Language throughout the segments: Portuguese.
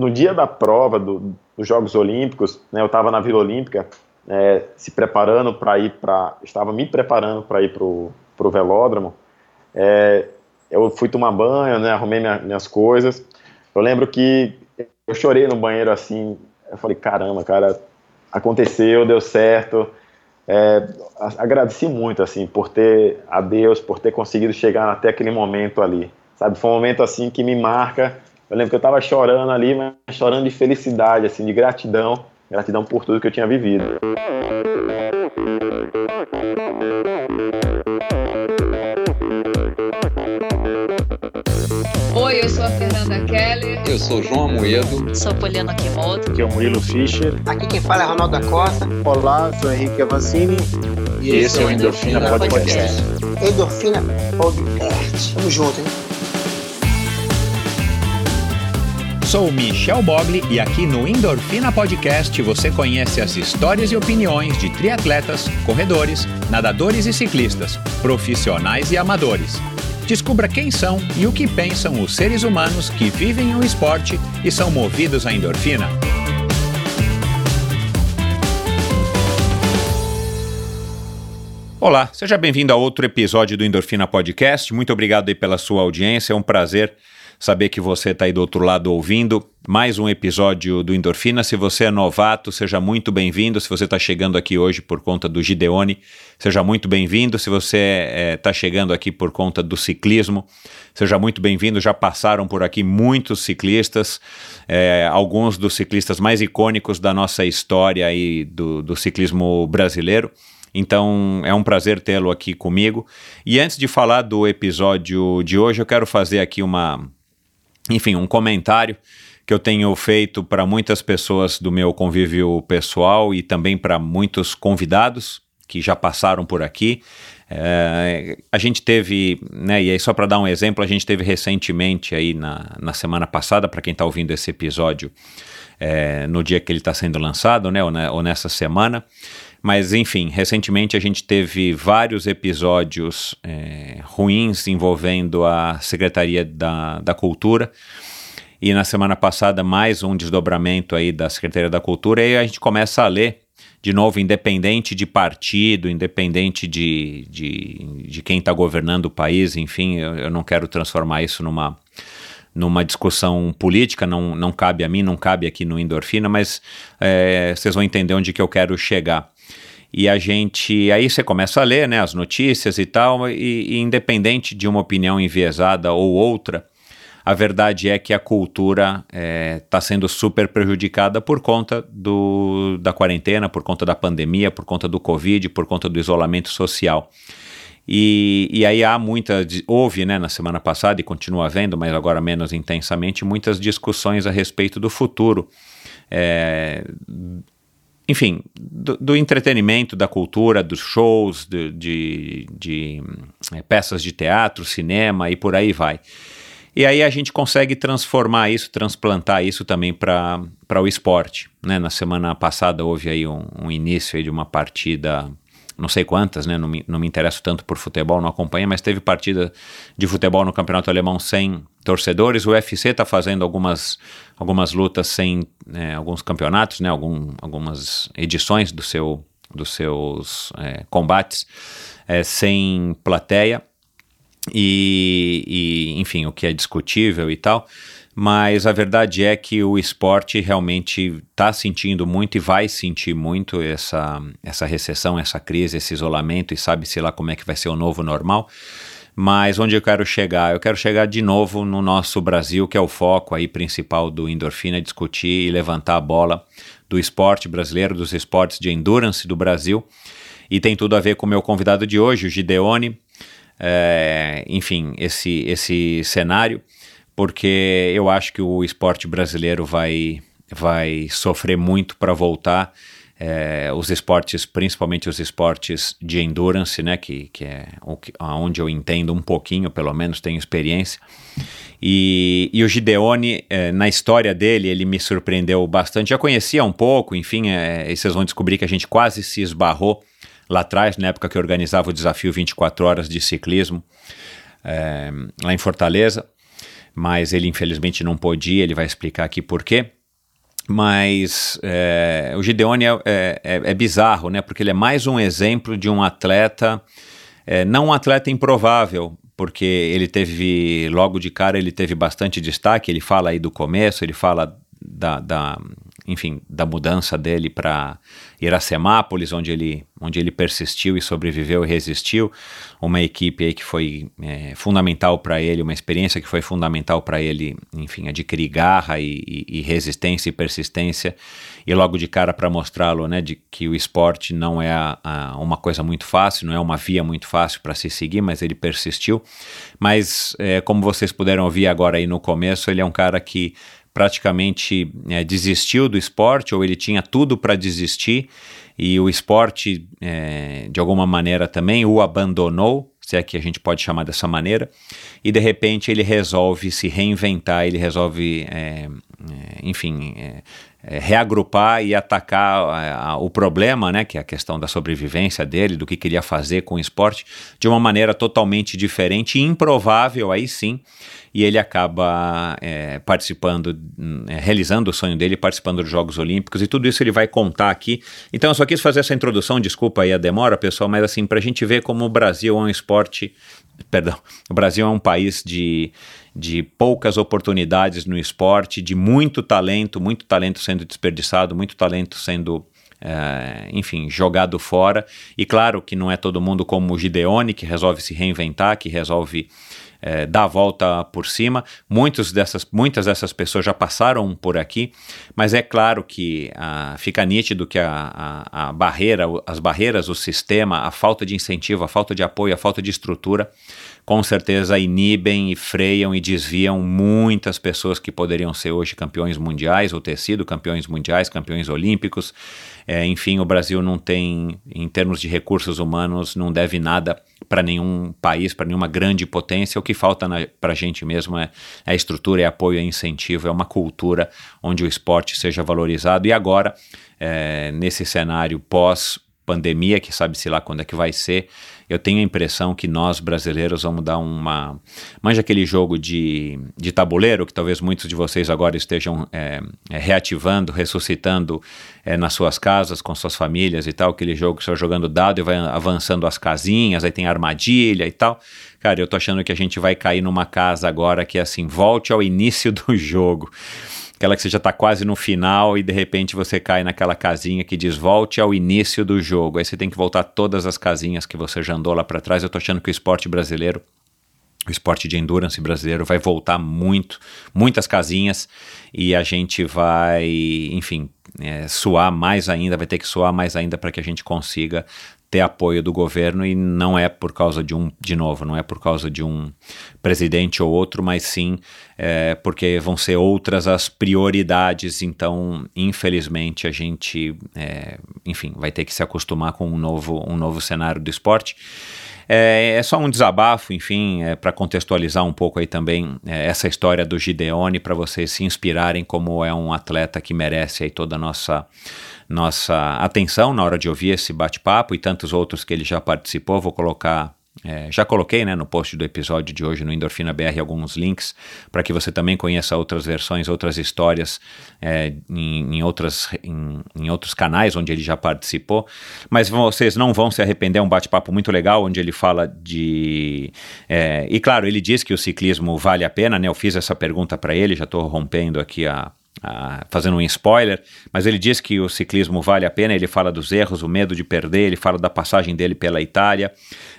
no dia da prova do, dos Jogos Olímpicos, né, eu estava na Vila Olímpica, é, se preparando para ir para, estava me preparando para ir para o velódromo. É, eu fui tomar banho, né, arrumei minha, minhas coisas. Eu lembro que eu chorei no banheiro assim. Eu falei, caramba, cara, aconteceu, deu certo. É, agradeci muito assim por ter a Deus, por ter conseguido chegar até aquele momento ali. Sabe, foi um momento assim que me marca. Eu lembro que eu estava chorando ali, mas chorando de felicidade, assim, de gratidão, gratidão por tudo que eu tinha vivido. Oi, eu sou a Fernanda Keller. Eu sou João Amoedo. Sou Poliana Kimoto. Aqui é o Murilo Fischer. Aqui quem fala é Ronaldo da Costa. Olá, sou Henrique Avancini. E, esse, esse é o Endorfina, Endorfina Podcast. Podcast. Endorfina Podcast. Tamo junto, hein? Sou Michel Bogli e aqui no Endorfina Podcast você conhece as histórias e opiniões de triatletas, corredores, nadadores e ciclistas, profissionais e amadores. Descubra quem são e o que pensam os seres humanos que vivem o esporte e são movidos à endorfina. Olá, seja bem-vindo a outro episódio do Endorfina Podcast. Muito obrigado pela sua audiência. É um prazer saber que você está aí do outro lado ouvindo mais um episódio do Endorfina. Se você é novato, seja muito bem-vindo. Se você está chegando aqui hoje por conta do Gideone, seja muito bem-vindo. Se você está é, chegando aqui por conta do ciclismo, seja muito bem-vindo. Já passaram por aqui muitos ciclistas, é, alguns dos ciclistas mais icônicos da nossa história e do, do ciclismo brasileiro. Então é um prazer tê-lo aqui comigo. E antes de falar do episódio de hoje, eu quero fazer aqui uma enfim, um comentário que eu tenho feito para muitas pessoas do meu convívio pessoal e também para muitos convidados que já passaram por aqui. É, a gente teve, né, e aí só para dar um exemplo, a gente teve recentemente aí na, na semana passada, para quem está ouvindo esse episódio, é, no dia que ele está sendo lançado, né, ou, ou nessa semana, mas, enfim, recentemente a gente teve vários episódios é, ruins envolvendo a Secretaria da, da Cultura. E na semana passada, mais um desdobramento aí da Secretaria da Cultura. E a gente começa a ler, de novo, independente de partido, independente de, de, de quem está governando o país, enfim, eu, eu não quero transformar isso numa numa discussão política, não, não cabe a mim, não cabe aqui no Endorfina, mas é, vocês vão entender onde que eu quero chegar. E a gente. Aí você começa a ler né, as notícias e tal, e, e independente de uma opinião enviesada ou outra, a verdade é que a cultura está é, tá sendo super prejudicada por conta do, da quarentena, por conta da pandemia, por conta do Covid, por conta do isolamento social. E, e aí há muita, houve né, na semana passada e continua havendo, mas agora menos intensamente, muitas discussões a respeito do futuro é, enfim, do, do, entretenimento, da cultura, dos shows, de, de, de é, peças de teatro, cinema e por aí vai. E aí a gente consegue transformar isso, transplantar isso também para o esporte. Né? Na semana passada houve aí um, um início aí de uma partida não sei quantas, né? Não me, não me interesso tanto por futebol, não acompanho, mas teve partida de futebol no Campeonato Alemão sem torcedores. O UFC está fazendo algumas, algumas lutas sem né, alguns campeonatos, né? Algum, algumas edições do seu, dos seus é, combates é, sem plateia. E, e, enfim, o que é discutível e tal mas a verdade é que o esporte realmente está sentindo muito e vai sentir muito essa, essa recessão, essa crise, esse isolamento, e sabe-se lá como é que vai ser o novo normal. Mas onde eu quero chegar? Eu quero chegar de novo no nosso Brasil, que é o foco aí principal do Endorfina, discutir e levantar a bola do esporte brasileiro, dos esportes de endurance do Brasil. E tem tudo a ver com o meu convidado de hoje, o Gideone. É, enfim, esse, esse cenário porque eu acho que o esporte brasileiro vai, vai sofrer muito para voltar. É, os esportes, principalmente os esportes de endurance, né, que, que é onde eu entendo um pouquinho, pelo menos tenho experiência. E, e o Gideone, é, na história dele, ele me surpreendeu bastante. Já conhecia um pouco, enfim, é, vocês vão descobrir que a gente quase se esbarrou lá atrás, na época que eu organizava o desafio 24 horas de ciclismo, é, lá em Fortaleza. Mas ele infelizmente não pôde ir, ele vai explicar aqui por quê. Mas é, o Gideone é, é, é, bizarro, né? Porque ele é mais um exemplo de um atleta, é, não um atleta improvável, porque ele teve, logo de cara, ele teve bastante destaque. Ele fala aí do começo, ele fala da, da enfim, da mudança dele para Iracemápolis, onde ele, onde ele persistiu e sobreviveu e resistiu. Uma equipe aí que foi é, fundamental para ele, uma experiência que foi fundamental para ele, enfim, adquirir garra e, e, e, resistência e persistência. E logo de cara para mostrá-lo, né, de que o esporte não é a, a, uma coisa muito fácil, não é uma via muito fácil para se seguir, mas ele persistiu. Mas, é, como vocês puderam ouvir agora aí no começo, ele é um cara que praticamente é, desistiu do esporte ou ele tinha tudo para desistir e o esporte é, de alguma maneira também o abandonou, se é que a gente pode chamar dessa maneira, e de repente ele resolve se reinventar, ele resolve, é, é enfim, é, é, reagrupar e atacar a, a, o problema, né, que é a questão da sobrevivência dele, do que queria fazer com o esporte, de uma maneira totalmente diferente improvável, aí sim, e ele acaba é, participando, é, realizando o sonho dele, participando dos Jogos Olímpicos, e tudo isso ele vai contar aqui. Então eu só quis fazer essa introdução, desculpa aí a demora, pessoal, mas assim, para a gente ver como o Brasil é um esporte, perdão, o Brasil é um país de de poucas oportunidades no esporte, de muito talento, muito talento sendo desperdiçado, muito talento sendo é, enfim, jogado fora. E claro que não é todo mundo como o Gideone, que resolve se reinventar, que resolve é, dar a volta por cima. Muitos dessas, muitas dessas pessoas já passaram por aqui, mas é claro que ah, fica nítido que a, a, a barreira, as barreiras, o sistema, a falta de incentivo, a falta de apoio, a falta de estrutura com certeza inibem e freiam e desviam muitas pessoas que poderiam ser hoje campeões mundiais ou ter sido campeões mundiais, campeões olímpicos. É, enfim, o Brasil não tem, em termos de recursos humanos, não deve nada para nenhum país, para nenhuma grande potência. O que falta para a gente mesmo é, é estrutura, é apoio, é incentivo, é uma cultura onde o esporte seja valorizado. E agora, é, nesse cenário pós pandemia, que sabe-se lá quando é que vai ser, eu tenho a impressão que nós brasileiros vamos dar uma. Manja aquele jogo de, de tabuleiro que talvez muitos de vocês agora estejam é, é, reativando, ressuscitando é, nas suas casas, com suas famílias e tal. Aquele jogo que você vai jogando dado e vai avançando as casinhas, aí tem armadilha e tal. Cara, eu tô achando que a gente vai cair numa casa agora que é assim, volte ao início do jogo aquela que você já está quase no final e de repente você cai naquela casinha que diz volte ao início do jogo. Aí você tem que voltar todas as casinhas que você já andou lá para trás. Eu estou achando que o esporte brasileiro o esporte de endurance brasileiro vai voltar muito, muitas casinhas e a gente vai, enfim, é, suar mais ainda, vai ter que suar mais ainda para que a gente consiga ter apoio do governo e não é por causa de um, de novo, não é por causa de um presidente ou outro, mas sim é, porque vão ser outras as prioridades. Então, infelizmente, a gente, é, enfim, vai ter que se acostumar com um novo, um novo cenário do esporte. É, é, só um desabafo, enfim, é, para contextualizar um pouco aí também é, essa história do Gideone, para vocês se inspirarem como é um atleta que merece aí toda a nossa nossa atenção na hora de ouvir esse bate-papo e tantos outros que ele já participou. Vou colocar é, já coloquei né, no post do episódio de hoje no Endorfina BR alguns links para que você também conheça outras versões, outras histórias é, em, em, outras, em, em, outros canais onde ele já participou. Mas vocês não vão se arrepender, é um bate-papo muito legal onde ele fala de. É, e claro, ele diz que o ciclismo vale a pena, né? Eu fiz essa pergunta para ele, já estou rompendo aqui a, ah, fazendo um spoiler, mas ele diz que o ciclismo vale a pena. Ele fala dos erros, o medo de perder, ele fala da passagem dele pela Itália,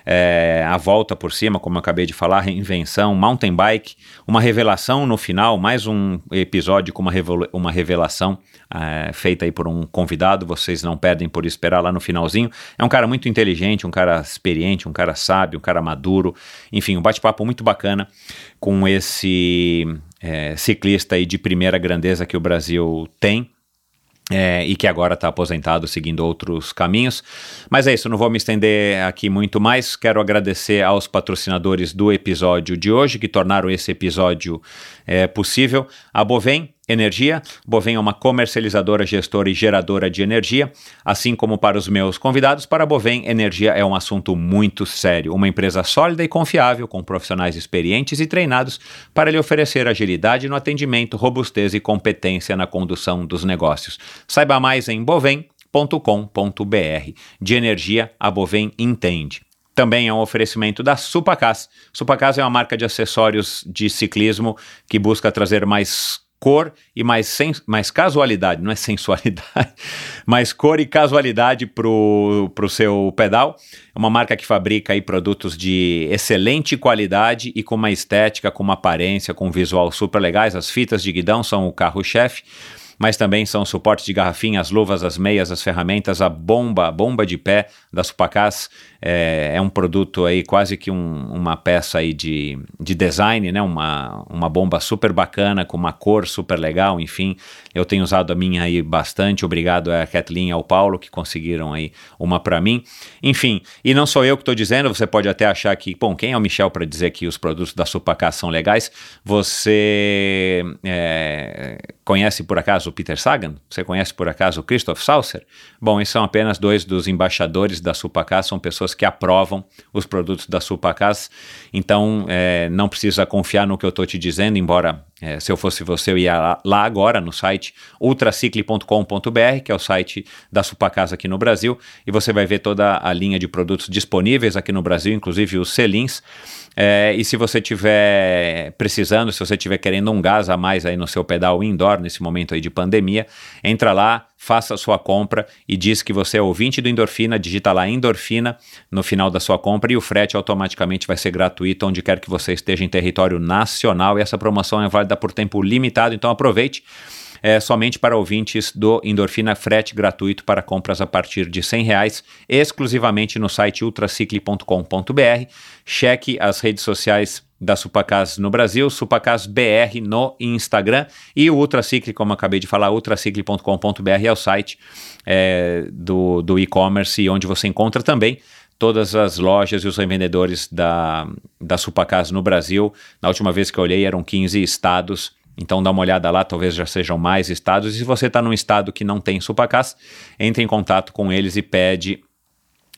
é, a volta por cima, como eu acabei de falar, reinvenção, mountain bike, uma revelação no final, mais um episódio com uma, uma revelação é, feita aí por um convidado. Vocês não perdem por esperar lá no finalzinho. É um cara muito inteligente, um cara experiente, um cara sábio, um cara maduro. Enfim, um bate-papo muito bacana com esse é, ciclista aí de primeira grandeza que o Brasil tem. É, e que agora está aposentado seguindo outros caminhos. Mas é isso, não vou me estender aqui muito mais. Quero agradecer aos patrocinadores do episódio de hoje que tornaram esse episódio é, possível. A Bovem, Energia. Bovem é uma comercializadora, gestora e geradora de energia. Assim como para os meus convidados, para a Bovem, energia é um assunto muito sério. Uma empresa sólida e confiável, com profissionais experientes e treinados para lhe oferecer agilidade no atendimento, robustez e competência na condução dos negócios. Saiba mais em bovem.com.br. De energia, a Bovem entende. Também é um oferecimento da Supacas. Supacas é uma marca de acessórios de ciclismo que busca trazer mais cor e mais, sen mais casualidade, não é sensualidade, mais cor e casualidade para o seu pedal. É uma marca que fabrica aí produtos de excelente qualidade e com uma estética, com uma aparência, com um visual super legais. As fitas de guidão são o carro-chefe mas também são suportes de garrafinha, as luvas, as meias, as ferramentas, a bomba, a bomba de pé da Supacas é, é um produto aí quase que um, uma peça aí de, de design, né? Uma, uma bomba super bacana, com uma cor super legal, enfim. Eu tenho usado a minha aí bastante, obrigado a Kathleen e ao Paulo que conseguiram aí uma para mim. Enfim, e não sou eu que estou dizendo, você pode até achar que, bom, quem é o Michel para dizer que os produtos da Supacas são legais? Você é, conhece por acaso o Peter Sagan? Você conhece por acaso o Christoph Saucer? Bom, esses são apenas dois dos embaixadores da Supacas, são pessoas que aprovam os produtos da Supacas, então é, não precisa confiar no que eu estou te dizendo, embora é, se eu fosse você, eu ia lá, lá agora no site ultracicle.com.br, que é o site da Supacasa aqui no Brasil, e você vai ver toda a linha de produtos disponíveis aqui no Brasil, inclusive os selins. É, e se você estiver precisando, se você estiver querendo um gás a mais aí no seu pedal indoor nesse momento aí de pandemia, entra lá, faça a sua compra e diz que você é ouvinte do Endorfina, digita lá Endorfina no final da sua compra e o frete automaticamente vai ser gratuito onde quer que você esteja em território nacional. E essa promoção é válida por tempo limitado, então aproveite é, somente para ouvintes do Endorfina Frete gratuito para compras a partir de R$ reais, exclusivamente no site ultracicle.com.br. Cheque as redes sociais da Supacas no Brasil, Supacas BR no Instagram e o Ultracicle, como acabei de falar, ultracicle.com.br é o site é, do, do e-commerce onde você encontra também todas as lojas e os revendedores da, da Supacas no Brasil. Na última vez que eu olhei eram 15 estados então dá uma olhada lá, talvez já sejam mais estados. E se você está num estado que não tem Supacas, entre em contato com eles e pede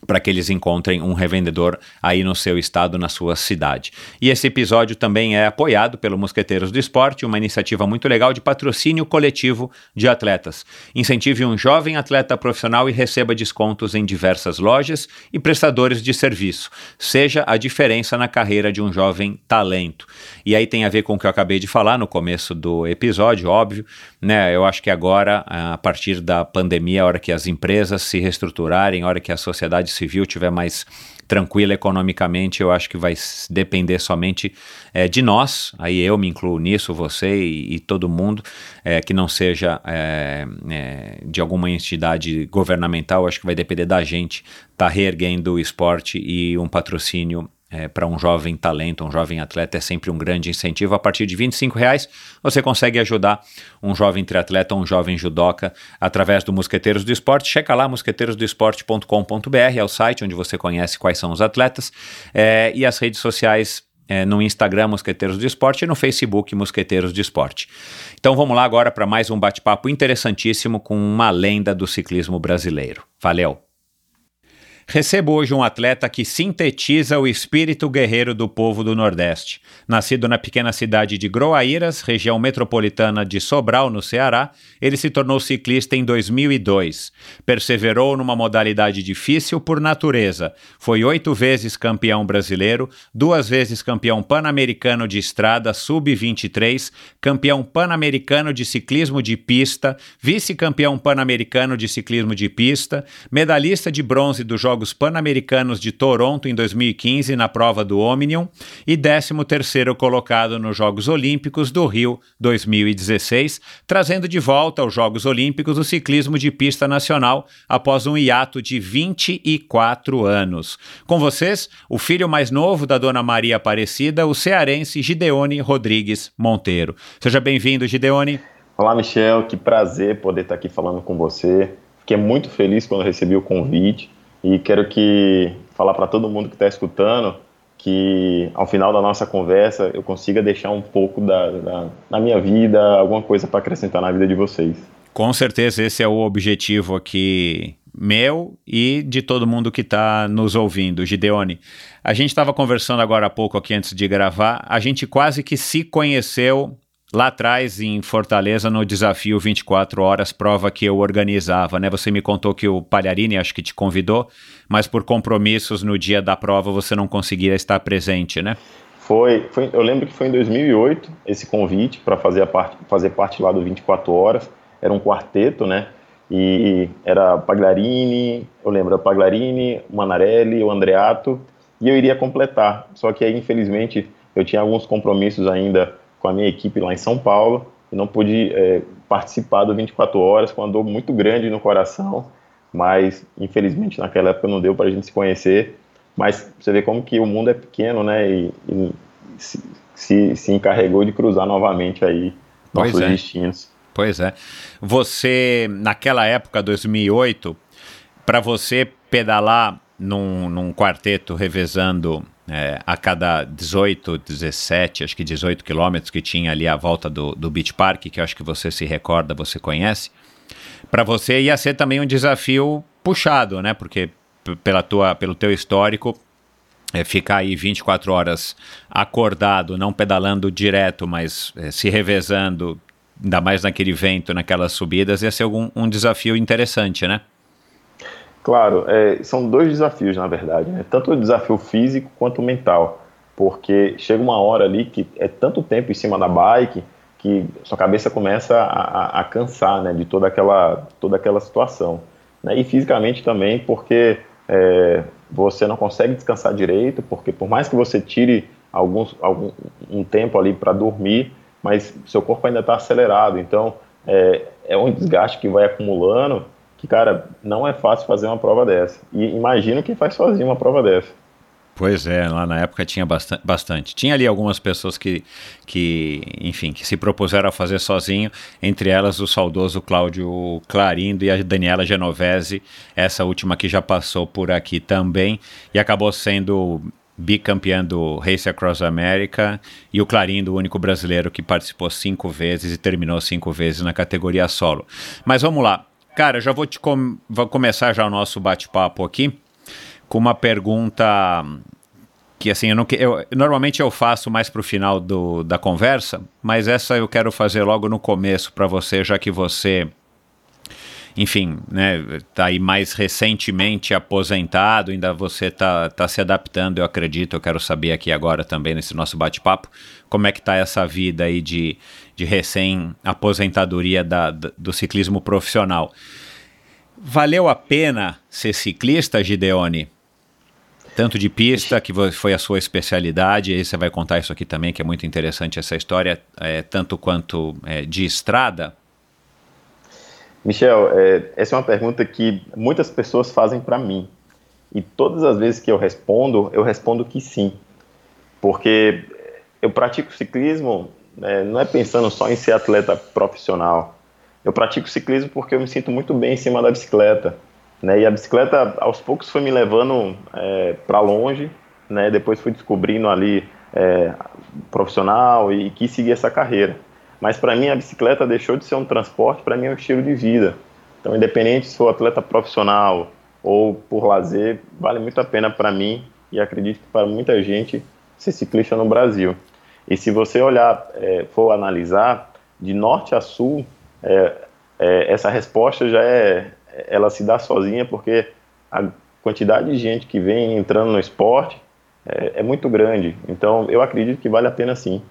para que eles encontrem um revendedor aí no seu estado, na sua cidade. E esse episódio também é apoiado pelo Mosqueteiros do Esporte, uma iniciativa muito legal de patrocínio coletivo de atletas. Incentive um jovem atleta profissional e receba descontos em diversas lojas e prestadores de serviço. Seja a diferença na carreira de um jovem talento. E aí tem a ver com o que eu acabei de falar no começo do episódio, óbvio, né? Eu acho que agora, a partir da pandemia, a hora que as empresas se reestruturarem, a hora que a sociedade civil tiver mais tranquila economicamente, eu acho que vai depender somente é, de nós, aí eu me incluo nisso, você e, e todo mundo, é, que não seja é, de alguma entidade governamental, acho que vai depender da gente estar tá reerguendo o esporte e um patrocínio é, para um jovem talento, um jovem atleta, é sempre um grande incentivo. A partir de 25 reais, você consegue ajudar um jovem triatleta, um jovem judoca, através do Mosqueteiros do Esporte. Checa lá, mosqueteirosdoesporte.com.br, é o site onde você conhece quais são os atletas, é, e as redes sociais é, no Instagram Mosqueteiros do Esporte e no Facebook Mosqueteiros do Esporte. Então vamos lá agora para mais um bate-papo interessantíssimo com uma lenda do ciclismo brasileiro. Valeu! Recebo hoje um atleta que sintetiza o espírito guerreiro do povo do Nordeste. Nascido na pequena cidade de Groaíras, região metropolitana de Sobral, no Ceará, ele se tornou ciclista em 2002. Perseverou numa modalidade difícil por natureza. Foi oito vezes campeão brasileiro, duas vezes campeão pan-americano de estrada sub-23, campeão pan-americano de ciclismo de pista, vice-campeão pan-americano de ciclismo de pista, medalhista de bronze dos Jogos Pan-Americanos de Toronto em 2015 na prova do Omnium e 13º colocado nos Jogos Olímpicos do Rio 2016, trazendo de volta aos Jogos Olímpicos o ciclismo de pista nacional após um hiato de 24 anos. Com vocês, o filho mais novo da dona Maria Aparecida, o cearense Gideone Rodrigues Monteiro. Seja bem-vindo, Gideone. Olá, Michel, que prazer poder estar aqui falando com você. Fiquei muito feliz quando recebi o convite. E quero que falar para todo mundo que está escutando que ao final da nossa conversa eu consiga deixar um pouco da, da, minha vida, alguma coisa para acrescentar na vida de vocês. Com certeza esse é o objetivo aqui meu e de todo mundo que está nos ouvindo. Gideone, a gente estava conversando agora há pouco aqui antes de gravar, a gente quase que se conheceu lá atrás em Fortaleza no desafio 24 horas, prova que eu organizava, né? Você me contou que o Palharini acho que te convidou, mas por compromissos no dia da prova você não conseguia estar presente, né? Foi, foi eu lembro que foi em 2008 esse convite para fazer parte fazer parte lá do 24 horas, era um quarteto, né? E era Paglarini, eu lembro, Paglarini, o Manarelli, o Andreato, e eu iria completar. Só que aí, infelizmente, eu tinha alguns compromissos ainda com a minha equipe lá em São Paulo e não pude é, participar do 24 Horas, com uma dor muito grande no coração, mas infelizmente naquela época não deu para a gente se conhecer. Mas você vê como que o mundo é pequeno, né? E, e se, se, se, encarregou de cruzar novamente aí nossos é. destinos. Pois é. Você, naquela época, 2008, para você pedalar num, num quarteto revezando é, a cada 18, 17, acho que 18 quilômetros que tinha ali à volta do, do Beach Park, que eu acho que você se recorda, você conhece, para você ia ser também um desafio puxado, né? Porque pela tua, pelo teu histórico, é, ficar aí 24 horas acordado, não pedalando direto, mas é, se revezando, ainda mais naquele vento, naquelas subidas, ia ser algum, um desafio interessante, né? Claro, é, são dois desafios, na verdade, né? tanto o desafio físico quanto o mental, porque chega uma hora ali que é tanto tempo em cima da bike que sua cabeça começa a, a, a cansar né, de toda aquela, toda aquela situação. Né? E fisicamente também, porque é, você não consegue descansar direito, porque por mais que você tire alguns, algum, um tempo ali para dormir, mas seu corpo ainda está acelerado, então é, é um desgaste que vai acumulando que, cara, não é fácil fazer uma prova dessa. E imagino quem faz sozinho uma prova dessa. Pois é, lá na época tinha bastante. Tinha ali algumas pessoas que, que, enfim, que se propuseram a fazer sozinho, entre elas o saudoso Cláudio Clarindo e a Daniela Genovese, essa última que já passou por aqui também, e acabou sendo bicampeã do Race Across America, e o Clarindo, o único brasileiro que participou cinco vezes e terminou cinco vezes na categoria solo. Mas vamos lá, Cara, já vou te com... vou começar já o nosso bate-papo aqui com uma pergunta que assim eu não eu, normalmente eu faço mais para o final do, da conversa, mas essa eu quero fazer logo no começo para você, já que você enfim, né, tá aí mais recentemente aposentado, ainda você tá, tá se adaptando, eu acredito, eu quero saber aqui agora também nesse nosso bate-papo, como é que tá essa vida aí de, de recém-aposentadoria do ciclismo profissional. Valeu a pena ser ciclista, Gideone? Tanto de pista, que foi a sua especialidade, e você vai contar isso aqui também, que é muito interessante essa história, é, tanto quanto é, de estrada, Michel, é, essa é uma pergunta que muitas pessoas fazem para mim. E todas as vezes que eu respondo, eu respondo que sim. Porque eu pratico ciclismo é, não é pensando só em ser atleta profissional. Eu pratico ciclismo porque eu me sinto muito bem em cima da bicicleta. Né? E a bicicleta, aos poucos, foi me levando é, para longe. Né? Depois fui descobrindo ali é, profissional e quis seguir essa carreira. Mas para mim a bicicleta deixou de ser um transporte, para mim é um estilo de vida. Então, independente se for atleta profissional ou por lazer, vale muito a pena para mim e acredito que para muita gente ser ciclista no Brasil. E se você olhar, é, for analisar, de norte a sul, é, é, essa resposta já é, ela se dá sozinha porque a quantidade de gente que vem entrando no esporte é, é muito grande. Então, eu acredito que vale a pena sim.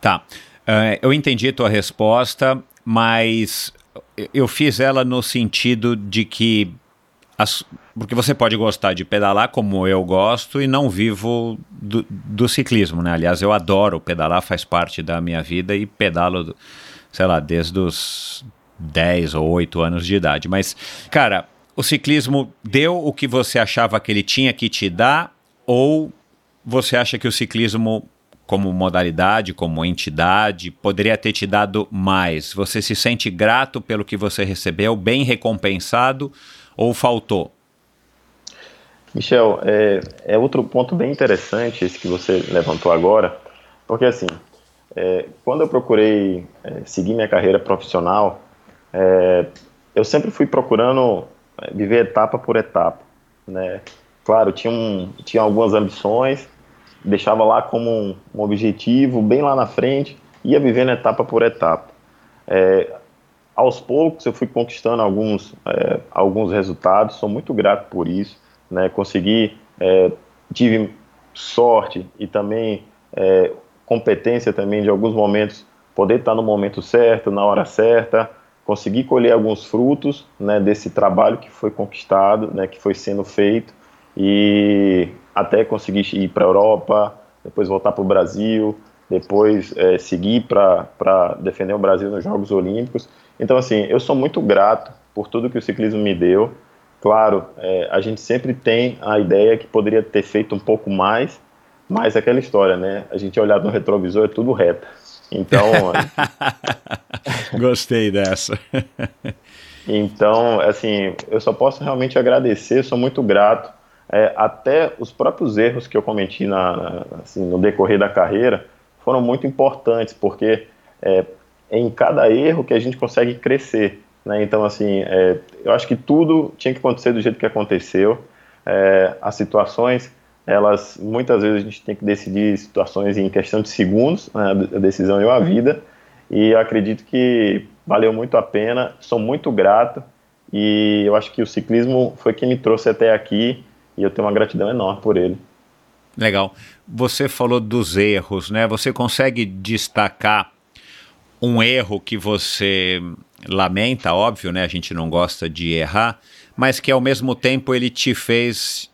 Tá. Uh, eu entendi tua resposta, mas eu fiz ela no sentido de que. As, porque você pode gostar de pedalar como eu gosto e não vivo do, do, ciclismo, né? Aliás, eu adoro pedalar, faz parte da minha vida e pedalo, sei lá, desde os 10 ou 8 anos de idade. Mas, cara, o ciclismo deu o que você achava que ele tinha que te dar ou você acha que o ciclismo como modalidade, como entidade, poderia ter te dado mais? Você se sente grato pelo que você recebeu, bem recompensado ou faltou? Michel, é, é, outro ponto bem interessante esse que você levantou agora, porque assim, é, quando eu procurei é, seguir minha carreira profissional, é, eu sempre fui procurando é, viver etapa por etapa, né? Claro, tinha, um, tinha algumas ambições, deixava lá como um, um, objetivo, bem lá na frente, ia vivendo etapa por etapa. Aos poucos eu fui conquistando alguns, é, alguns resultados, sou muito grato por isso, né? Consegui, é, tive sorte e também é, competência também de alguns momentos poder estar no momento certo, na hora certa, conseguir colher alguns frutos né, desse trabalho que foi conquistado, né, que foi sendo feito e até conseguir ir para a Europa, depois voltar para o Brasil, depois é, seguir para defender o Brasil nos Jogos Olímpicos. Então, assim, eu sou muito grato por tudo que o ciclismo me deu. Claro, é, a gente sempre tem a ideia que poderia ter feito um pouco mais, mas aquela história, né? A gente olhar no retrovisor é tudo reto. Então. Gostei dessa. então, assim, eu só posso realmente agradecer, sou muito grato. É, até os próprios erros que eu cometi na, na, assim, no decorrer da carreira foram muito importantes, porque é, em cada erro que a gente consegue crescer. Né? Então, assim, é, eu acho que tudo tinha que acontecer do jeito que aconteceu. É, as situações elas muitas vezes a gente tem que decidir situações em questão de segundos, né, a decisão é a vida, e acredito que valeu muito a pena, sou muito grato, e eu acho que o ciclismo foi quem me trouxe até aqui, e eu tenho uma gratidão enorme por ele. Legal. Você falou dos erros, né? Você consegue destacar um erro que você lamenta, óbvio, né? A gente não gosta de errar, mas que ao mesmo tempo ele te fez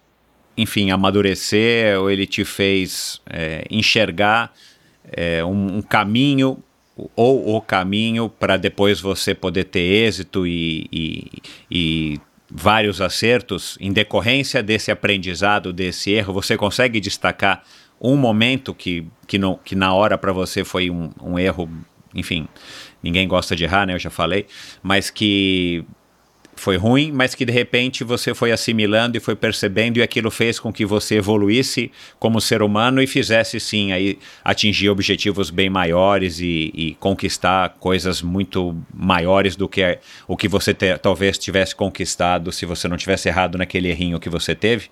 enfim, amadurecer, ou ele te fez é, enxergar é, um, um, caminho ou o caminho para depois você poder ter êxito e, e, e, vários acertos em decorrência desse aprendizado, desse erro, você consegue destacar um momento que, que, no, que na hora para você foi um, um erro, enfim, ninguém gosta de errar, né? Eu já falei, mas que foi ruim, mas que de repente você foi assimilando e foi percebendo e aquilo fez com que você evoluísse como ser humano e fizesse sim aí atingir objetivos bem maiores e, e conquistar coisas muito maiores do que o que você te, talvez tivesse conquistado se você não tivesse errado naquele errinho que você teve?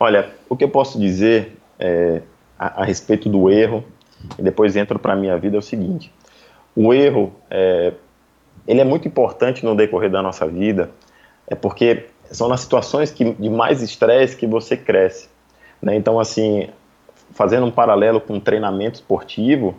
Olha, o que eu posso dizer é, a, a respeito do erro e depois entro para a minha vida é o seguinte: o erro é, ele é muito importante no decorrer da nossa vida, é porque são nas situações que, de mais estresse que você cresce. Né? Então, assim, fazendo um paralelo com um treinamento esportivo,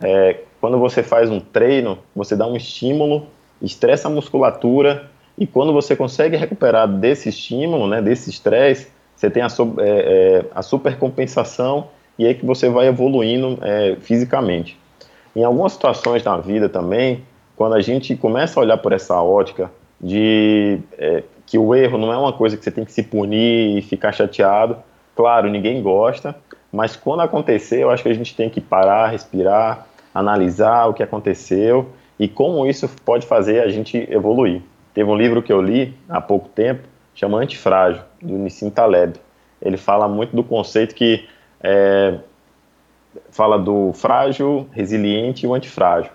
é, quando você faz um treino, você dá um estímulo, estressa a musculatura, e quando você consegue recuperar desse estímulo, né, desse estresse, você tem a, é, é, a supercompensação e aí que você vai evoluindo é, fisicamente. Em algumas situações na vida também, quando a gente começa a olhar por essa ótica de é, que o erro não é uma coisa que você tem que se punir e ficar chateado, claro, ninguém gosta, mas quando acontecer, eu acho que a gente tem que parar, respirar, analisar o que aconteceu e como isso pode fazer a gente evoluir. Teve um livro que eu li há pouco tempo, chama Antifrágil, do Nissim Taleb. Ele fala muito do conceito que é, fala do frágil, resiliente e o antifrágil.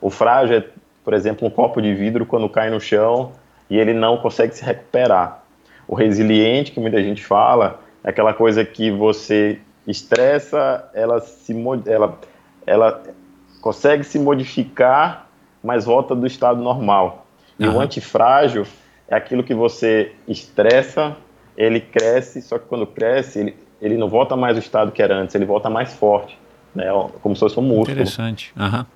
O frágil é por exemplo, um copo de vidro quando cai no chão e ele não consegue se recuperar. O resiliente, que muita gente fala, é aquela coisa que você estressa, ela se ela, ela consegue se modificar, mas volta do estado normal. E uhum. o antifrágil é aquilo que você estressa, ele cresce, só que quando cresce, ele, ele não volta mais ao estado que era antes, ele volta mais forte, né? como se fosse um músculo. Interessante. Uhum.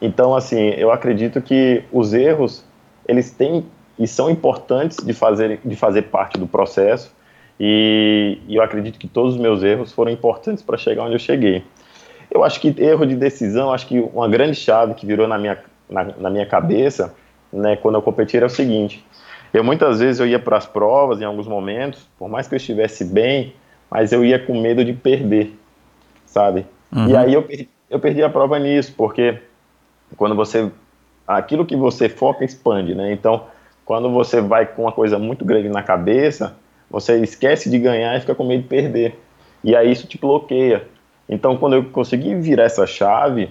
Então, assim, eu acredito que os erros, eles têm e são importantes de fazer, de fazer parte do processo, e, e eu acredito que todos os meus erros foram importantes para chegar onde eu cheguei. Eu acho que erro de decisão, acho que uma grande chave que virou na minha, na, na minha cabeça, né, quando eu competi, era o seguinte, eu muitas vezes eu ia para as provas em alguns momentos, por mais que eu estivesse bem, mas eu ia com medo de perder, sabe? Uhum. E aí eu, eu perdi a prova nisso, porque quando você aquilo que você foca expande, né? Então, quando você vai com uma coisa muito grande na cabeça, você esquece de ganhar e fica com medo de perder. E aí isso te bloqueia. Então, quando eu consegui virar essa chave,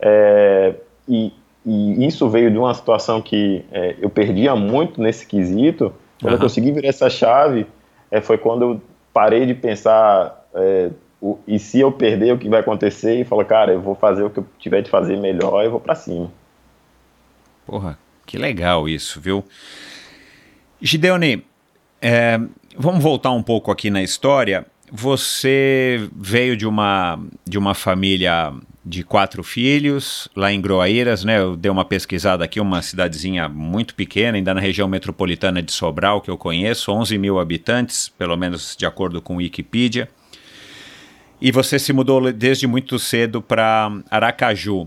é, e, e, isso veio de uma situação que é, eu perdia muito nesse quesito, quando uhum. eu consegui virar essa chave, é, foi quando eu parei de pensar é, o, e se eu perder, o que vai acontecer? E falou, cara, eu vou fazer o que eu tiver de fazer melhor e vou para cima. Porra, que legal isso, viu? Gideone, é, vamos voltar um pouco aqui na história. Você veio de uma, de uma família de quatro filhos, lá em Groaíras, né? Eu dei uma pesquisada aqui, uma cidadezinha muito pequena, ainda na região metropolitana de Sobral, que eu conheço, 11 mil habitantes, pelo menos de acordo com Wikipedia. E você se mudou desde muito cedo para Aracaju.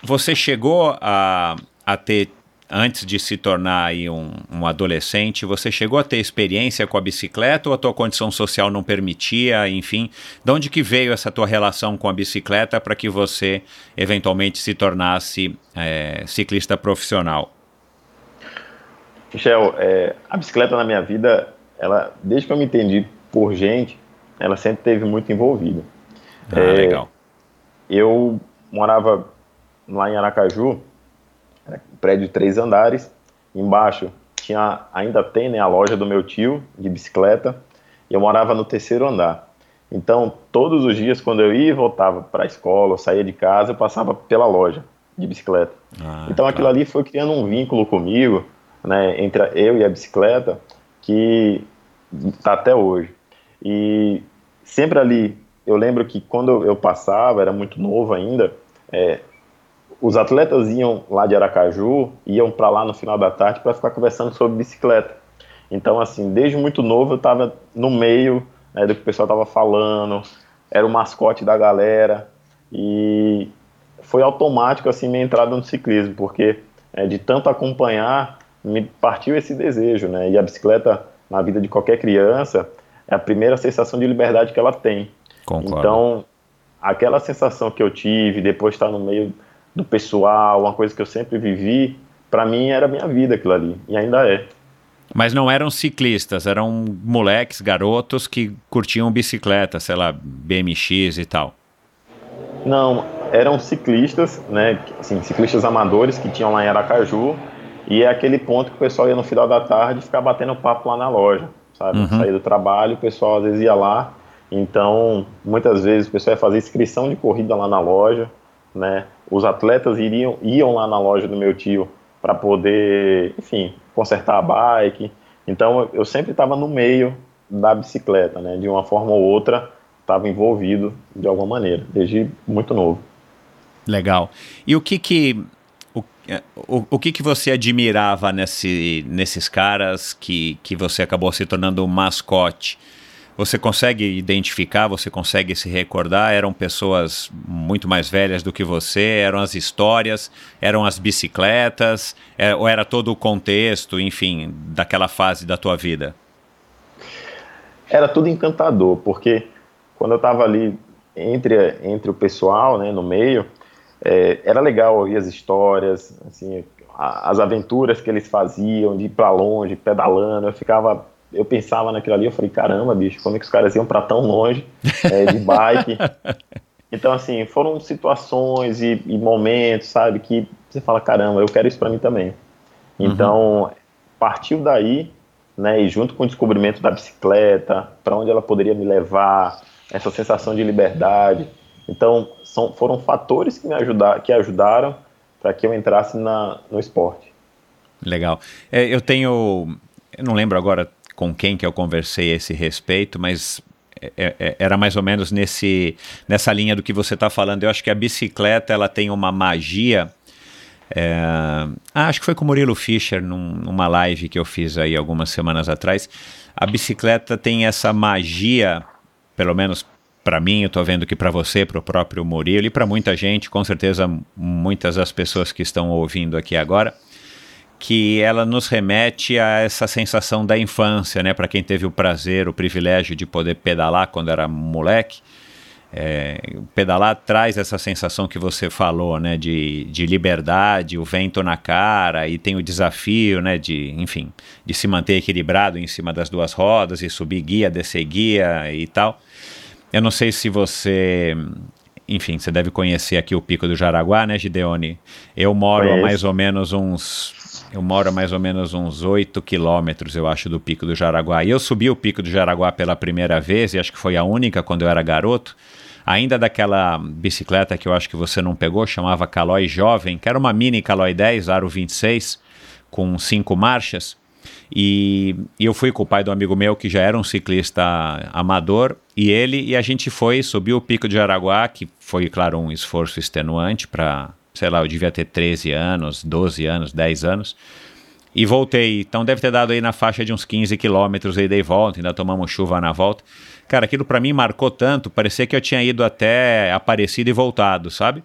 Você chegou a, a ter antes de se tornar aí um, um, adolescente, você chegou a ter experiência com a bicicleta ou a tua condição social não permitia, enfim? De onde que veio essa tua relação com a bicicleta para que você eventualmente se tornasse é, ciclista profissional? Michel, é, a bicicleta na minha vida, ela, desde que eu me entendi por gente, ela sempre teve muito envolvida. Ah, é, legal. Eu morava lá em Aracaju, prédio de três andares. Embaixo tinha, ainda tem né, a loja do meu tio de bicicleta. E eu morava no terceiro andar. Então, todos os dias, quando eu ia e voltava para a escola, eu saía de casa, eu passava pela loja de bicicleta. Ah, então, aquilo ali foi criando um vínculo comigo, né, entre eu e a bicicleta, que está até hoje. E sempre ali, eu lembro que quando eu passava, era muito novo ainda, é, os atletas iam lá de Aracaju, iam para lá no final da tarde para ficar conversando sobre bicicleta. Então, assim, desde muito novo eu estava no meio né, do que o pessoal estava falando, era o mascote da galera e foi automático assim minha entrada no ciclismo, porque é, de tanto acompanhar me partiu esse desejo, né? E a bicicleta na vida de qualquer criança é a primeira sensação de liberdade que ela tem. Concordo. Então, aquela sensação que eu tive depois de estar no meio do pessoal, uma coisa que eu sempre vivi, para mim era minha vida aquilo ali, e ainda é. Mas não eram ciclistas, eram moleques, garotos que curtiam bicicleta, sei lá, BMX e tal. Não, eram ciclistas, né, assim, ciclistas amadores que tinham lá em Aracaju, e é aquele ponto que o pessoal ia no final da tarde ficar batendo papo lá na loja, sabe? Uhum. Sair do trabalho, o pessoal às vezes ia lá, então muitas vezes o pessoal ia fazer inscrição de corrida lá na loja, né? Os atletas iriam, iam lá na loja do meu tio para poder, enfim, consertar a bike. Então eu sempre estava no meio da bicicleta, né? De uma forma ou outra, estava envolvido de alguma maneira, desde muito novo. Legal. E o que que o, o, o que que você admirava nesse, nesses caras que, que você acabou se tornando um mascote? Você consegue identificar, você consegue se recordar? Eram pessoas muito mais velhas do que você? Eram as histórias? Eram as bicicletas? É, ou era todo o contexto, enfim, daquela fase da tua vida? Era tudo encantador, porque quando eu estava ali entre, entre o pessoal, né, no meio, é, era legal ouvir as histórias, assim, as aventuras que eles faziam de ir para longe, pedalando. Eu ficava eu pensava naquilo ali, eu falei, caramba, bicho, como é que os caras iam para tão longe é, de bike? então, assim, foram situações e, e, momentos, sabe, que você fala, caramba, eu quero isso para mim também. Uhum. Então, uhum. partiu daí, né, e junto com o descobrimento da bicicleta, para onde ela poderia me levar, essa sensação de liberdade. Então, são, foram fatores que me ajudaram, que ajudaram para que eu entrasse na, no esporte. Legal. É, eu tenho, eu não lembro agora com quem que eu conversei a esse respeito, mas é, é, é, era mais ou menos nesse, nessa linha do que você está falando. Eu acho que a bicicleta ela tem uma magia. É, ah, acho que foi com o Murilo Fischer num, numa live que eu fiz aí algumas semanas atrás. A bicicleta tem essa magia, pelo menos para mim, eu estou vendo que para você, para o próprio Murilo e para muita gente, com certeza muitas das pessoas que estão ouvindo aqui agora, que ela nos remete a essa sensação da infância, né? Para quem teve o prazer, o privilégio de poder pedalar quando era moleque, é, pedalar traz essa sensação que você falou, né, de, de liberdade, o vento na cara e tem o desafio, né, de, enfim, de se manter equilibrado em cima das duas rodas e subir guia, descer guia e tal. Eu não sei se você, enfim, você deve conhecer aqui o Pico do Jaraguá, né, Gideone? Eu moro Conheço. a mais ou menos uns eu moro mais ou menos uns 8 quilômetros, eu acho, do Pico do Jaraguá. E eu subi o Pico do Jaraguá pela primeira vez, e acho que foi a única quando eu era garoto ainda daquela bicicleta que eu acho que você não pegou, chamava Caloi Jovem, que era uma mini Caloi 10, aro 26, com cinco marchas. E, e, eu fui com o pai do amigo meu, que já era um ciclista amador, e ele e a gente foi, subiu o Pico de Araguá, que foi, claro, um esforço extenuante para, sei lá, eu devia ter 13 anos, 12 anos, 10 anos. E voltei, então deve ter dado aí na faixa de uns 15 quilômetros aí dei volta, ainda tomamos chuva na volta. Cara, aquilo para mim marcou tanto, parecia que eu tinha ido até Aparecido e voltado, sabe?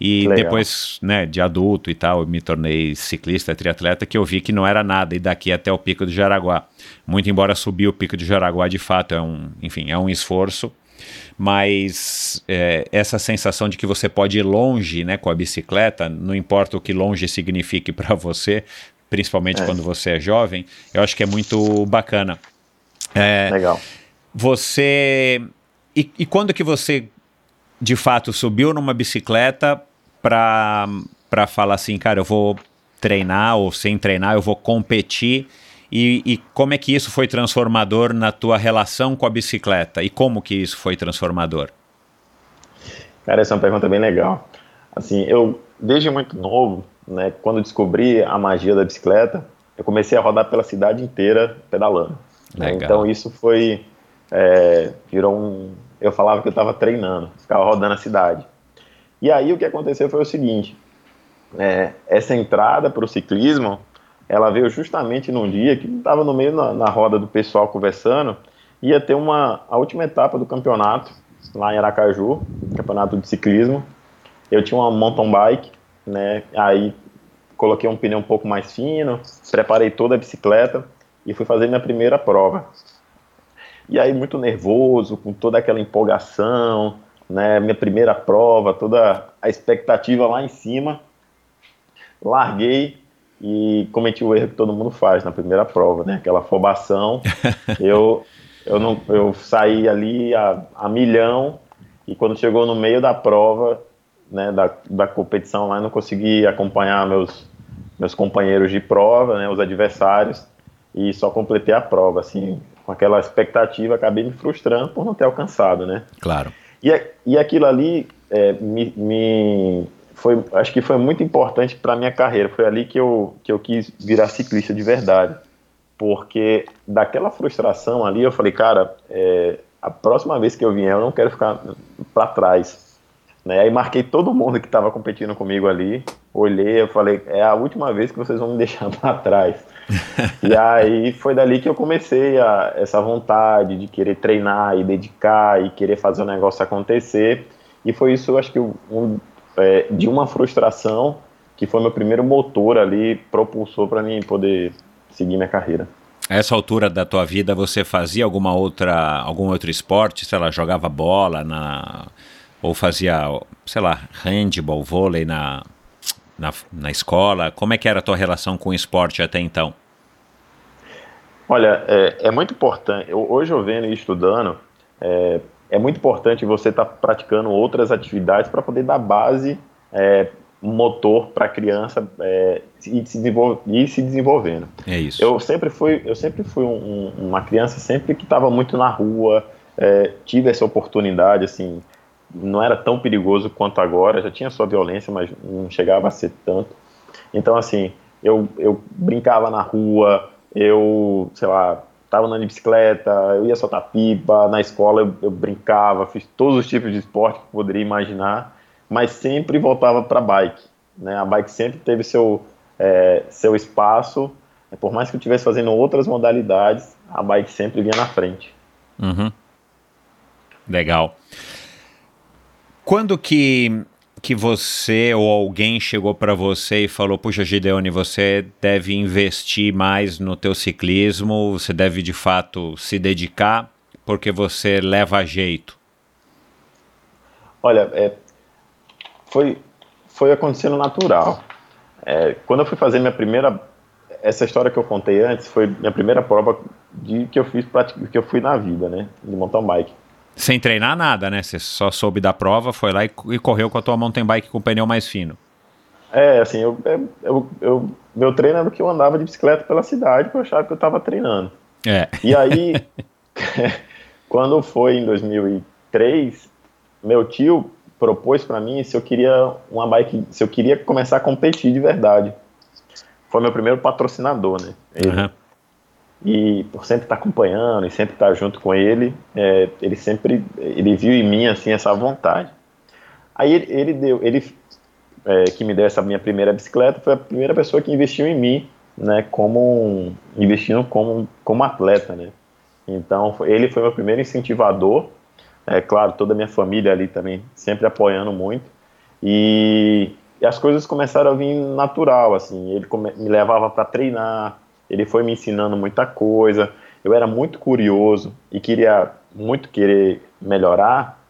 E Legal. depois, né, de adulto e tal, eu me tornei ciclista, triatleta, que eu vi que não era nada, e daqui até o Pico do Jaraguá. Muito embora subir o Pico do Jaraguá, de fato, é um, enfim, é um esforço, mas é, essa sensação de que você pode ir longe, né, com a bicicleta, não importa o que longe signifique para você, principalmente é. quando você é jovem, eu acho que é muito bacana. É, Legal. Você. E, e quando que você, de fato, subiu numa bicicleta para falar assim, cara, eu vou treinar ou sem treinar, eu vou competir? E, e, como é que isso foi transformador na tua relação com a bicicleta? E como que isso foi transformador? Cara, essa é uma pergunta bem legal. Assim, eu, desde muito novo, né, quando descobri a magia da bicicleta, eu comecei a rodar pela cidade inteira pedalando. Né? Então isso foi é, virou um. Eu falava que eu estava treinando, ficava rodando a cidade. E aí o que aconteceu foi o seguinte: é, essa entrada para o ciclismo, ela veio justamente num dia que estava no meio na, na, roda do pessoal conversando, ia ter uma a última etapa do campeonato lá em Aracaju, campeonato de ciclismo. Eu tinha uma mountain bike, né? Aí coloquei um pneu um pouco mais fino, preparei toda a bicicleta e fui fazer minha primeira prova. E aí, muito nervoso, com toda aquela empolgação, né? Minha primeira prova, toda a expectativa lá em cima. Larguei e cometi o erro que todo mundo faz na primeira prova, né? Aquela afobação. eu, eu, não, eu saí ali a, a milhão e quando chegou no meio da prova, né, da, da competição lá, eu não consegui acompanhar meus, meus companheiros de prova, né, os adversários, e só completei a prova, assim, com aquela expectativa, acabei me frustrando por não ter alcançado, né? Claro. E, e aquilo ali é, me, me, foi, acho que foi muito importante para minha carreira. Foi ali que eu, que eu quis virar ciclista de verdade, porque daquela frustração ali eu falei, cara, é, a próxima vez que eu vier eu não quero ficar para trás. Né? Aí marquei todo mundo que estava competindo comigo ali, olhei, eu falei, é a última vez que vocês vão me deixar para trás. e aí foi dali que eu comecei a, essa vontade de querer treinar e dedicar e querer fazer o negócio acontecer. E foi isso, acho que um, é, de uma frustração que foi meu primeiro motor ali, propulsor para mim poder seguir minha carreira. A essa altura da tua vida, você fazia alguma outra, algum outro esporte? Sei lá, jogava bola na ou fazia, sei lá, handball, vôlei na, na, na escola? Como é que era a tua relação com o esporte até então? Olha, é, é muito importante. Eu, hoje eu vendo e estudando, é, é muito importante você estar tá praticando outras atividades para poder dar base é, motor para a criança é, ir, se ir se desenvolvendo. É isso. Eu sempre fui, eu sempre fui um, uma criança sempre que estava muito na rua, é, tive essa oportunidade assim não era tão perigoso quanto agora, já tinha sua violência, mas não chegava a ser tanto. Então, assim, eu, eu brincava na rua, eu, sei lá, estava andando de bicicleta, eu ia soltar pipa, na escola eu, eu, brincava, fiz todos os tipos de esporte que poderia imaginar, mas sempre voltava para bike. Né? A bike sempre teve seu, é, seu espaço, por mais que eu estivesse fazendo outras modalidades, a bike sempre vinha na frente. Uhum. Legal. Quando que que você ou alguém chegou para você e falou, puxa Gideone, você deve investir mais no teu ciclismo, você deve de fato se dedicar porque você leva jeito? Olha, é, foi, foi acontecendo natural. É, quando eu fui fazer minha primeira, essa história que eu contei antes foi minha primeira prova de que eu fiz que eu fui na vida, né, de mountain bike. Sem treinar nada, né? Você só soube da prova, foi lá e, e correu com a tua mountain bike com o pneu mais fino. É, assim, eu, eu, eu, meu treino era que eu andava de bicicleta pela cidade, porque eu achava que eu estava treinando. É. E aí, quando foi em 2003, meu tio propôs para mim se eu queria uma bike, se eu queria começar a competir de verdade. Foi meu primeiro patrocinador, né? Ele, uhum. E por sempre estar tá acompanhando e sempre estar tá junto com ele, é, ele sempre ele viu em mim assim essa vontade. Aí ele, ele deu, ele é, que me deu essa minha primeira bicicleta foi a primeira pessoa que investiu em mim, né? Como investindo como como atleta, né? Então ele foi meu primeiro incentivador é claro, toda a minha família ali também, sempre apoiando muito. E, e as coisas começaram a vir natural, assim. Ele come, me levava para treinar, ele foi me ensinando muita coisa. Eu era muito curioso e queria muito querer melhorar,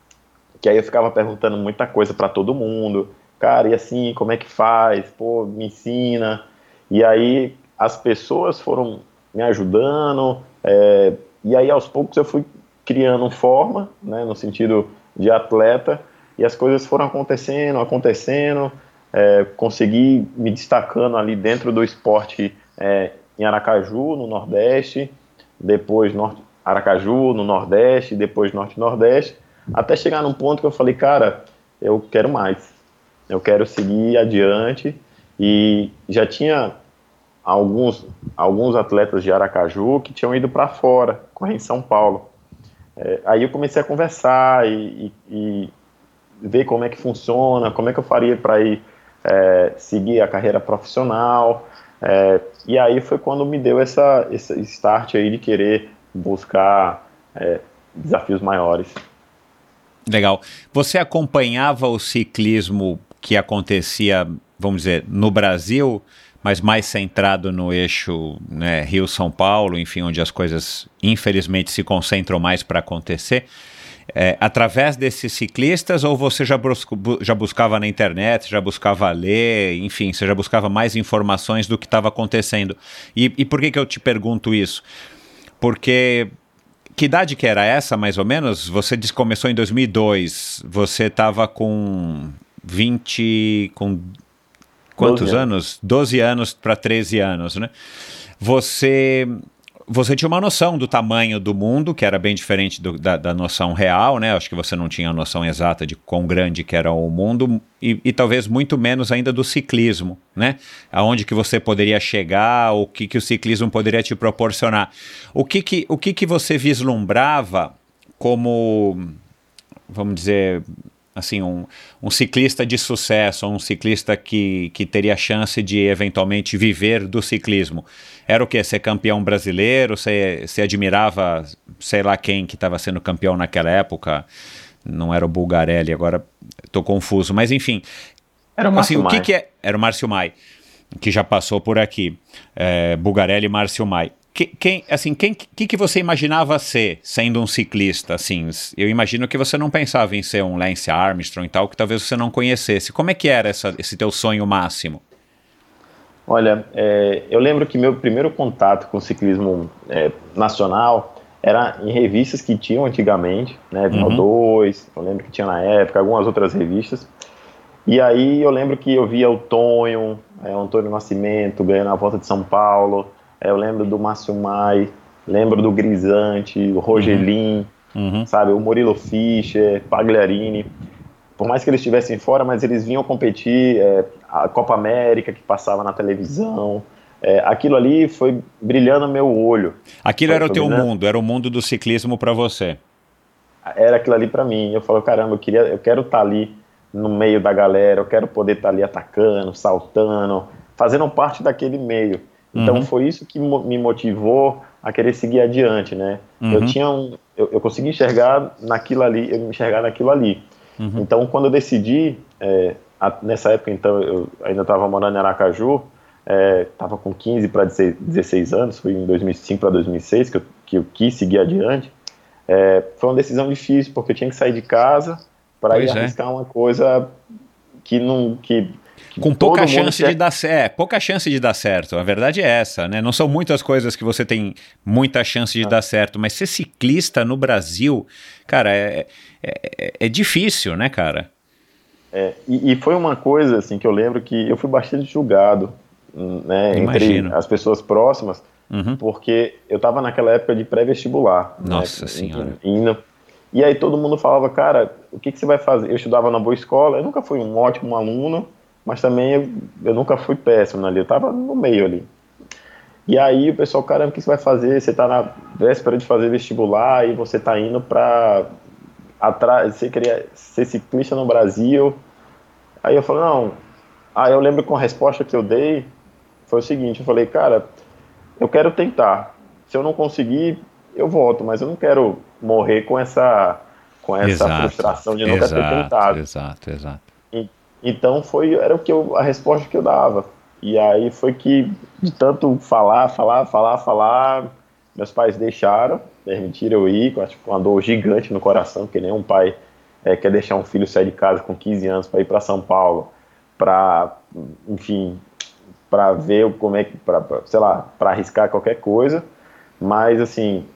que aí eu ficava perguntando muita coisa para todo mundo. Cara, e assim, como é que faz? Pô, me ensina. E aí as pessoas foram me ajudando, é, e aí aos poucos eu fui criando forma, né, no sentido de atleta, e as coisas foram acontecendo, acontecendo, é, consegui me destacando ali dentro do esporte é, em Aracaju, no Nordeste, depois norte, Aracaju, no Nordeste, depois Norte-Nordeste, até chegar num ponto que eu falei, cara, eu quero mais, eu quero seguir adiante, e já tinha alguns, alguns atletas de Aracaju que tinham ido para fora, correr em São Paulo, é, aí eu comecei a conversar e, e, e, ver como é que funciona, como é que eu faria para ir é, seguir a carreira profissional. É, e aí foi quando me deu essa, esse start aí de querer buscar é, desafios maiores. Legal. Você acompanhava o ciclismo que acontecia, vamos dizer, no Brasil? mas mais centrado no eixo né, Rio-São Paulo, enfim, onde as coisas infelizmente se concentram mais para acontecer. É, através desses ciclistas ou você já, busco, já buscava na internet, já buscava ler, enfim, você já buscava mais informações do que estava acontecendo? E, e por que, que eu te pergunto isso? Porque que idade que era essa, mais ou menos? Você que começou em 2002, você estava com 20, com quantos 12 anos? anos? 12 anos para 13 anos, né? Você você tinha uma noção do tamanho do mundo, que era bem diferente do, da, da, noção real, né? Acho que você não tinha a noção exata de quão grande que era o mundo e, e, talvez muito menos ainda do ciclismo, né? Aonde que você poderia chegar, o que, que o ciclismo poderia te proporcionar. O que que, o que, que você vislumbrava como, vamos dizer, assim, um, um ciclista de sucesso, um ciclista que, que teria chance de eventualmente viver do ciclismo, era o que? Ser campeão brasileiro? Você, você admirava, sei lá quem que estava sendo campeão naquela época? Não era o Bulgarelli, agora estou confuso, mas enfim. Era o Márcio assim, o que, que é? Era o Márcio Mai, que já passou por aqui. É, Bulgarelli e Márcio Mai. Que, quem, assim, quem que, que você imaginava ser sendo um ciclista? Assim, eu imagino que você não pensava em ser um Lance Armstrong e tal, que talvez você não conhecesse. Como é que era essa, esse teu sonho máximo? Olha, é, eu lembro que meu primeiro contato com o ciclismo é, nacional era em revistas que tinham antigamente, né, Vinal uhum. 2, eu lembro que tinha na época, algumas outras revistas. E aí eu lembro que eu via o Tonho, é, o Antônio Nascimento ganhando a volta de São Paulo, eu lembro do Márcio Mai, lembro do Grisante, o Rogelin, uhum. uhum. sabe, o Murilo Fischer, Pagliarini. Por mais que eles estivessem fora, mas eles vinham competir, é, a Copa América que passava na televisão. É, aquilo ali foi brilhando no meu olho. Aquilo foi, era o teu brilhando. mundo, era o mundo do ciclismo para você. Era aquilo ali para mim. Eu falo, caramba, eu, queria, eu quero estar tá ali no meio da galera, eu quero poder estar tá ali atacando, saltando, fazendo parte daquele meio. Então uhum. foi isso que me motivou a querer seguir adiante, né? Uhum. Eu tinha um, eu, eu, consegui enxergar naquilo ali, eu me enxergar naquilo ali. Uhum. Então quando eu decidi, é, a, nessa época então eu ainda estava morando em Aracaju, estava é, com 15 para 16 anos, foi em 2005 para 2006 que eu, que eu quis seguir adiante. É, foi uma decisão difícil porque eu tinha que sair de casa para ir é. arriscar uma coisa que não. Que Com todo pouca mundo chance quer- de dar certo. É, pouca chance de dar certo. A verdade é essa, né? Não são muitas coisas que você tem muita chance Ah. de dar certo, mas ser ciclista no Brasil, cara, é, é, é difícil, né, cara? É, e, e foi uma coisa assim que eu lembro que eu fui bastante julgado né, Imagino. entre as pessoas próximas, Uhum. porque eu estava naquela época de pré-vestibular. né, Nossa Senhora. Indo, e aí todo mundo falava, cara, o que, que você vai fazer? Eu estudava na boa escola, eu nunca fui um ótimo aluno, mas também eu, eu nunca fui péssimo ali, eu estava no meio ali. E aí o pessoal, caramba, o que você vai fazer? Você está na véspera de fazer vestibular e você está indo para atrás, você queria ser ciclista no Brasil. Aí eu falei, não. Aí eu lembro com a resposta que eu dei foi o seguinte, eu falei, cara, eu quero tentar. Se eu não conseguir, eu volto, mas eu não quero morrer com essa com essa Exato, frustração de nunca ter exato, tentado. Exato, exato. Então foi era o que eu, a resposta que eu dava. E aí foi que de tanto falar, falar, falar, falar, meus pais deixaram, permitiram eu ir, com com uma dor gigante no coração, porque nenhum pai eh, quer deixar um filho sair de casa com 15 anos para ir para São Paulo, para, enfim, para ver como é que, sei lá, para arriscar qualquer coisa. Mas assim,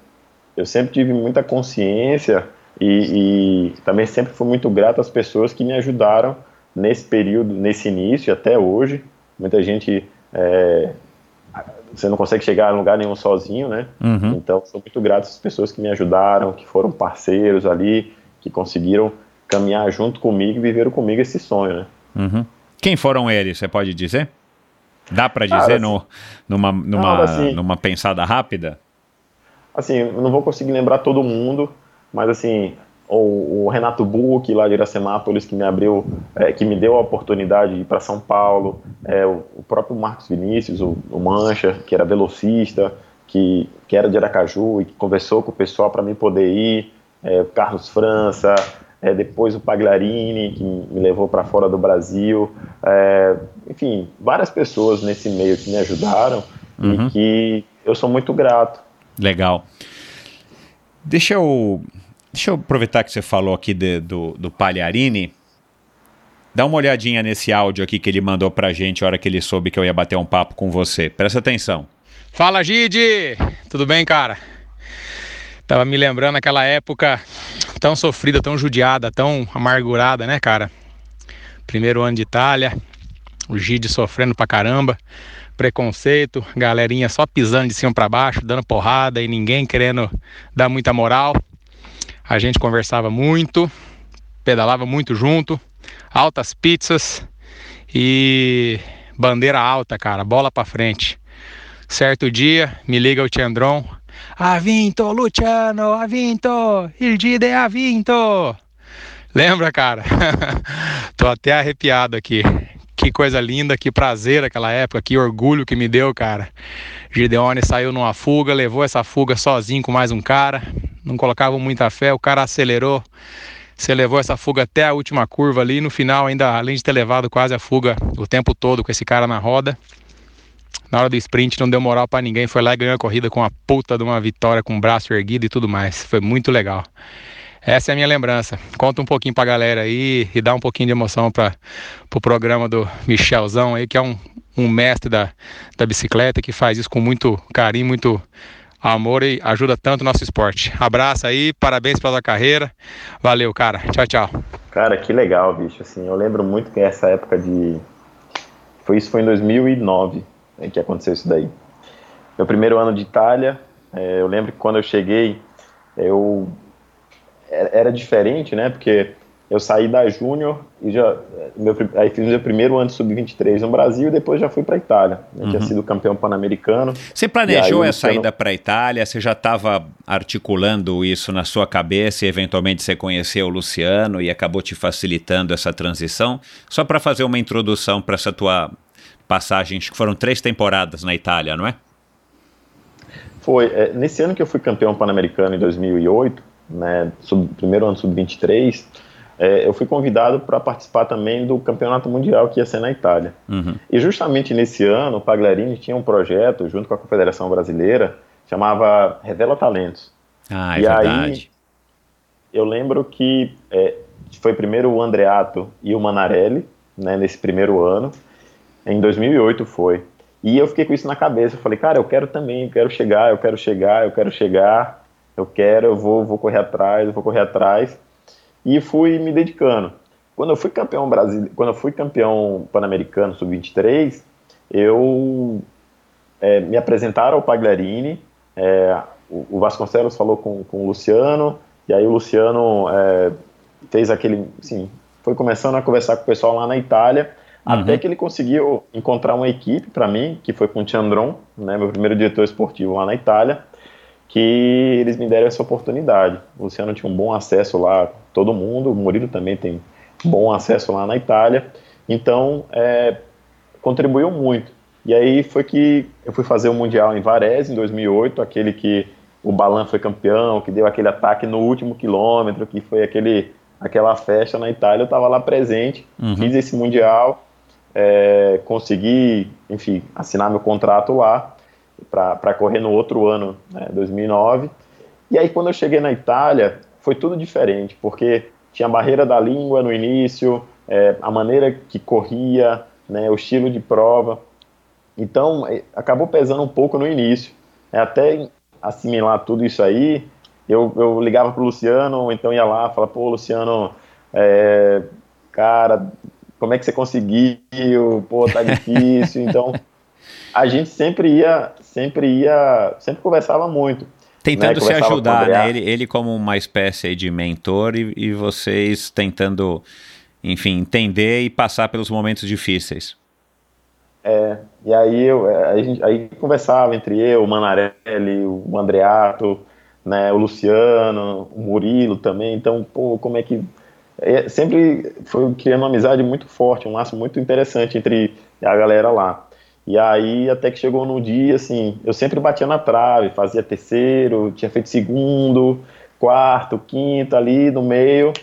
eu sempre tive muita consciência e, e também sempre fui muito grato às pessoas que me ajudaram nesse período, nesse início até hoje. Muita gente é, você não consegue chegar a lugar nenhum sozinho, né? Uhum. Então, sou muito grato às pessoas que me ajudaram, que foram parceiros ali, que conseguiram caminhar junto comigo e viveram comigo esse sonho, né? Uhum. Quem foram eles, você pode dizer? Dá pra Cara, dizer assim- no, numa, numa, Não, assim- numa pensada rápida? Assim, eu não vou conseguir lembrar todo mundo, mas assim, o, o Renato Buch, lá de Iracemápolis, que me abriu, é, que me deu a oportunidade de ir para São Paulo, é, o, o próprio Marcos Vinícius, o, o Mancha, que era velocista, que, que era de Aracaju e que conversou com o pessoal para mim poder ir, é, o Carlos França, é, depois o Pagliarini, que me levou para fora do Brasil, é, enfim, várias pessoas nesse meio que me ajudaram Uhum. e que eu sou muito grato. Legal. Deixa eu, deixa eu aproveitar que você falou aqui de- do, do Pagliarini. Dá uma olhadinha nesse áudio aqui que ele mandou pra gente a hora que ele soube que eu ia bater um papo com você. Presta atenção. Fala, Gide! Tudo bem, cara? Tava me lembrando aquela época tão sofrida, tão judiada, tão amargurada, né, cara? Primeiro ano de Itália, o Gide sofrendo pra caramba, preconceito, galerinha só pisando de cima pra baixo, dando porrada e ninguém querendo dar muita moral. A gente conversava muito, pedalava muito junto, altas pizzas e bandeira alta, cara, bola pra frente. Certo dia, me liga o Tiandron. Ha vinto, Luciano, ha vinto, il Gide ha vinto. Lembra, cara? Tô até arrepiado aqui. Que coisa linda, que prazer aquela época, que orgulho que me deu, cara. Gideone saiu numa fuga, levou essa fuga sozinho com mais um cara. Não colocava muita fé, o cara acelerou. Você levou essa fuga até a última curva ali. No final, ainda além de ter levado quase a fuga o tempo todo com esse cara na roda, na hora do sprint não deu moral pra ninguém, foi lá e ganhou a corrida com a puta de uma vitória com o braço erguido e tudo mais. Foi muito legal. Essa é a minha lembrança. Conta um pouquinho pra galera aí e dá um pouquinho de emoção para pro programa do Michelzão aí, que é um, um mestre da, da bicicleta que faz isso com muito carinho, muito amor e ajuda tanto o nosso esporte. Abraço aí, parabéns pela carreira. Valeu, cara. Tchau, tchau. Cara, que legal, bicho. Assim, eu lembro muito que essa época de. Foi isso foi em 2009 né, que aconteceu isso daí. Meu primeiro ano de Itália, é, eu lembro que quando eu cheguei, eu era diferente, né? Porque eu saí da Júnior e já meu, aí fiz meu primeiro ano de sub-23 no Brasil e depois já fui para Itália. Eu tinha sido campeão pan-americano. Você planejou aí, essa ida para a Itália? Você já estava articulando isso na sua cabeça e eventualmente você conheceu o Luciano e acabou te facilitando essa transição? Só para fazer uma introdução para essa tua passagem, acho que foram três temporadas na Itália, não é? Foi é, nesse ano que eu fui campeão pan-americano em 2008, né, sub, primeiro ano sub-23, é, eu fui convidado para participar também do campeonato mundial que ia ser na Itália. Uhum. E justamente nesse ano, o Pagliarini tinha um projeto junto com a Confederação Brasileira, chamava Revela Talentos. Ah, é E aí- verdade. Eu lembro que é, foi primeiro o Andreato e o Manarelli, né, nesse primeiro ano. Em 2008 foi. E eu fiquei com isso na cabeça. Eu falei, cara, eu quero também, eu quero chegar, eu quero chegar, eu quero chegar, eu quero, eu vou, vou correr atrás, eu vou correr atrás. E fui me dedicando. Quando eu fui campeão brasileiro, quando eu fui campeão pan-americano sub-23, eu é, me apresentaram ao Pagliarini, é, o, Vasconcelos falou com, com o Luciano, e aí o Luciano é, fez aquele, assim, foi começando a conversar com o pessoal lá na Itália, uhum. até que ele conseguiu encontrar uma equipe para mim, que foi com o Tiandron, né, meu primeiro diretor esportivo lá na Itália, que eles me deram essa oportunidade. O Luciano tinha um bom acesso lá, todo mundo, o Murilo também tem bom acesso lá na Itália, então é, contribuiu muito. E aí foi que eu fui fazer o Mundial em Varese, em 2008, aquele que o Balan foi campeão, que deu aquele ataque no último quilômetro, que foi aquele, aquela festa na Itália, eu estava lá presente, uhum. fiz esse Mundial, é, consegui, enfim, assinar meu contrato lá, para correr no outro ano, né, 2009. E aí, quando eu cheguei na Itália, foi tudo diferente, porque tinha a barreira da língua no início, é, a maneira que corria, né, o estilo de prova. Então, é, acabou pesando um pouco no início. É, até assimilar tudo isso aí, eu, eu ligava pro Luciano, ou então ia lá, falava, pô, Luciano, é, cara, como é que você conseguiu? Pô, tá difícil. então, a gente sempre ia, sempre ia, sempre conversava muito. Tentando né? se ajudar, né? Ele, ele como uma espécie de mentor e, e vocês tentando, enfim, entender e passar pelos momentos difíceis. É, e aí eu, é, a gente, aí conversava entre eu, o Manarelli, o Andreato, né, o Luciano, o Murilo também, então, pô, como é que... É, sempre foi criando uma amizade muito forte, um laço muito interessante entre a galera lá. E aí até que chegou no dia, assim, eu sempre batia na trave, fazia terceiro, tinha feito segundo, quarto, quinto ali no meio,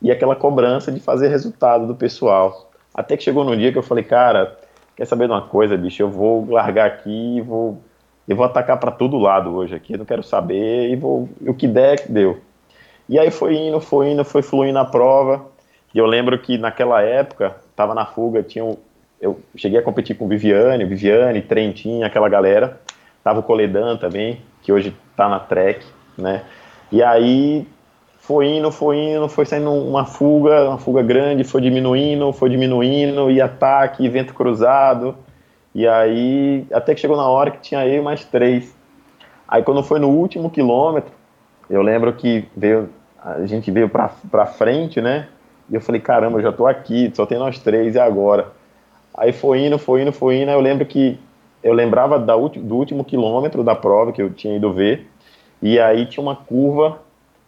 e aquela cobrança de fazer resultado do pessoal. Até que chegou no dia que eu falei, cara, quer saber de uma coisa, bicho? Eu vou largar aqui vou, eu vou atacar para todo lado hoje aqui, não quero saber, e vou, o que der, deu. E aí foi indo, foi indo, foi fluindo a prova, e eu lembro que naquela época, estava na fuga, tinha eu cheguei a competir com Viviane, Viviane, Trentin, aquela galera. Tava o Coledan também, que hoje tá na Trek, né? E aí foi indo, foi indo, foi saindo uma fuga, uma fuga grande, foi diminuindo, foi diminuindo, e ataque, vento cruzado. E aí, até que chegou na hora que tinha eu mais três. Aí quando foi no último quilômetro, eu lembro que veio, a gente veio pra, pra frente, né? E eu falei, caramba, eu já tô aqui, só tem nós três, e agora? Aí foi indo, foi indo, foi indo. Aí eu lembro que eu lembrava da, do último quilômetro da prova que eu tinha ido ver. E aí tinha uma curva.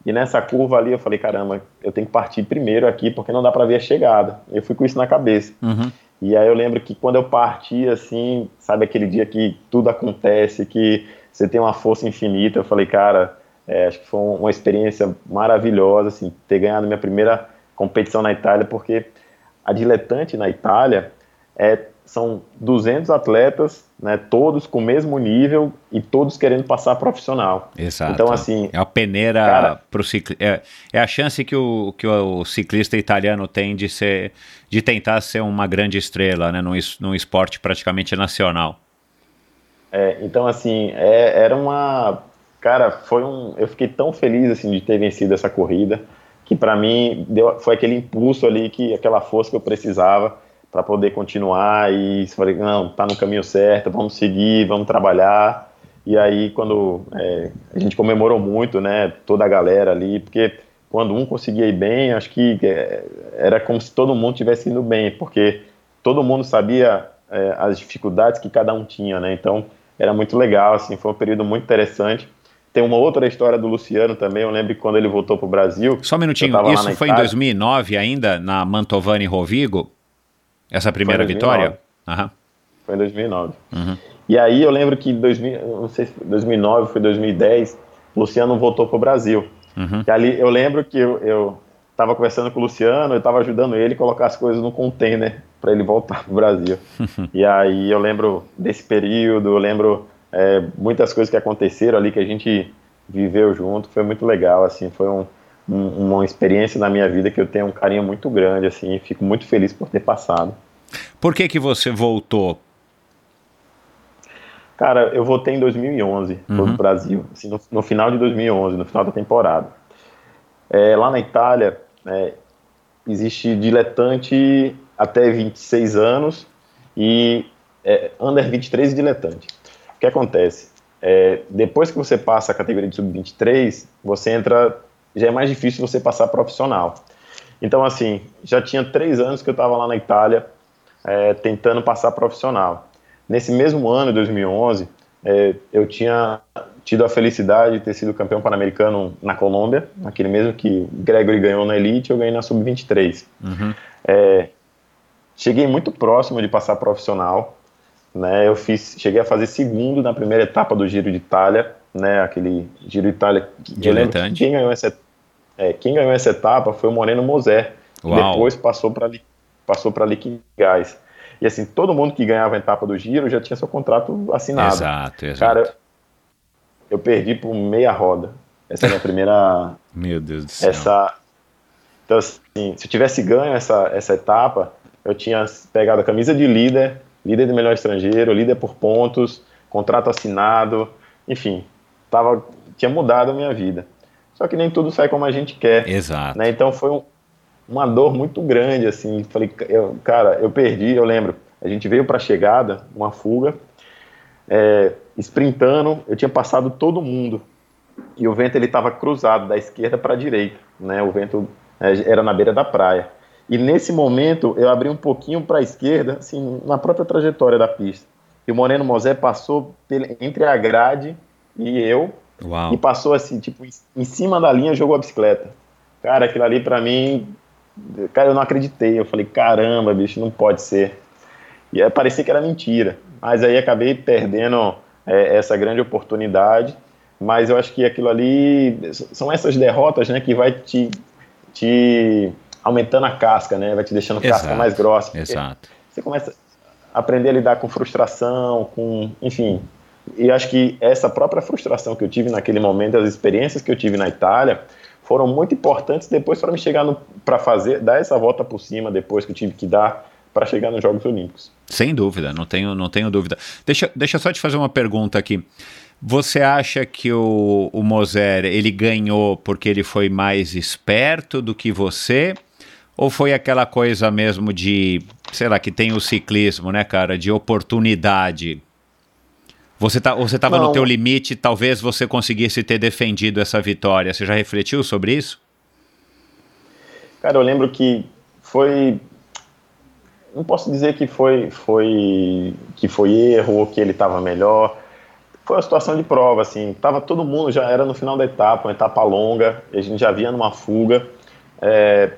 E nessa curva ali eu falei, caramba, eu tenho que partir primeiro aqui porque não dá para ver a chegada. Eu fui com isso na cabeça. Uhum. E aí eu lembro que quando eu parti, assim, sabe aquele dia que tudo acontece, que você tem uma força infinita, eu falei, cara, é, acho que foi uma experiência maravilhosa, assim, ter ganhado minha primeira competição na Itália, porque a diletante na Itália, é, são 200 atletas, né, todos com o mesmo nível e todos querendo passar profissional. Exato. Então, assim. É a peneira para o ciclista. É, é, a chance que o, que o ciclista italiano tem de, ser, de tentar ser uma grande estrela né, num, num esporte praticamente nacional. É, então, assim, é, era uma. Cara, foi um. Eu fiquei tão feliz assim, de ter vencido essa corrida, que para mim deu, foi aquele impulso ali, que aquela força que eu precisava para poder continuar e falei, não, tá no caminho certo, vamos seguir, vamos trabalhar. E aí, quando é, a gente comemorou muito, né, toda a galera ali, porque quando um conseguia ir bem, acho que é, era como se todo mundo tivesse indo bem, porque todo mundo sabia é, as dificuldades que cada um tinha, né, então era muito legal, assim, foi um período muito interessante. Tem uma outra história do Luciano também, eu lembro que quando ele voltou para o Brasil... Só um minutinho, isso foi Itália, em 2009 ainda, na Mantovani Rovigo? Essa primeira vitória? Foi em 2009. Uhum. E aí eu lembro que em 2000, não sei se 2009 foi 2010, o Luciano voltou para o Brasil. Uhum. E ali eu lembro que eu, eu tava conversando com o Luciano, eu estava ajudando ele a colocar as coisas no container para ele voltar para o Brasil. e aí eu lembro desse período, eu lembro é, muitas coisas que aconteceram ali que a gente viveu junto, foi muito legal, assim, foi um, um, uma experiência na minha vida que eu tenho um carinho muito grande, assim, fico muito feliz por ter passado. Por que que você voltou? Cara, eu voltei em 2011 uhum. pro Brasil, assim, no, no, final de 2011, no final da temporada. É, lá na Itália, é, existe diletante até 26 anos e é, under 23 e diletante. O que acontece? É, depois que você passa a categoria de sub-23, você entra, já é mais difícil você passar profissional. Então, assim, já tinha três anos que eu estava lá na Itália é, tentando passar profissional. Nesse mesmo ano, 2011, é, eu tinha tido a felicidade de ter sido campeão pan-americano na Colômbia, aquele mesmo que Gregory ganhou na Elite, eu ganhei na Sub-23. Uhum. É, cheguei muito próximo de passar profissional, né, eu fiz, cheguei a fazer segundo na primeira etapa do Giro de Itália, né, aquele Giro de Itália. Eu lembro que quem ganhou essa, é, quem ganhou essa etapa foi o Moreno Moser, que depois passou para passou para Liquigás. E assim, todo mundo que ganhava a etapa do Giro já tinha seu contrato assinado. Exato, exato. Cara, eu perdi por meia roda. Essa é a minha primeira. Meu Deus do céu. Essa. Então, assim, se eu tivesse ganho essa, essa etapa, eu tinha pegado a camisa de líder, líder de melhor estrangeiro, líder por pontos, contrato assinado, enfim, tava, tinha mudado a minha vida. Só que nem tudo sai como a gente quer. Exato. Né? Então foi um, uma dor muito grande, assim. Falei, eu, cara, eu perdi, eu lembro. A gente veio para a chegada, uma fuga, é, sprintando, eu tinha passado todo mundo. E o vento ele estava cruzado da esquerda para a direita, né? O vento é, era na beira da praia. E nesse momento eu abri um pouquinho para a esquerda, assim, na própria trajetória da pista. E o Moreno Mosé passou entre a grade e eu, Uau. e passou assim, tipo, em cima da linha jogou a bicicleta. Cara, aquilo ali para mim, cara, eu não acreditei. Eu falei, caramba, bicho, não pode ser. E aí parecia que era mentira. Mas aí acabei perdendo é, essa grande oportunidade. Mas eu acho que aquilo ali são essas derrotas, né, que vai te, te aumentando a casca, né? Vai te deixando Exato. casca mais grossa. Exato. Você começa a aprender a lidar com frustração, com, enfim. E acho que essa própria frustração que eu tive naquele momento, as experiências que eu tive na Itália, foram muito importantes depois para me chegar para fazer, dar essa volta por cima depois que eu tive que dar para chegar nos Jogos Olímpicos. Sem dúvida, não tenho, não tenho dúvida. Deixa, deixa só te fazer uma pergunta aqui. Você acha que o, o Moser ele ganhou porque ele foi mais esperto do que você? Ou foi aquela coisa mesmo de, sei lá, que tem o ciclismo, né, cara, de oportunidade? Você tá, você estava no teu limite, talvez você conseguisse ter defendido essa vitória. Você já refletiu sobre isso? Cara, eu lembro que foi não posso dizer que foi foi que foi erro ou que ele estava melhor. Foi uma situação de prova, assim. Tava todo mundo já era no final da etapa, uma etapa longa. a gente já vinha numa fuga. É,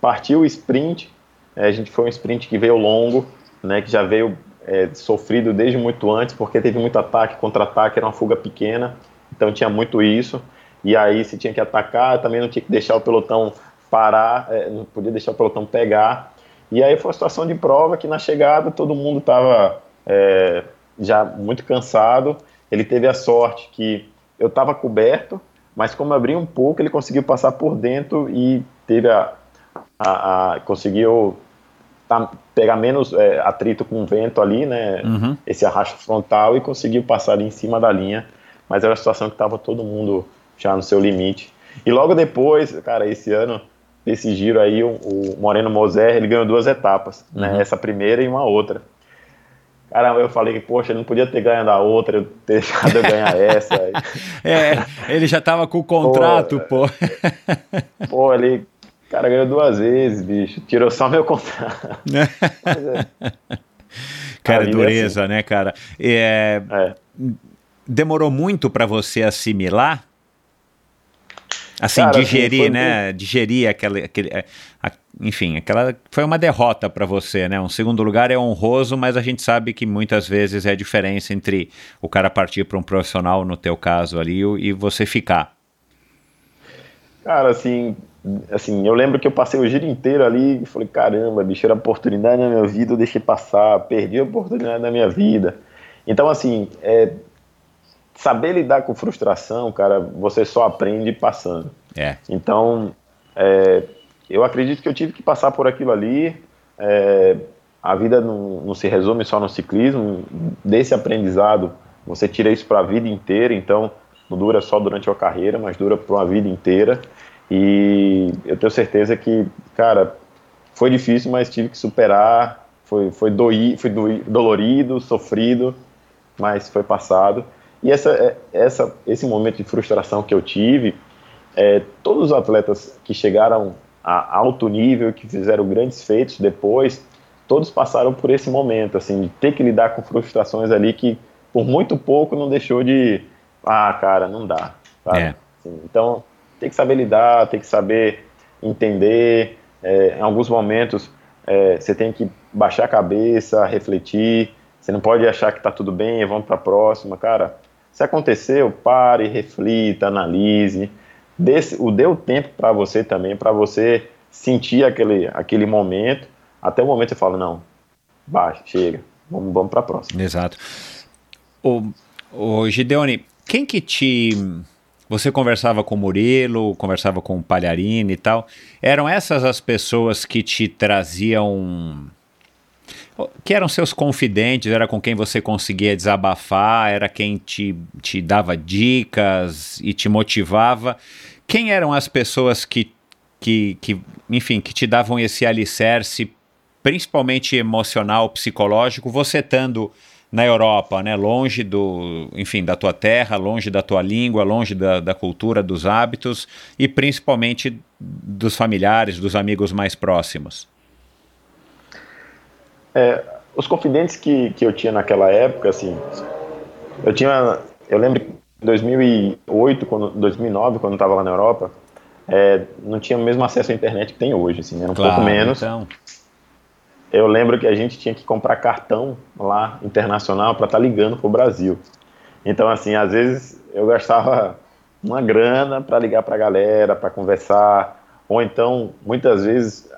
Partiu o sprint, é, a gente foi um sprint que veio longo, né, que já veio é, sofrido desde muito antes, porque teve muito ataque, contra-ataque, era uma fuga pequena, então tinha muito isso. E aí, se tinha que atacar, também não tinha que deixar o pelotão parar, é, não podia deixar o pelotão pegar. E aí foi uma situação de prova que na chegada todo mundo estava é, já muito cansado. Ele teve a sorte que eu estava coberto, mas como abri um pouco, ele conseguiu passar por dentro e teve a, a, a conseguiu tá, pegar menos é, atrito com o vento ali, né? Uhum. Esse arrasto frontal e conseguiu passar ali em cima da linha. Mas era uma situação que estava todo mundo já no seu limite. E logo depois, cara, esse ano, esse giro aí, o, o Moreno Moser, ele ganhou duas etapas, né? uhum. né? Essa primeira e uma outra. Cara, eu falei que, poxa, ele não podia ter ganhado a outra, eu ter deixado eu ganhar essa. é, ele já tava com o contrato, pô. Pô, pô ele cara ganhou duas vezes, bicho. Tirou só meu contrato. é. Cara, é dureza, assim. né, cara? É, é. Demorou muito para você assimilar? Assim, cara, digerir, assim, né? Digerir aquele, aquele, é, a, enfim, aquela foi uma derrota para você, né? Um segundo lugar é honroso, mas a gente sabe que muitas vezes é a diferença entre o cara partir para um profissional, no teu caso ali, e você ficar. Cara, assim, assim, eu lembro que eu passei o giro inteiro ali e falei, caramba, bicho, era oportunidade na minha vida, eu deixei passar, perdi a oportunidade na minha vida. Então, assim, é, saber lidar com frustração, cara, você só aprende passando. É. Então, é, eu acredito que eu tive que passar por aquilo ali. É, a vida não, não, se resume só no ciclismo. Desse aprendizado, você tira isso para a vida inteira. Então, não dura só durante a carreira, mas dura para uma vida inteira. E eu tenho certeza que, cara, foi difícil, mas tive que superar. Foi, foi, doi, foi doi, dolorido, sofrido, mas foi passado. E essa, é, essa, esse momento de frustração que eu tive, é, todos os atletas que chegaram a alto nível, que fizeram grandes feitos depois, todos passaram por esse momento, assim, de ter que lidar com frustrações ali que, por muito pouco, não deixou de, ah, cara, não dá. É. Assim, então, tem que saber lidar, tem que saber entender. É, em alguns momentos, é, você tem que baixar a cabeça, refletir. Você não pode achar que está tudo bem, vamos para a próxima, cara. Se aconteceu, pare, reflita, analise. Desse, o deu tempo para você também, para você sentir aquele, aquele momento. Até o momento você fala, não, baixa, chega, vamos, vamos para a próxima. Exato. O, o Gideone, quem que te... Você conversava com o Murilo, conversava com o Palharini e tal. Eram essas as pessoas que te traziam que eram seus confidentes, era com quem você conseguia desabafar, era quem te, te dava dicas e te motivava. Quem eram as pessoas que, que, que, enfim, que te davam esse alicerce, principalmente emocional, psicológico, você estando na Europa, né, longe do, enfim, da tua terra, longe da tua língua, longe da, da cultura, dos hábitos e principalmente dos familiares, dos amigos mais próximos? É, os confidentes que, que eu tinha naquela época, assim, eu tinha, eu lembro em 2008, quando, 2009, quando eu estava lá na Europa, é, não tinha o mesmo acesso à internet que tem hoje, assim, era um claro, pouco menos. Então. Eu lembro que a gente tinha que comprar cartão lá internacional para estar tá ligando para o Brasil. Então, assim, às vezes eu gastava uma grana para ligar para a galera, para conversar, ou então, muitas vezes,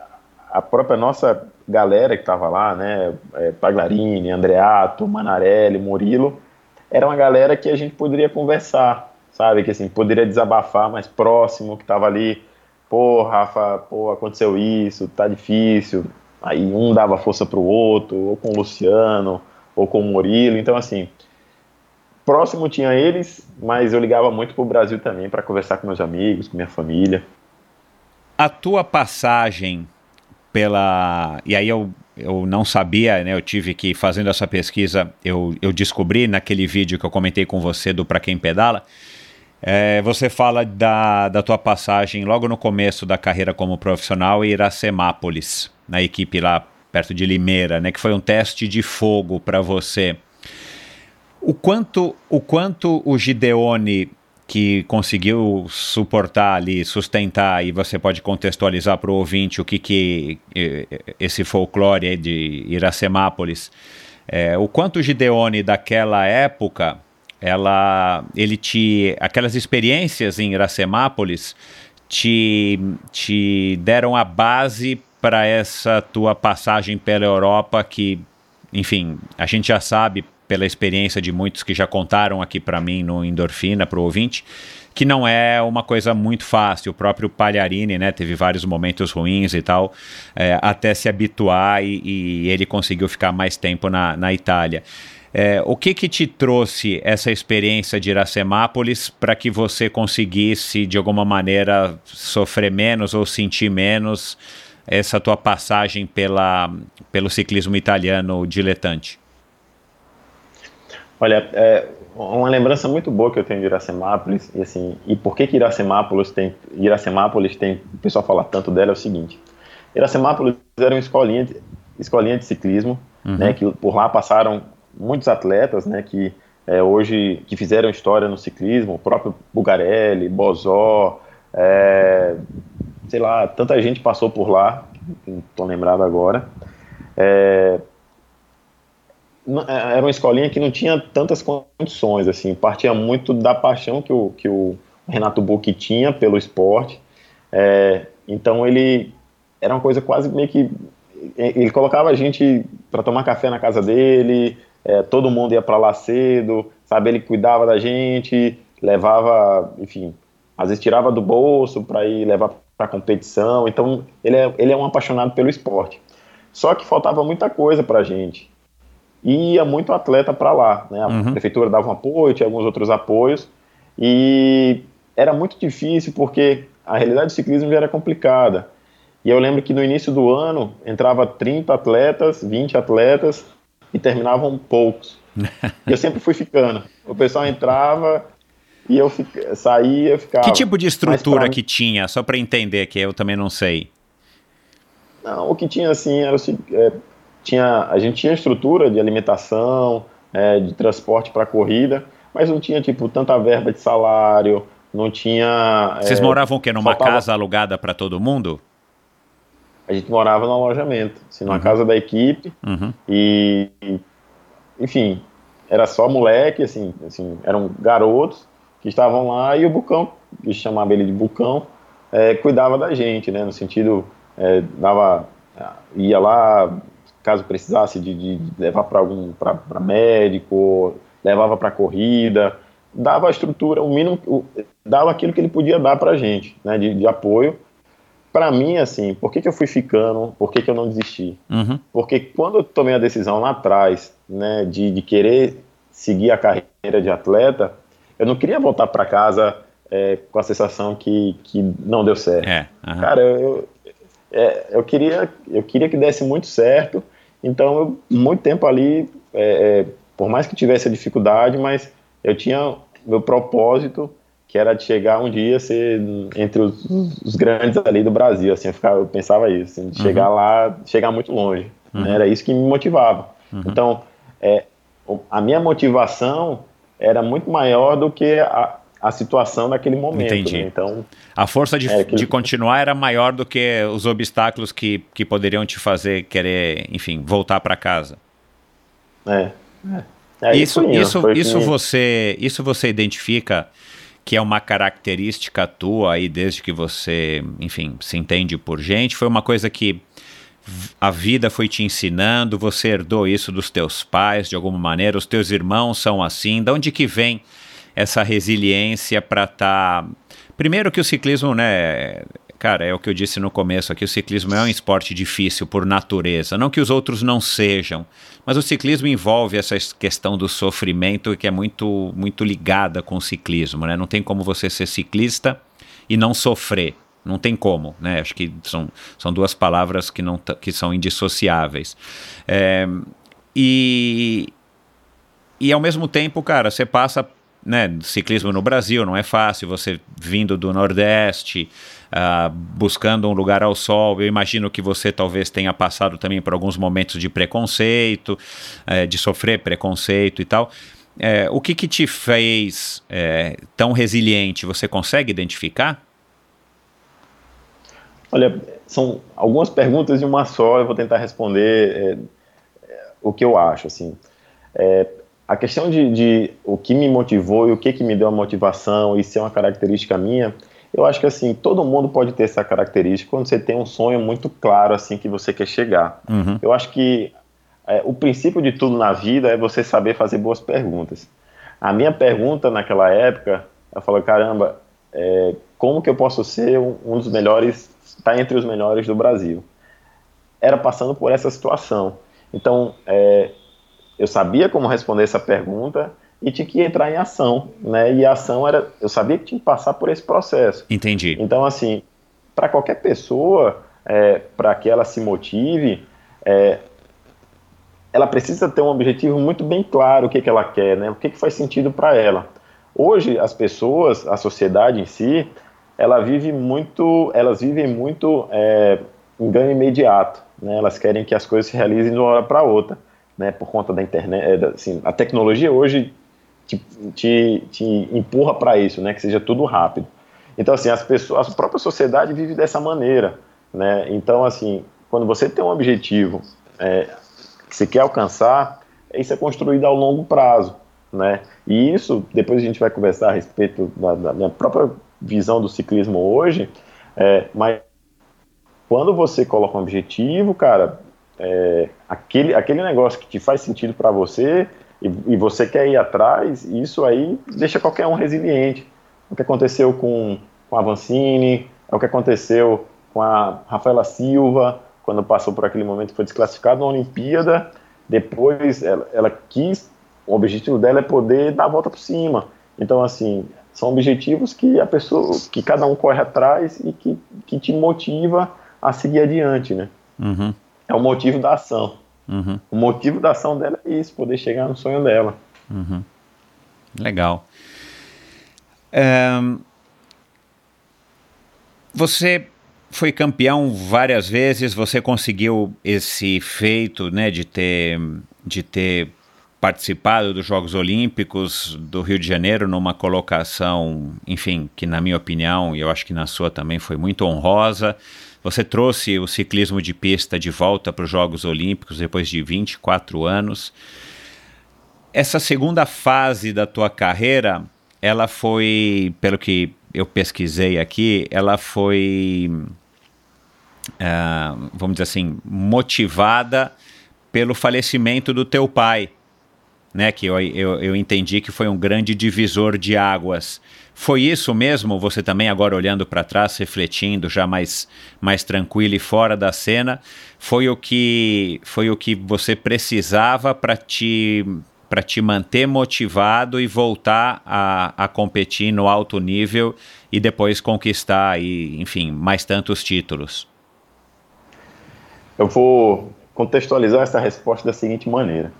a própria nossa galera que estava lá, né, é, Paglarini, Andreato, Manarelli, Murilo, era uma galera que a gente poderia conversar, sabe, que assim, poderia desabafar mais próximo, que estava ali, pô, Rafa, pô, aconteceu isso, tá difícil, aí um dava força pro outro, ou com o Luciano, ou com o Murilo, então assim, próximo tinha eles, mas eu ligava muito pro Brasil também para conversar com meus amigos, com minha família. A tua passagem pela. E aí eu, eu não sabia, né? Eu tive que, fazendo essa pesquisa, eu, eu descobri naquele vídeo que eu comentei com você do Pra Quem Pedala. É, você fala da, da tua passagem logo no começo da carreira como profissional em Iracemápolis, na equipe lá perto de Limeira, né? Que foi um teste de fogo para você. O quanto, o quanto o Gideone que conseguiu suportar ali, sustentar, e você pode contextualizar para o ouvinte o que, que esse folclore de Iracemápolis, é, o quanto o Gideone daquela época, ela, ele te, aquelas experiências em Iracemápolis te, te deram a base para essa tua passagem pela Europa que, enfim, a gente já sabe pela experiência de muitos que já contaram aqui para mim no Endorfina, para o ouvinte, que não é uma coisa muito fácil. O próprio Palharini, né, teve vários momentos ruins e tal, é, até se habituar e, e, ele conseguiu ficar mais tempo na, na Itália. É, o que que te trouxe essa experiência de Iracemápolis para que você conseguisse, de alguma maneira, sofrer menos ou sentir menos essa tua passagem pela, pelo ciclismo italiano diletante? Olha, é uma lembrança muito boa que eu tenho de Iracemápolis, e assim, e por que que Iracemápolis tem, Iracemápolis tem, o pessoal fala tanto dela, é o seguinte, Iracemápolis era uma escolinha de, escolinha de ciclismo, uhum. né, que por lá passaram muitos atletas, né, que é, hoje, que fizeram história no ciclismo, o próprio Bugarelli, Bozó, é, sei lá, tanta gente passou por lá, não estou lembrado agora, é, é, era uma escolinha que não tinha tantas condições, assim, partia muito da paixão que o, que o Renato Bucchi tinha pelo esporte, é, então ele era uma coisa quase meio que, ele colocava a gente para tomar café na casa dele, é, todo mundo ia para lá cedo, sabe, ele cuidava da gente, levava, enfim, às vezes tirava do bolso para ir levar para competição. Então ele é, ele é um apaixonado pelo esporte. Só que faltava muita coisa para a gente. E ia muito atleta para lá. Né? A uhum. prefeitura dava um apoio, tinha alguns outros apoios. E era muito difícil porque a realidade do ciclismo já era complicada. E eu lembro que no início do ano entrava 30 atletas, 20 atletas e terminavam poucos. e eu sempre fui ficando. O pessoal entrava e eu fica, saía, ficava. Que tipo de estrutura que tinha? Só para entender que eu também não sei. Não, o que tinha assim era é, tinha a gente tinha estrutura de alimentação, é, de transporte para corrida, mas não tinha tipo tanta verba de salário, não tinha. Vocês é, moravam o quê? Numa faltava... casa alugada para todo mundo? A gente morava no alojamento, assim, numa uhum. casa da equipe uhum. e, enfim, era só moleque, assim, assim, eram garotos que estavam lá e o Bucão, que chamava ele de Bucão, é, cuidava da gente, né, no sentido, é, dava, ia lá, caso precisasse de, de levar para algum, para médico, levava para corrida, dava a estrutura, o mínimo, o, dava aquilo que ele podia dar para a gente, né, de, de apoio. Para mim, assim, por que, que eu fui ficando, por que, que eu não desisti? Uhum. Porque quando eu tomei a decisão lá atrás, né, de, de querer seguir a carreira de atleta, eu não queria voltar para casa é, com a sensação que, que não deu certo. É, uhum. Cara, eu, é, eu, queria, eu queria que desse muito certo, então eu, muito tempo ali, é, é, por mais que tivesse a dificuldade, mas eu tinha meu propósito, que era de chegar um dia ser entre os, os grandes ali do Brasil, assim, eu, ficava, eu pensava isso, assim, de uhum. chegar lá, chegar muito longe, né? uhum. né? era isso que me motivava. Uhum. Então, é, a minha motivação era muito maior do que a, a situação naquele momento. Entendi. Né? Então, a força de, é, de continuar era maior do que os obstáculos que, que poderiam te fazer querer, enfim, voltar para casa. É. é. É, isso, isso, isso, você, isso você identifica que é uma característica tua aí desde que você, enfim, se entende por gente? Foi uma coisa que a vida foi te ensinando, você herdou isso dos teus pais de alguma maneira, os teus irmãos são assim, de onde que vem essa resiliência para estar... Tá... Primeiro que o ciclismo, né, Cara, é o que eu disse no começo aqui: o ciclismo é um esporte difícil por natureza. Não que os outros não sejam, mas o ciclismo envolve essa questão do sofrimento que é muito, muito ligada com o ciclismo. Né? Não tem como você ser ciclista e não sofrer. Não tem como, né? Acho que são, são duas palavras que, não, que são indissociáveis. É, e, e ao mesmo tempo, cara, você passa né, ciclismo no Brasil, não é fácil, você vindo do Nordeste, uh, buscando um lugar ao sol. Eu imagino que você talvez tenha passado também por alguns momentos de preconceito, uh, de sofrer preconceito e tal. Uh, o que, que te fez eh, tão resiliente? Você consegue identificar? Olha, são algumas perguntas em uma só. Eu vou tentar responder o que eu acho. Assim, a questão de, de, o que me motivou e o que, que me deu a motivação e ser uma característica minha eu acho que assim, todo mundo pode ter essa característica quando você tem um sonho muito claro assim que você quer chegar. Uhum. Eu acho que é, o princípio de tudo na vida é você saber fazer boas perguntas. A minha pergunta naquela época, eu falei, caramba, é, como que eu posso ser um, um dos melhores, estar tá entre os melhores do Brasil? Era passando por essa situação. Então, é, eu sabia como responder essa pergunta e tinha que entrar em ação, né? E a ação era, eu sabia que tinha que passar por esse processo. Entendi. Então, assim, para qualquer pessoa, é, para que ela se motive, é, ela precisa ter um objetivo muito bem claro, o que, que ela quer, né? O que, que faz sentido para ela. Hoje, as pessoas, a sociedade em si, ela vive muito, elas vivem muito é, em ganho imediato, né? Elas querem que as coisas se realizem de uma hora para outra. Né, por conta da internet, é, assim, a tecnologia hoje te, te, te empurra para isso, né? Que seja tudo rápido. Então, assim, as pessoas, a própria sociedade vive dessa maneira, né? Então, assim, quando você tem um objetivo é, que você quer alcançar, isso é construído ao longo prazo, né? E isso, depois a gente vai conversar a respeito da, da minha própria visão do ciclismo hoje, é, mas quando você coloca um objetivo, cara, é, aquele, aquele negócio que te faz sentido para você, e, e, você quer ir atrás, isso aí deixa qualquer um resiliente. O que aconteceu com, com a Vancini, é o que aconteceu com a Rafaela Silva, quando passou por aquele momento foi desclassificada na Olimpíada, depois ela, ela quis, o objetivo dela é poder dar a volta por cima. Então, assim, são objetivos que a pessoa, que cada um corre atrás e que, que te motiva a seguir adiante, né? Uhum. É o motivo da ação. Uhum. O motivo da ação dela é isso, poder chegar no sonho dela. Uhum. Legal. Você foi campeão várias vezes, você conseguiu esse feito, né, de ter, de ter participado dos Jogos Olímpicos do Rio de Janeiro numa colocação, enfim, que na minha opinião, e eu acho que na sua também foi muito honrosa. Você trouxe o ciclismo de pista de volta para os Jogos Olímpicos depois de 24 anos. Essa segunda fase da tua carreira, ela foi, pelo que eu pesquisei aqui, ela foi, uh, vamos dizer assim, motivada pelo falecimento do teu pai, né? Que eu, eu, eu entendi que foi um grande divisor de águas. Foi isso mesmo? Você também agora olhando para trás, refletindo, já mais, mais tranquilo e fora da cena, foi o que foi o que você precisava para te para te manter motivado e voltar a, a competir no alto nível e depois conquistar aí, enfim, mais tantos títulos? Eu vou contextualizar essa resposta da seguinte maneira.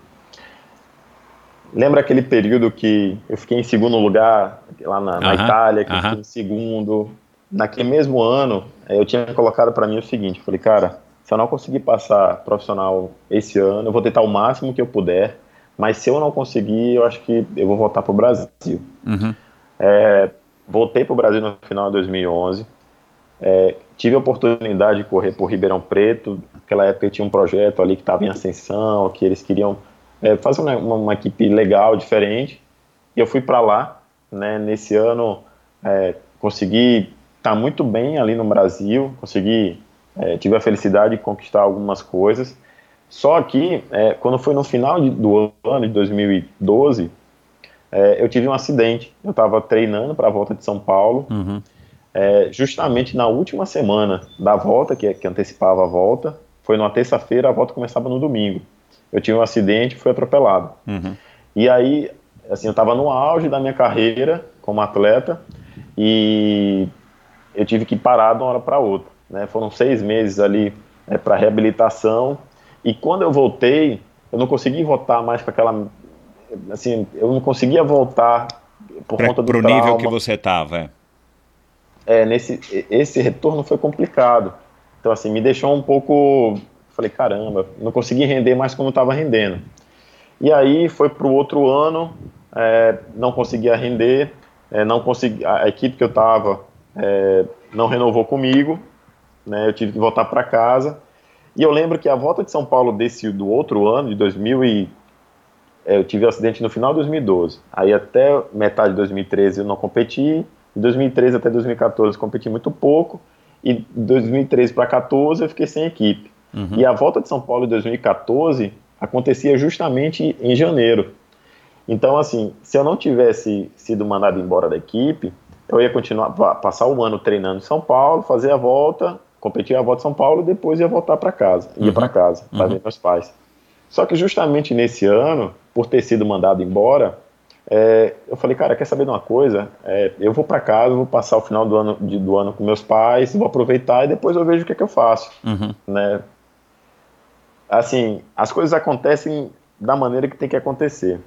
Lembra aquele período que eu fiquei em segundo lugar lá na, na Itália, que eu fiquei em segundo? Naquele mesmo ano, eh, eu tinha colocado para mim o seguinte: falei, cara, se eu não conseguir passar profissional esse ano, eu vou tentar o máximo que eu puder, mas se eu não conseguir, eu acho que eu vou voltar para o Brasil. Uhum. É, voltei para o Brasil no final de 2011. É, tive a oportunidade de correr por Ribeirão Preto. Naquela época tinha um projeto ali que estava em ascensão, que eles queriam é, fazer uma, uma, equipe legal, diferente. E eu fui para lá. Né, nesse ano é, consegui estar tá muito bem ali no Brasil, consegui, é, tive a felicidade de conquistar algumas coisas. Só que, é, quando foi no final de, do ano de 2012, é, eu tive um acidente. Eu estava treinando para a volta de São Paulo, uhum. é, justamente na última semana da volta, que, que antecipava a volta. Foi numa terça-feira, a volta começava no domingo. Eu tive um acidente, fui atropelado. Uhum. E aí, assim, eu estava no auge da minha carreira como atleta e eu tive que parar de uma hora para outra. Né? Foram seis meses ali né, para reabilitação e quando eu voltei, eu não consegui voltar mais com aquela. Assim, eu não conseguia voltar por pra, conta do pro trauma. nível que você estava. É. é, nesse, esse retorno foi complicado. Então, assim, me deixou um pouco. Falei, caramba, não consegui render mais como estava rendendo. E aí foi para o outro ano, é, não conseguia render, é, não consegui, a equipe que eu estava é, não renovou comigo, né, eu tive que voltar para casa. E eu lembro que a volta de São Paulo desse do outro ano, de 2000 e é, eu tive um acidente no final de 2012. Aí até metade de 2013 eu não competi. De 2013 até 2014 competi muito pouco. E de 2013 para 2014 eu fiquei sem equipe. Uhum. E a volta de São Paulo em 2014 acontecia justamente em janeiro. Então, assim, se eu não tivesse sido mandado embora da equipe, eu ia continuar, passar o ano treinando em São Paulo, fazer a volta competia a volta de São Paulo e depois ia voltar para casa, ia uhum. para casa, para uhum. ver meus pais. Só que justamente nesse ano, por ter sido mandado embora, é, eu falei, cara, quer saber de uma coisa? É, eu vou para casa, vou passar o final do ano, de, do ano com meus pais, vou aproveitar e depois eu vejo o que, é que eu faço, uhum. né? Assim, as coisas acontecem da maneira que tem que acontecer.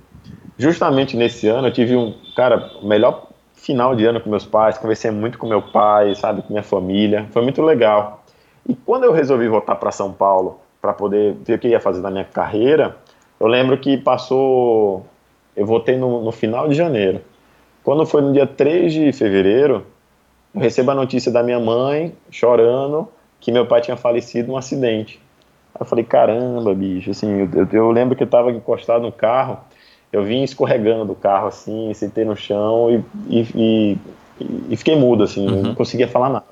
Justamente nesse ano eu tive um, cara, melhor final de ano com meus pais, conversei muito com meu pai, sabe, com minha família, foi muito legal. E quando eu resolvi voltar para São Paulo para poder ver o que ia fazer na minha carreira, eu lembro que passou, eu voltei no, no final de janeiro. Quando foi no dia 3 de fevereiro, eu recebo a notícia da minha mãe chorando que meu pai tinha falecido num acidente. Aí eu falei, caramba, bicho, assim, eu, eu lembro que eu estava encostado no carro eu vim escorregando do carro assim, sentei no chão e, e, e, e fiquei mudo, assim, uhum. não conseguia falar nada.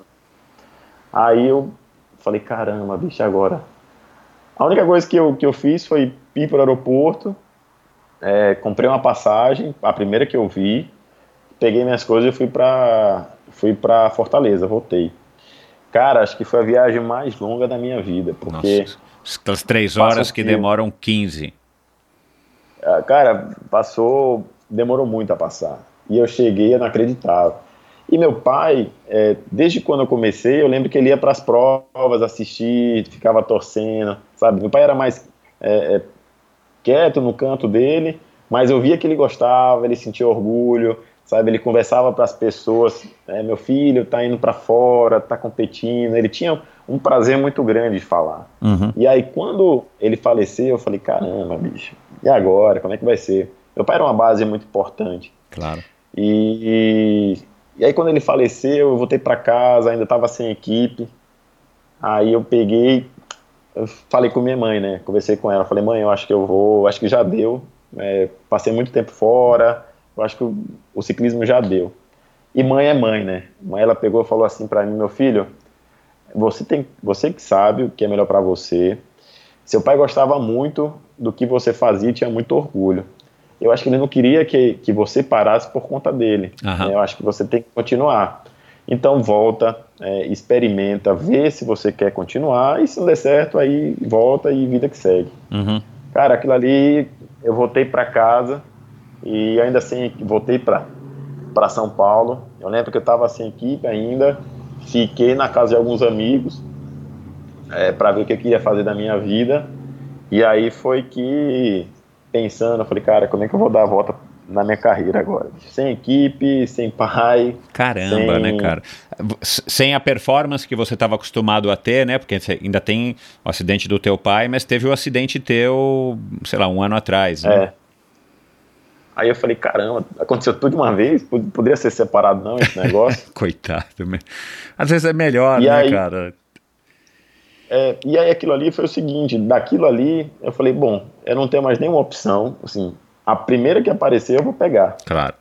Aí eu falei, caramba, bicho, agora. A única coisa que eu, que eu fiz foi ir para o aeroporto, é, comprei uma passagem, a primeira que eu vi, peguei minhas coisas e fui para fui para Fortaleza, voltei. Cara, acho que foi a viagem mais longa da minha vida, porque... Nossa, aquelas três horas que demoram 15. Ah, Cara, passou, demorou muito a passar. E eu cheguei, eu não acreditava. E meu pai, é, desde quando eu comecei, eu lembro que ele ia para as provas, assistir, ficava torcendo, sabe? Meu pai era mais é, é, quieto no canto dele, mas eu via que ele gostava, ele sentia orgulho, sabe? Ele conversava para as pessoas, é, meu filho está indo para fora, está competindo. Ele tinha um prazer muito grande de falar. Uhum. E aí quando ele faleceu, eu falei, caramba, bicho, e agora? Como é que vai ser? Meu pai era uma base muito importante. Claro. E, e aí quando ele faleceu, eu voltei para casa, ainda estava sem equipe. Aí eu peguei, eu falei com minha mãe, né? Conversei com ela, falei, mãe, eu acho que eu vou, acho que já deu. É, passei muito tempo fora, eu acho que o, o ciclismo já deu. E mãe é mãe, né? Mãe ela pegou e falou assim para mim, meu filho, você tem, você que sabe o que é melhor para você. Seu pai gostava muito do que você fazia e tinha muito orgulho. Eu acho que ele não queria que, que você parasse por conta dele. Né? Eu acho que você tem que continuar. Então volta, é, experimenta, vê se você quer continuar e se não der certo, aí volta e vida que segue. Uhum. Cara, aquilo ali, eu voltei para casa e ainda assim voltei para para São Paulo. Eu lembro que eu estava sem equipe ainda, fiquei na casa de alguns amigos é, para ver o que eu queria fazer da minha vida. E aí foi que pensando, eu falei, cara, como é que eu vou dar a volta na minha carreira agora? Sem equipe, sem pai. Caramba, Sem- né, cara? Sem a performance que você estava acostumado a ter, né? Porque ainda tem o acidente do teu pai, mas teve o acidente teu, sei lá, um ano atrás, né? É. Aí eu falei, caramba, aconteceu tudo de uma vez? Pod- Poderia ser separado não esse negócio? Coitado. Às vezes é melhor, E né, aí- cara? É, e aí aquilo ali foi o seguinte, daquilo ali eu falei, bom, eu não tenho mais nenhuma opção, assim, a primeira que aparecer eu vou pegar. Claro.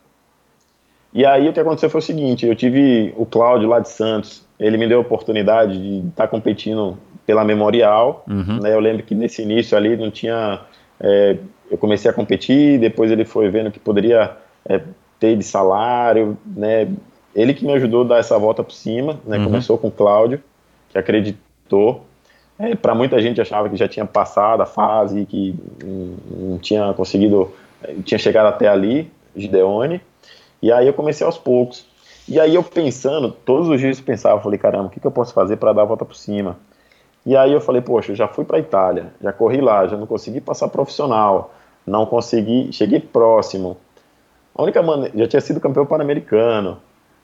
E aí o que aconteceu foi o seguinte, eu tive o Cláudio lá de Santos, ele me deu a oportunidade de estar competindo pela Memorial, Uhum. né, eu lembro que nesse início ali não tinha, é, eu comecei a competir, depois ele foi vendo que poderia é, ter de salário, né, ele que me ajudou a dar essa volta por cima, né, Uhum. começou com o Cláudio, que acreditou, é, para muita gente achava que já tinha passado a fase, que não tinha conseguido, eh, tinha chegado até ali, Gideone, e aí eu comecei aos poucos. E aí eu pensando, todos os dias eu pensava, falei, caramba, o que, que eu posso fazer para dar a volta por cima? E aí eu falei, poxa, já fui para Itália, já corri lá, já não consegui passar profissional, não consegui, cheguei próximo. A única maneira, já tinha sido campeão pan-americano.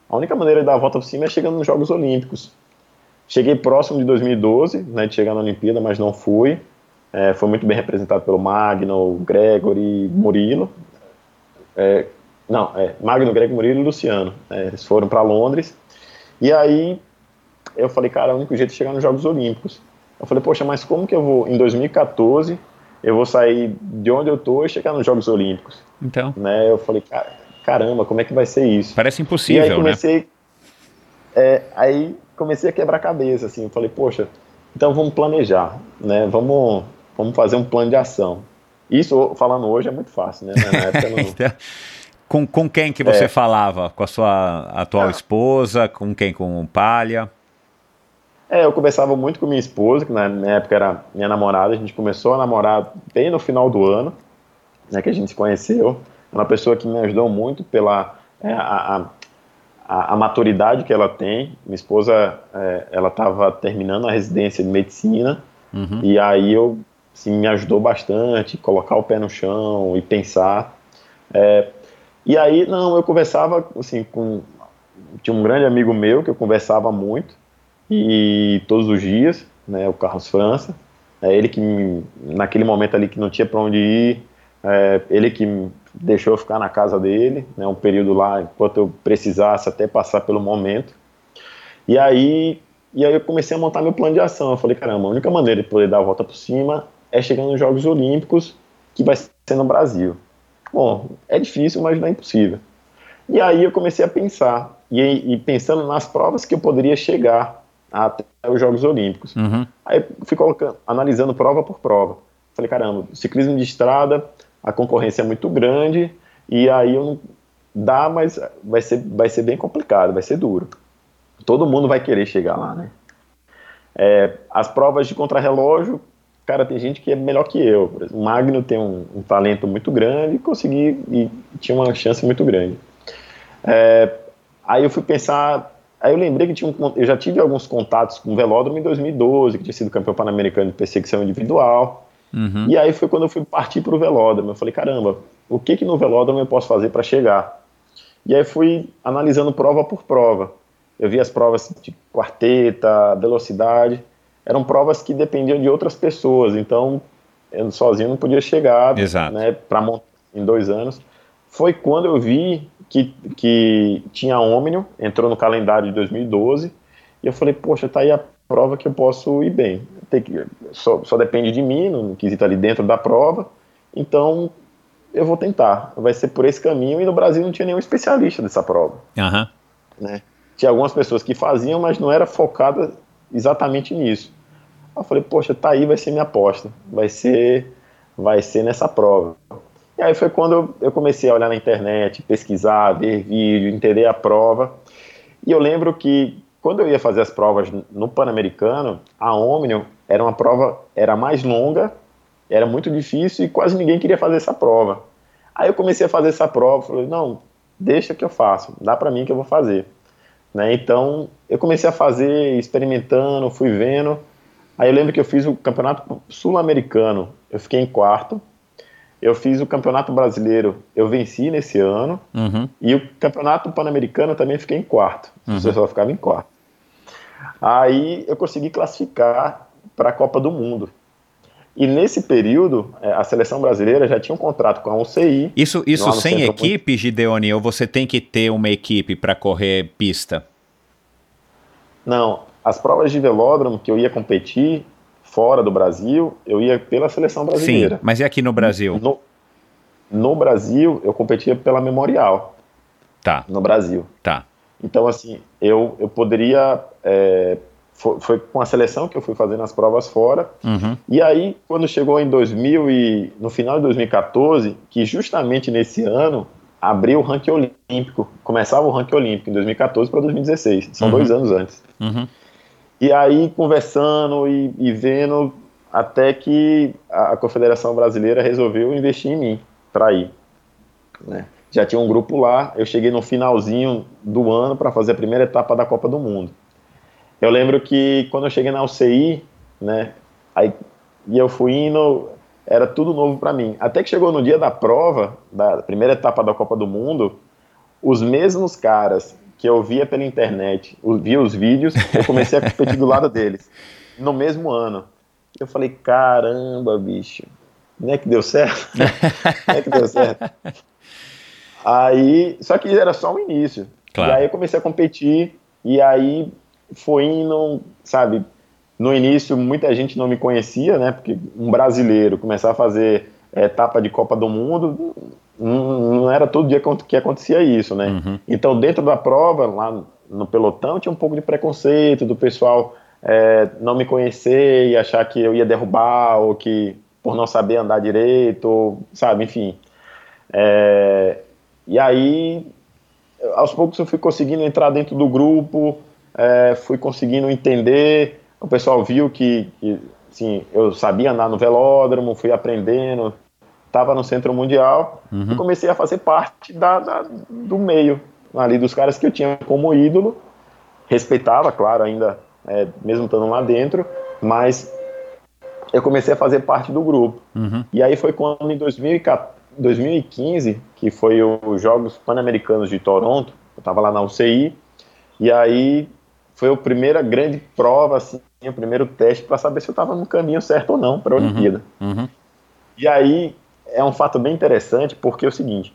A única maneira de dar a volta por cima é chegando nos Jogos Olímpicos. Cheguei próximo de 2012, né, de chegar na Olimpíada, mas não fui. É, foi muito bem representado pelo Magno, Gregory, Murilo. É, não, é, Magno, Gregory, Murilo e Luciano. É, eles foram para Londres. E aí eu falei, cara, é o único jeito de chegar nos Jogos Olímpicos. Eu falei, poxa, mas como que eu vou, em 2014, eu vou sair de onde eu tô e chegar nos Jogos Olímpicos? Então, Né? Eu falei, "Ca- caramba, como é que vai ser isso? parece E aí impossível, né? comecei, é, aí comecei a quebrar a cabeça, assim, eu falei, poxa, então vamos planejar, né? Vamos, vamos fazer um plano de ação. Isso falando hoje é muito fácil, né? Na época não. Então, com, com quem que você É. falava? Com a sua atual Ah. esposa? Com quem? Com o Palha? É, eu conversava muito com minha esposa, que na minha época era minha namorada, a gente começou a namorar bem no final do ano, né, que a gente se conheceu. Uma pessoa que me ajudou muito pela é, a, a, a, a maturidade que ela tem. Minha esposa, é, ela estava terminando a residência de medicina, Uhum. e aí eu, assim, me ajudou bastante, colocar o pé no chão e pensar. É, e aí, não, eu conversava, assim, com... Tinha um grande amigo meu que eu conversava muito, e todos os dias, né, o Carlos França, é ele que, naquele momento ali que não tinha para onde ir, é, ele que deixou eu ficar na casa dele, né, um período lá, enquanto eu precisasse até passar pelo momento. E aí, e aí eu comecei a montar meu plano de ação. Eu falei, caramba, a única maneira de poder dar a volta por cima é chegando nos Jogos Olímpicos, que vai ser no Brasil. Bom, é difícil, mas não é impossível. E aí eu comecei a pensar, e, e pensando nas provas que eu poderia chegar até os Jogos Olímpicos. Uhum. Aí fui colocando, analisando prova por prova. Falei, caramba, ciclismo de estrada, a concorrência é muito grande, e aí eu não dá, mas vai ser, vai ser bem complicado, vai ser duro. todo mundo vai querer chegar lá, né? É, as provas de contrarrelógio, cara, tem gente que é melhor que eu. O Magno tem um, um talento muito grande e consegui, e tinha uma chance muito grande. É, aí eu fui pensar, aí eu lembrei que tinha um, eu já tive alguns contatos com o Velódromo em 2012, que tinha sido campeão pan-americano de perseguição individual. Uhum. E aí foi quando eu fui partir para o Velódromo. Eu falei, caramba, o que que no Velódromo eu posso fazer para chegar? E aí fui analisando prova por prova. Eu vi as provas de quarteta, velocidade, eram provas que dependiam de outras pessoas, então eu sozinho não podia chegar Exato. né, para em dois anos. Foi quando eu vi que, que tinha Omnium, entrou no calendário de 2012, e eu falei, poxa, tá aí a prova que eu posso ir bem. Tem que, só, só depende de mim, no quesito ali dentro da prova, então eu vou tentar. Vai ser por esse caminho, e no Brasil não tinha nenhum especialista dessa prova. Uhum. Né? Tinha algumas pessoas que faziam, mas não era focada exatamente nisso. Eu falei, poxa, tá aí, vai ser minha aposta, vai ser, vai ser nessa prova. E aí foi quando eu comecei a olhar na internet, pesquisar, ver vídeo, entender a prova. E eu lembro que quando eu ia fazer as provas no Pan-Americano, a Omnium era uma prova, era mais longa, era muito difícil e quase ninguém queria fazer essa prova. Aí eu comecei a fazer essa prova, falei, não, deixa que eu faço, dá para mim que eu vou fazer. Né? Então eu comecei a fazer, experimentando, fui vendo. Aí eu lembro que eu fiz o campeonato sul-americano, eu fiquei em quarto. Eu fiz o campeonato brasileiro, eu venci nesse ano. Uhum. E o campeonato pan-americano também fiquei em quarto. Uhum. Só ficava em quarto. Aí eu consegui classificar para a Copa do Mundo. E nesse período, é, a seleção brasileira já tinha um contrato com a UCI. Isso, isso sem equipe, Gideone, ou você tem que ter uma equipe para correr pista? Não, as provas de velódromo que eu ia competir fora do Brasil, eu ia pela seleção brasileira. Sim, mas e aqui no Brasil? No, no Brasil, eu competia pela Memorial. Tá. No Brasil. Tá. Então, assim, eu, eu poderia é, foi, foi, com a seleção que eu fui fazendo as provas fora. Uhum. E aí, quando chegou em 2000 e no final de 2014, que justamente nesse ano abriu o ranking olímpico, começava o ranking olímpico em 2014 para 2016, são uhum. dois anos antes. Uhum. E aí, conversando e, e, vendo, até que a, Confederação Brasileira resolveu investir em mim para ir. Né? Já tinha um grupo lá, eu cheguei no finalzinho do ano para fazer a primeira etapa da Copa do Mundo. Eu lembro que quando eu cheguei na UCI, né, aí, e eu fui indo, era tudo novo para mim. Até que chegou no dia da prova, da primeira etapa da Copa do Mundo, os mesmos caras que eu via pela internet, via os vídeos, eu comecei a competir do lado deles, no mesmo ano. Eu falei, caramba, bicho, não é que deu certo? não é que deu certo? Aí, só que era só o início. Claro. E aí eu comecei a competir, e aí foi indo, sabe, no início muita gente não me conhecia, né, porque um brasileiro começar a fazer etapa de Copa do Mundo, não, não era todo dia que acontecia isso, né. Uhum. Então dentro da prova, lá no pelotão, tinha um pouco de preconceito do pessoal é, não me conhecer e achar que eu ia derrubar ou que por não saber andar direito, ou, sabe, enfim. É, e aí, aos poucos eu fui conseguindo entrar dentro do grupo, é, fui conseguindo entender, o pessoal viu que, que assim, eu sabia andar no velódromo, fui aprendendo, estava no Centro Mundial uhum. e comecei a fazer parte da, da, do meio ali dos caras que eu tinha como ídolo, respeitava, claro, ainda, é, mesmo estando lá dentro, mas eu comecei a fazer parte do grupo. Uhum. E aí foi quando em 2015, que foi os Jogos Pan-Americanos de Toronto, eu estava lá na UCI, e aí foi a primeira grande prova, assim, o primeiro teste para saber se eu estava no caminho certo ou não para a uhum, Olimpíada. Uhum. E aí é um fato bem interessante porque é o seguinte: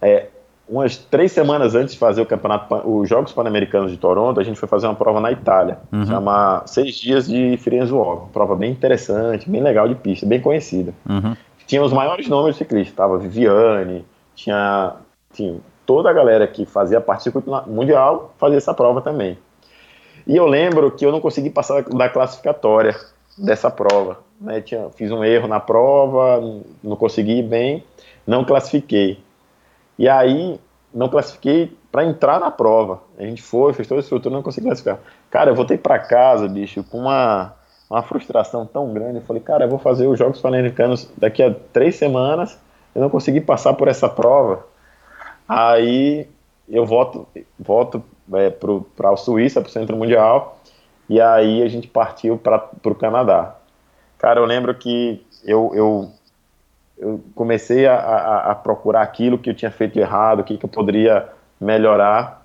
é, umas três semanas antes de fazer o campeonato, os Jogos Pan-Americanos de Toronto, a gente foi fazer uma prova na Itália, uhum. chama Seis Dias de Firenzuola, prova bem interessante, bem legal de pista, bem conhecida. Uhum. Tinha os maiores nomes de ciclistas, tava Viviane, tinha, tinha toda a galera que fazia parte do circuito mundial fazia essa prova também. E eu lembro que eu não consegui passar da classificatória dessa prova. Né? Tinha, fiz um erro na prova, não consegui bem, não classifiquei. E aí, não classifiquei para entrar na prova. A gente foi, fez toda a estrutura, não consegui classificar. Cara, eu voltei para casa, bicho, com uma, uma frustração tão grande. Eu falei, cara, eu vou fazer os Jogos Pan-Americanos daqui a três semanas. Eu não consegui passar por essa prova. Aí eu volto, volto é, para a Suíça, para o Centro Mundial, e aí a gente partiu para o Canadá. Cara, eu lembro que eu, eu, eu comecei a, a, a, procurar aquilo que eu tinha feito errado, o que, que eu poderia melhorar.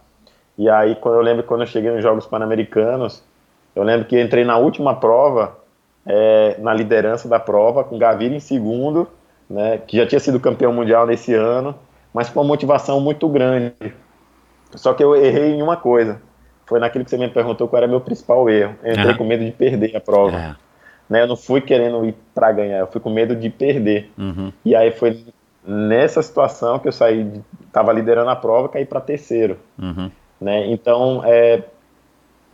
E aí, quando eu lembro quando eu cheguei nos Jogos Pan-Americanos, eu lembro que entrei na última prova, é, na liderança da prova, com Gavira em segundo, né, que já tinha sido campeão mundial nesse ano, mas com uma motivação muito grande. Só que eu errei em uma coisa. Foi naquilo que você me perguntou qual era meu principal erro. Eu entrei com medo de perder a prova. É. Né, eu não fui querendo ir para ganhar, eu fui com medo de perder. Uhum. E aí foi nessa situação que eu saí, estava liderando a prova, caí para terceiro. Uhum. Né? Então, é,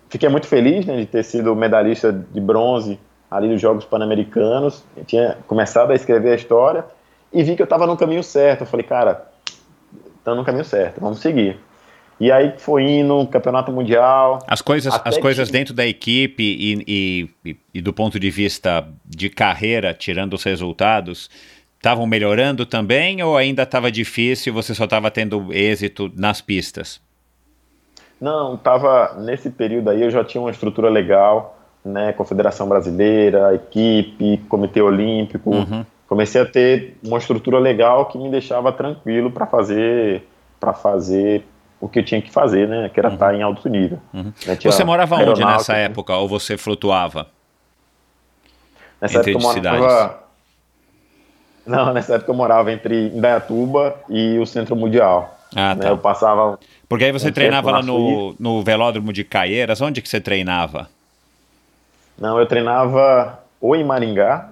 fiquei muito feliz né, de ter sido medalhista de bronze ali nos Jogos Pan-Americanos. Tinha começado a escrever a história e vi que eu estava no caminho certo. Eu falei, cara, estamos no caminho certo, vamos seguir. E aí foi indo, campeonato mundial. As coisas, as coisas que... dentro da equipe e, e, e, do ponto de vista de carreira, tirando os resultados, estavam melhorando também ou ainda estava difícil e você só estava tendo êxito nas pistas? Não, tava nesse período aí eu já tinha uma estrutura legal, né, Confederação Brasileira, equipe, Comitê Olímpico. Uhum. Comecei a ter uma estrutura legal que me deixava tranquilo para fazer para fazer o que eu tinha que fazer, né? Que era uhum. estar em alto nível. Uhum. Né, você morava onde nessa época? Ou você flutuava? Nessa entre época eu morava. Não, nessa época eu morava entre Indaiatuba e o Centro Mundial. Ah, né? tá. Eu passava. Porque aí você um treinava lá no, no velódromo de Caieiras. Onde que você treinava? Não, eu treinava ou em Maringá,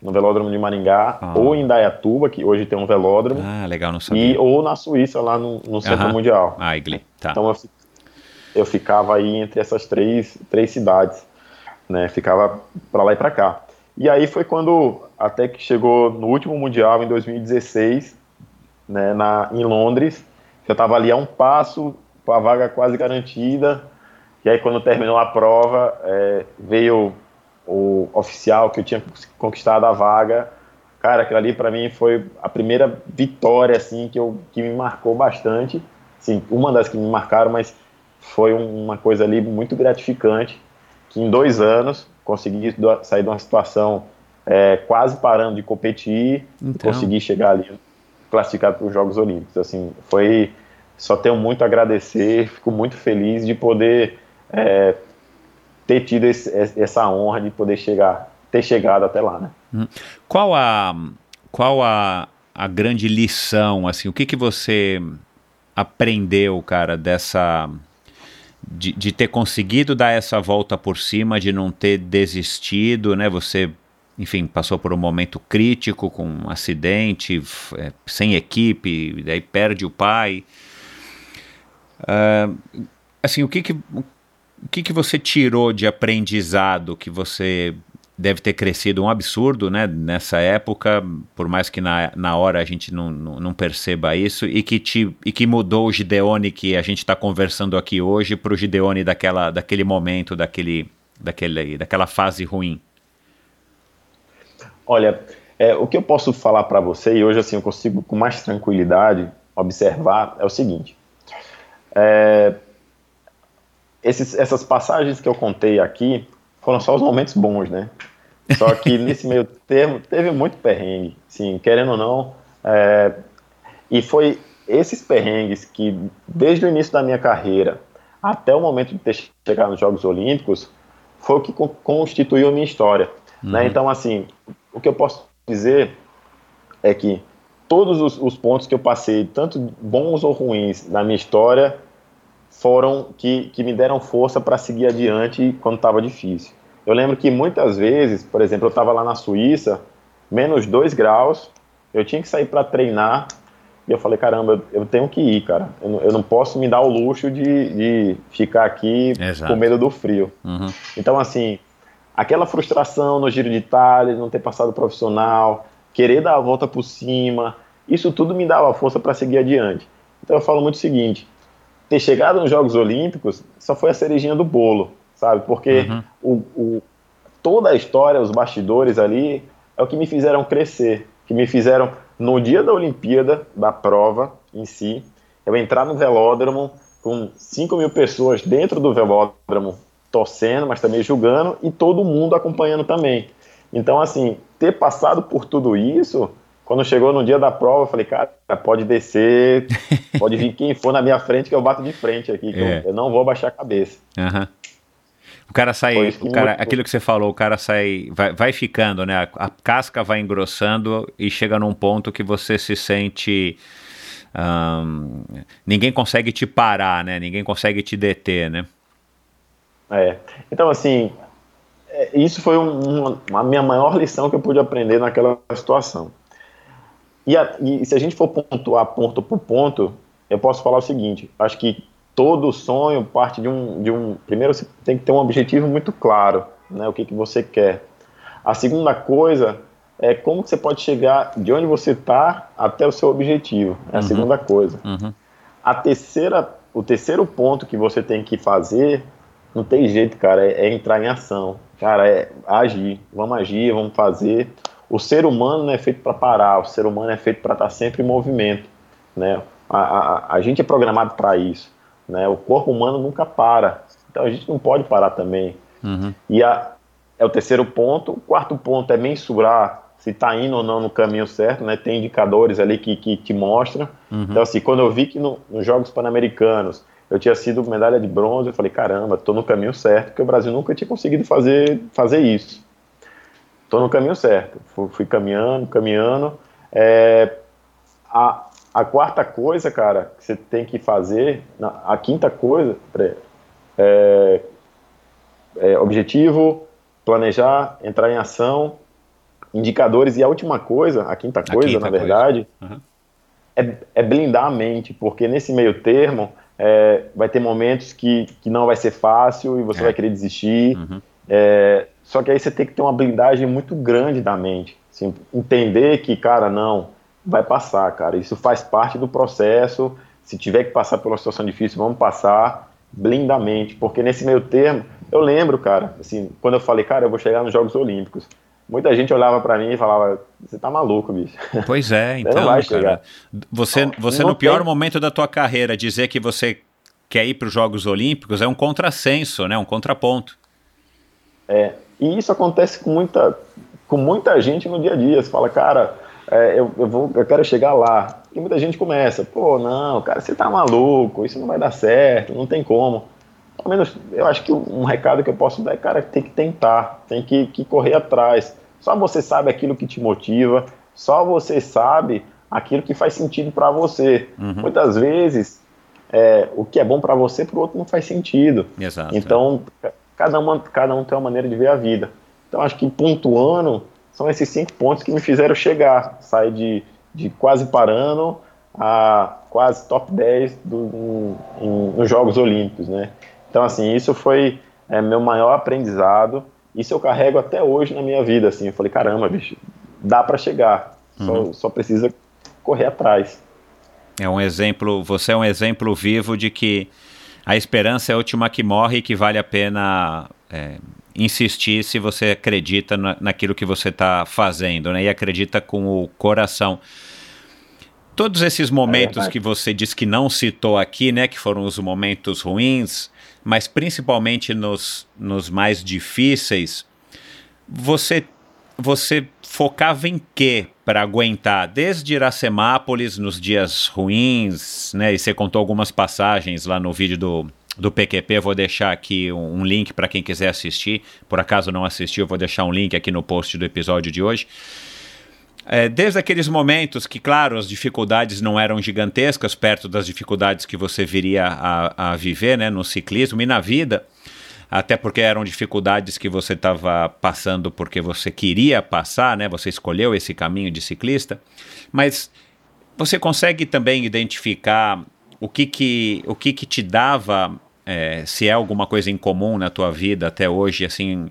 no velódromo de Maringá, ah. ou em Dayatuba, que hoje tem um velódromo. Ah, legal, não sabia. E, ou na Suíça, lá no, no Centro Mundial. Ah, Igli, tá. Então eu, eu ficava aí entre essas três, três cidades, né? Ficava para lá e para cá. E aí foi quando, até que chegou no último Mundial, em 2016, né, na, em Londres, já estava ali a um passo, com a vaga quase garantida, e aí quando terminou a prova, é, veio o oficial que eu tinha conquistado a vaga. Cara, aquilo ali para mim foi a primeira vitória assim que, eu, que me marcou bastante. Sim, uma das que me marcaram, mas foi uma coisa ali muito gratificante. Que em dois anos consegui sair de uma situação é, quase parando de competir então. e consegui chegar ali classificado para os Jogos Olímpicos. Assim, foi só tenho muito a agradecer, fico muito feliz de poder é, ter tido esse, essa honra de poder chegar, ter chegado até lá, né? Hum. Qual a qual a, a grande lição, assim, o que que você aprendeu, cara, dessa de, de ter conseguido dar essa volta por cima, de não ter desistido, né? Você, enfim, passou por um momento crítico com um acidente, é, sem equipe, daí perde o pai. Uh, assim, o que que, o que, que você tirou de aprendizado que você deve ter crescido um absurdo, né, nessa época, por mais que na, na hora a gente não, não, não perceba isso, e que, te, e que mudou o Gideone que a gente está conversando aqui hoje para o Gideone daquela, daquele momento, daquele, daquele, daquela fase ruim? Olha, é, o que eu posso falar para você, e hoje assim eu consigo com mais tranquilidade observar, é o seguinte. É, esses, essas passagens que eu contei aqui foram só os momentos bons, né? Só que nesse meio termo teve muito perrengue, sim, querendo ou não. É, e foi esses perrengues que, desde o início da minha carreira até o momento de ter chegado nos Jogos Olímpicos, foi o que constituiu a minha história. Né? Uhum. Né? Então, assim, o que eu posso dizer é que todos os, os pontos que eu passei, tanto bons ou ruins, na minha história, foram que, que me deram força para seguir adiante quando estava difícil. Eu lembro que muitas vezes, por exemplo, eu estava lá na Suíça, menos 2 graus, eu tinha que sair para treinar e eu falei, caramba, eu, tenho que ir, cara. Eu não, eu não posso me dar o luxo de, de ficar aqui Exato. com medo do frio. Uhum. Então, assim, aquela frustração no Giro de Itália, não ter passado profissional, querer dar a volta por cima, isso tudo me dava força para seguir adiante. Então eu falo muito o seguinte: ter chegado nos Jogos Olímpicos só foi a cerejinha do bolo, sabe? Porque uhum. o, o, toda a história, os bastidores ali, é o que me fizeram crescer, que me fizeram, no dia da Olimpíada, da prova em si, eu entrar no velódromo com 5 mil pessoas dentro do velódromo torcendo, mas também julgando, e todo mundo acompanhando também. Então, assim, ter passado por tudo isso, quando chegou no dia da prova, eu falei, cara, pode descer, pode vir quem for na minha frente, que eu bato de frente aqui, que é. eu, eu, não vou baixar a cabeça. Uhum. O cara sai, o cara, muito... aquilo que você falou, o cara sai, vai, vai ficando, né? A, a, casca vai engrossando e chega num ponto que você se sente. Um, ninguém consegue te parar, né? Ninguém consegue te deter, né? É. Então, assim, é, isso foi um, a minha maior lição que eu pude aprender naquela situação. E, a, e, se a gente for pontuar ponto por ponto, eu posso falar o seguinte: acho que todo sonho parte de um, de um. Primeiro, você tem que ter um objetivo muito claro, né? O que, que você quer. A segunda coisa é como você pode chegar de onde você está até o seu objetivo. É a uhum. segunda coisa. Uhum. A terceira, o terceiro ponto que você tem que fazer não tem jeito, cara, é, é entrar em ação. Cara, é agir. Vamos agir, vamos fazer. O ser humano não é feito para parar, o ser humano é feito para estar tá sempre em movimento. Né? A, a, a gente é programado para isso. Né? O corpo humano nunca para. Então a gente não pode parar também. Uhum. E a, é o terceiro ponto. O quarto ponto é mensurar se está indo ou não no caminho certo, né? Tem indicadores ali que, que te mostram. Uhum. Então, assim, quando eu vi que no, nos Jogos Pan-Americanos eu tinha sido medalha de bronze, eu falei, caramba, estou no caminho certo, porque o Brasil nunca tinha conseguido fazer, fazer isso. Estou no caminho certo. Fui, fui caminhando, caminhando. É, a, a quarta coisa, cara, que você tem que fazer, a quinta coisa, é, é objetivo, planejar, entrar em ação, indicadores, e a última coisa, a quinta coisa, a quinta na verdade, coisa. Uhum. É, é blindar a mente, porque nesse meio termo é, vai ter momentos que, que não vai ser fácil e você é. vai querer desistir. Uhum. Só que aí você tem que ter uma blindagem muito grande da mente. Assim, entender que, cara, não, vai passar, cara. Isso faz parte do processo. Se tiver que passar por uma situação difícil, vamos passar blindamente. Porque nesse meio termo, eu lembro, cara, assim, quando eu falei, cara, eu vou chegar nos Jogos Olímpicos. Muita gente olhava para mim e falava: Você tá maluco, bicho. Pois é, então. vai cara, você, você no pior tem... momento da tua carreira, dizer que você quer ir para os Jogos Olímpicos é um contrassenso, né? Um contraponto. É, e isso acontece com muita, com muita gente no dia a dia. Você fala, cara, é, eu, eu, vou, eu quero chegar lá. E muita gente começa: Pô, não, cara, você tá maluco, isso não vai dar certo, não tem como pelo menos eu acho que um recado que eu posso dar é, cara, tem que tentar, tem que, que correr atrás. Só você sabe aquilo que te motiva, só você sabe aquilo que faz sentido para você. Uhum. Muitas vezes, é, o que é bom para você, para o outro não faz sentido. Exato, então, é. Cada, uma, cada um tem uma maneira de ver a vida. Então, acho que pontuando, são esses cinco pontos que me fizeram chegar, sair de, de quase parando a quase top 10 do, em, nos Jogos Olímpicos, né? Então, assim, isso foi é, meu maior aprendizado. Isso eu carrego até hoje na minha vida, assim. Eu falei, caramba, bicho, dá para chegar. Uhum. Só, só precisa correr atrás. É um exemplo, você é um exemplo vivo de que a esperança é a última que morre e que vale a pena é, insistir se você acredita na, naquilo que você está fazendo, né? E acredita com o coração. Todos esses momentos é que você diz que não citou aqui, né? Que foram os momentos ruins, mas principalmente nos, nos mais difíceis, você você focava em quê para aguentar? Desde Iracemápolis nos dias ruins, né? E você contou algumas passagens lá no vídeo do, do PQP. Vou deixar aqui um, um link para quem quiser assistir. Por acaso não assistiu, vou deixar um link aqui no post do episódio de hoje. É, desde aqueles momentos que, claro, as dificuldades não eram gigantescas perto das dificuldades que você viria a, a viver né, no ciclismo e na vida, até porque eram dificuldades que você estava passando porque você queria passar, né, você escolheu esse caminho de ciclista, mas você consegue também identificar o que, que, o que, que te dava é, se é alguma coisa em comum na tua vida até hoje, assim,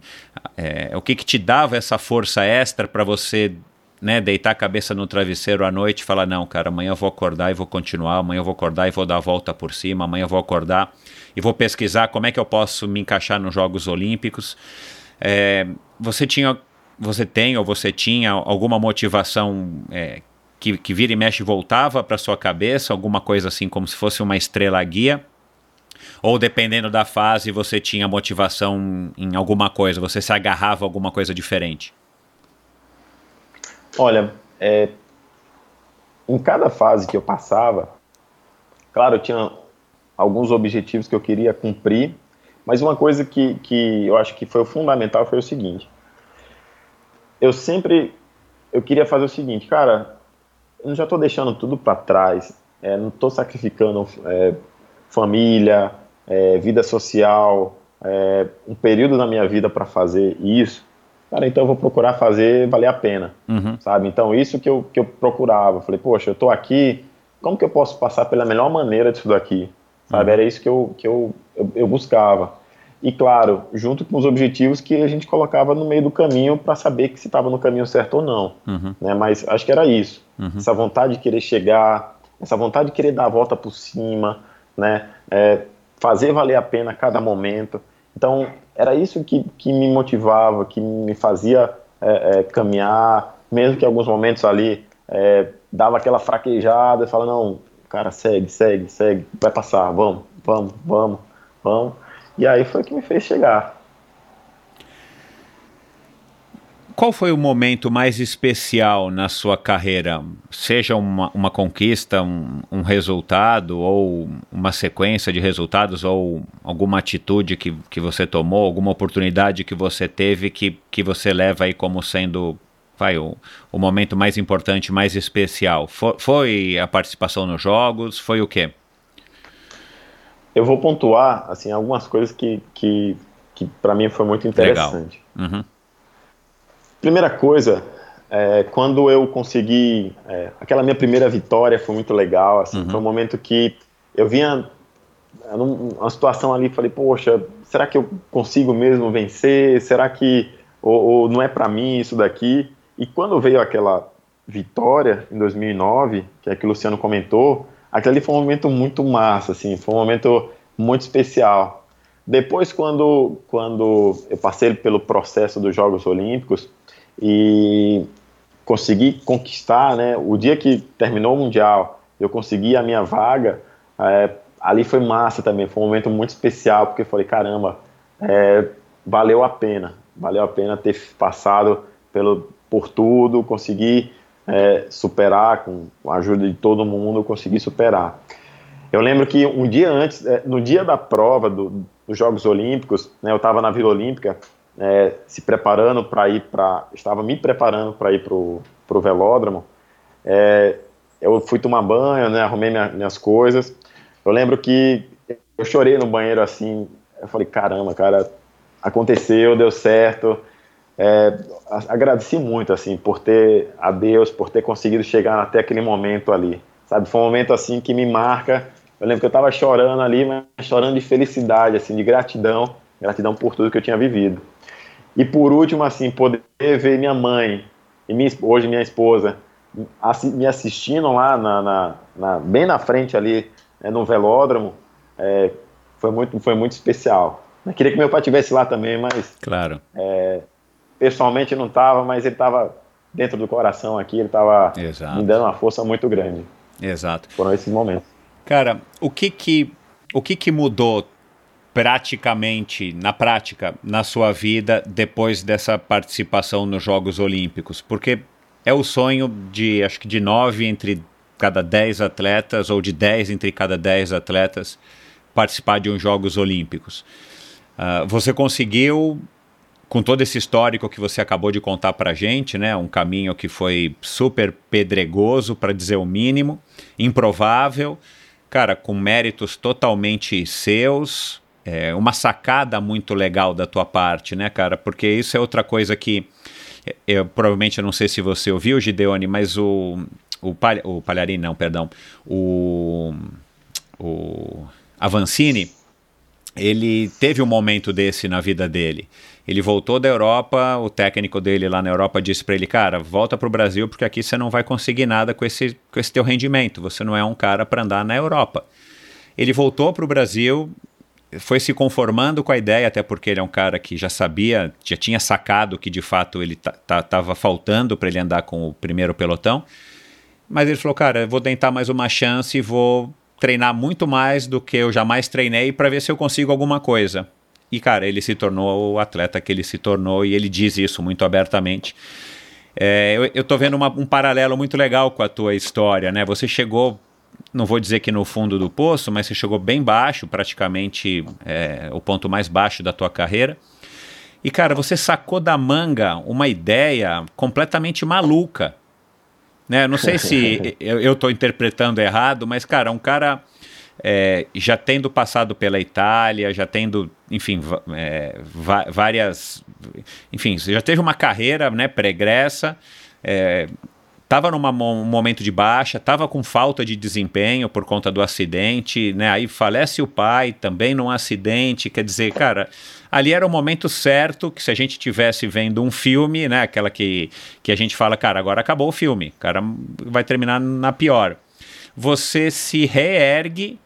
é, o que, que te dava essa força extra para você né, deitar a cabeça no travesseiro à noite e falar, não, cara, amanhã eu vou acordar e vou continuar, amanhã eu vou acordar e vou dar a volta por cima, amanhã eu vou acordar e vou pesquisar como é que eu posso me encaixar nos Jogos Olímpicos. É, você tinha, você tem ou você tinha alguma motivação é, que, que vira e mexe voltava para sua cabeça, alguma coisa assim como se fosse uma estrela guia? Ou dependendo da fase, você tinha motivação em alguma coisa, você se agarrava a alguma coisa diferente? Olha, é, em cada fase que eu passava, claro, eu tinha alguns objetivos que eu queria cumprir, mas uma coisa que, que eu acho que foi o fundamental foi o seguinte: eu sempre eu queria fazer o seguinte, cara, eu já estou deixando tudo para trás, é, não estou sacrificando é, família, é, vida social, é, um período da minha vida para fazer isso cara, então eu vou procurar fazer valer a pena, uhum. sabe? Então isso que eu, que eu procurava, falei, poxa, eu estou aqui, como que eu posso passar pela melhor maneira disso daqui, sabe? Era isso que eu, que eu, eu, eu, buscava. E claro, junto com os objetivos que a gente colocava no meio do caminho para saber que se estava no caminho certo ou não, uhum. né? Mas acho que era isso, uhum. essa vontade de querer chegar, essa vontade de querer dar a volta por cima, né? É, fazer valer a pena cada momento. Então, era isso que, que me motivava, que me fazia é, é, caminhar, mesmo que em alguns momentos ali é, dava aquela fraquejada e fala, não, cara, segue, segue, segue, vai passar, vamos, vamos, vamos, vamos. E aí foi que me fez chegar. Qual foi o momento mais especial na sua carreira? Seja uma, uma conquista, um, um, resultado, ou uma sequência de resultados, ou alguma atitude que, que você tomou, alguma oportunidade que você teve que, que você leva aí como sendo vai, o, o momento mais importante, mais especial? For, foi a participação nos jogos? Foi o quê? Eu vou pontuar assim algumas coisas que, que, que para mim foi muito interessante. Uhum. Primeira coisa, é, quando eu consegui, é, aquela minha primeira vitória foi muito legal, assim, uhum. foi um momento que eu vinha numa situação ali, falei, poxa, será que eu consigo mesmo vencer? Será que ou, ou não é para mim isso daqui? E quando veio aquela vitória em 2009, que é que o Luciano comentou, aquele foi um momento muito massa, assim, foi um momento muito especial. Depois, quando, quando eu passei pelo processo dos Jogos Olímpicos, e consegui conquistar, né? O dia que terminou o Mundial, eu consegui a minha vaga, é, ali foi massa também, foi um momento muito especial, porque eu falei, caramba, é, valeu a pena, valeu a pena ter passado pelo, por tudo, consegui é, superar, com a ajuda de todo mundo, consegui superar. Eu lembro que um dia antes, é, no dia da prova do, dos Jogos Olímpicos, né, eu estava na Vila Olímpica, é, se preparando para ir para. Estava me preparando para ir para o velódromo. É, eu fui tomar banho, né, arrumei minha, minhas coisas. Eu lembro que eu chorei no banheiro assim. Eu falei: caramba, cara, aconteceu, deu certo. É, agradeci muito assim por ter a Deus, por ter conseguido chegar até aquele momento ali. Sabe, foi um momento assim que me marca. Eu lembro que eu estava chorando ali, mas chorando de felicidade, assim, de gratidão, gratidão por tudo que eu tinha vivido. E por último, assim, poder ver minha mãe e minha, hoje minha esposa me assistindo lá, na, na, na bem na frente ali, né, no velódromo, é, foi, muito, foi muito especial. Eu queria que meu pai estivesse lá também, mas... Claro. É, pessoalmente não estava, mas ele estava dentro do coração aqui, ele estava me dando uma força muito grande. Exato. Foram esses momentos. Cara, o que que, o que, que mudou praticamente, na prática, na sua vida depois dessa participação nos Jogos Olímpicos? Porque é o sonho de, acho que de nove entre cada dez atletas, ou de dez entre cada dez atletas, participar de uns Jogos Olímpicos. Uh, você conseguiu, com todo esse histórico que você acabou de contar para gente, né, um caminho que foi super pedregoso, para dizer o mínimo, improvável, cara, com méritos totalmente seus, é, uma sacada muito legal da tua parte, né, cara? Porque isso é outra coisa que é, eu provavelmente eu não sei se você ouviu, Gideone, mas o o, Pal, o Palharini, não, perdão, o o Avancini, ele teve um momento desse na vida dele. Ele voltou da Europa, o técnico dele lá na Europa disse para ele, cara, volta para o Brasil porque aqui você não vai conseguir nada com esse, com esse teu rendimento, você não é um cara para andar na Europa. Ele voltou para o Brasil, foi se conformando com a ideia, até porque ele é um cara que já sabia, já tinha sacado que de fato ele estava faltando para ele andar com o primeiro pelotão. Mas ele falou, cara, eu vou tentar mais uma chance e vou treinar muito mais do que eu jamais treinei para ver se eu consigo alguma coisa. E, cara, ele se tornou o atleta que ele se tornou e ele diz isso muito abertamente. É, eu, tô vendo uma, um paralelo muito legal com a tua história, né? Você chegou, não vou dizer que no fundo do poço, mas você chegou bem baixo, praticamente é, o ponto mais baixo da tua carreira. E, cara, você sacou da manga uma ideia completamente maluca. Né? Não sei se eu estou interpretando errado, mas, cara, um cara é, já tendo passado pela Itália, já tendo, enfim, é, várias. Enfim, já teve uma carreira né, pregressa. É, estava num momento de baixa, estava com falta de desempenho por conta do acidente, né? Aí falece o pai também num acidente, quer dizer, cara, ali era o momento certo que se a gente tivesse vendo um filme, né? Aquela que, que a gente fala, cara, agora acabou o filme, cara vai terminar na pior. Você se reergue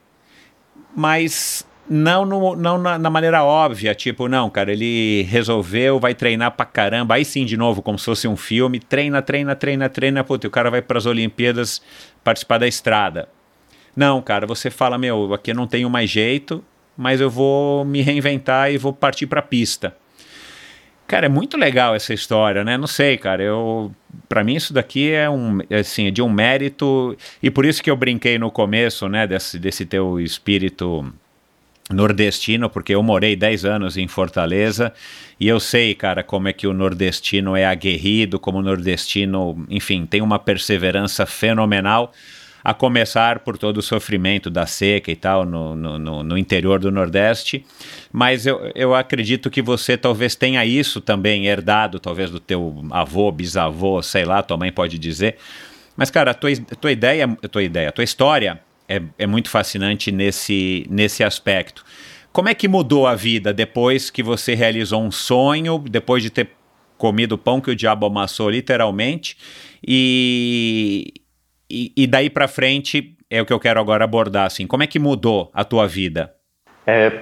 mas não, no, não na, na, maneira óbvia, tipo, não, cara, ele resolveu, vai treinar pra caramba, aí sim, de novo, como se fosse um filme, treina, treina, treina, treina, puta, e o cara vai para as Olimpíadas participar da estrada. Não, cara, você fala, meu, aqui eu não tenho mais jeito, mas eu vou me reinventar e vou partir pra pista. Cara, é muito legal essa história, né? Não sei, cara. Eu, para mim isso daqui é um, assim, é de um mérito e por isso que eu brinquei no começo, né? Desse, desse teu espírito nordestino, porque eu morei 10 anos em Fortaleza e eu sei, cara, como é que o nordestino é aguerrido, como o nordestino, enfim, tem uma perseverança fenomenal a começar por todo o sofrimento da seca e tal no, no, no, interior do Nordeste. Mas eu, eu acredito que você talvez tenha isso também herdado, talvez do teu avô, bisavô, sei lá, tua mãe pode dizer. Mas, cara, a tua, tua ideia, a tua ideia, tua história é, é muito fascinante nesse, nesse aspecto. Como é que mudou a vida depois que você realizou um sonho, depois de ter comido o pão que o diabo amassou, literalmente, e, e, e daí para frente é o que eu quero agora abordar, assim, como é que mudou a tua vida? É,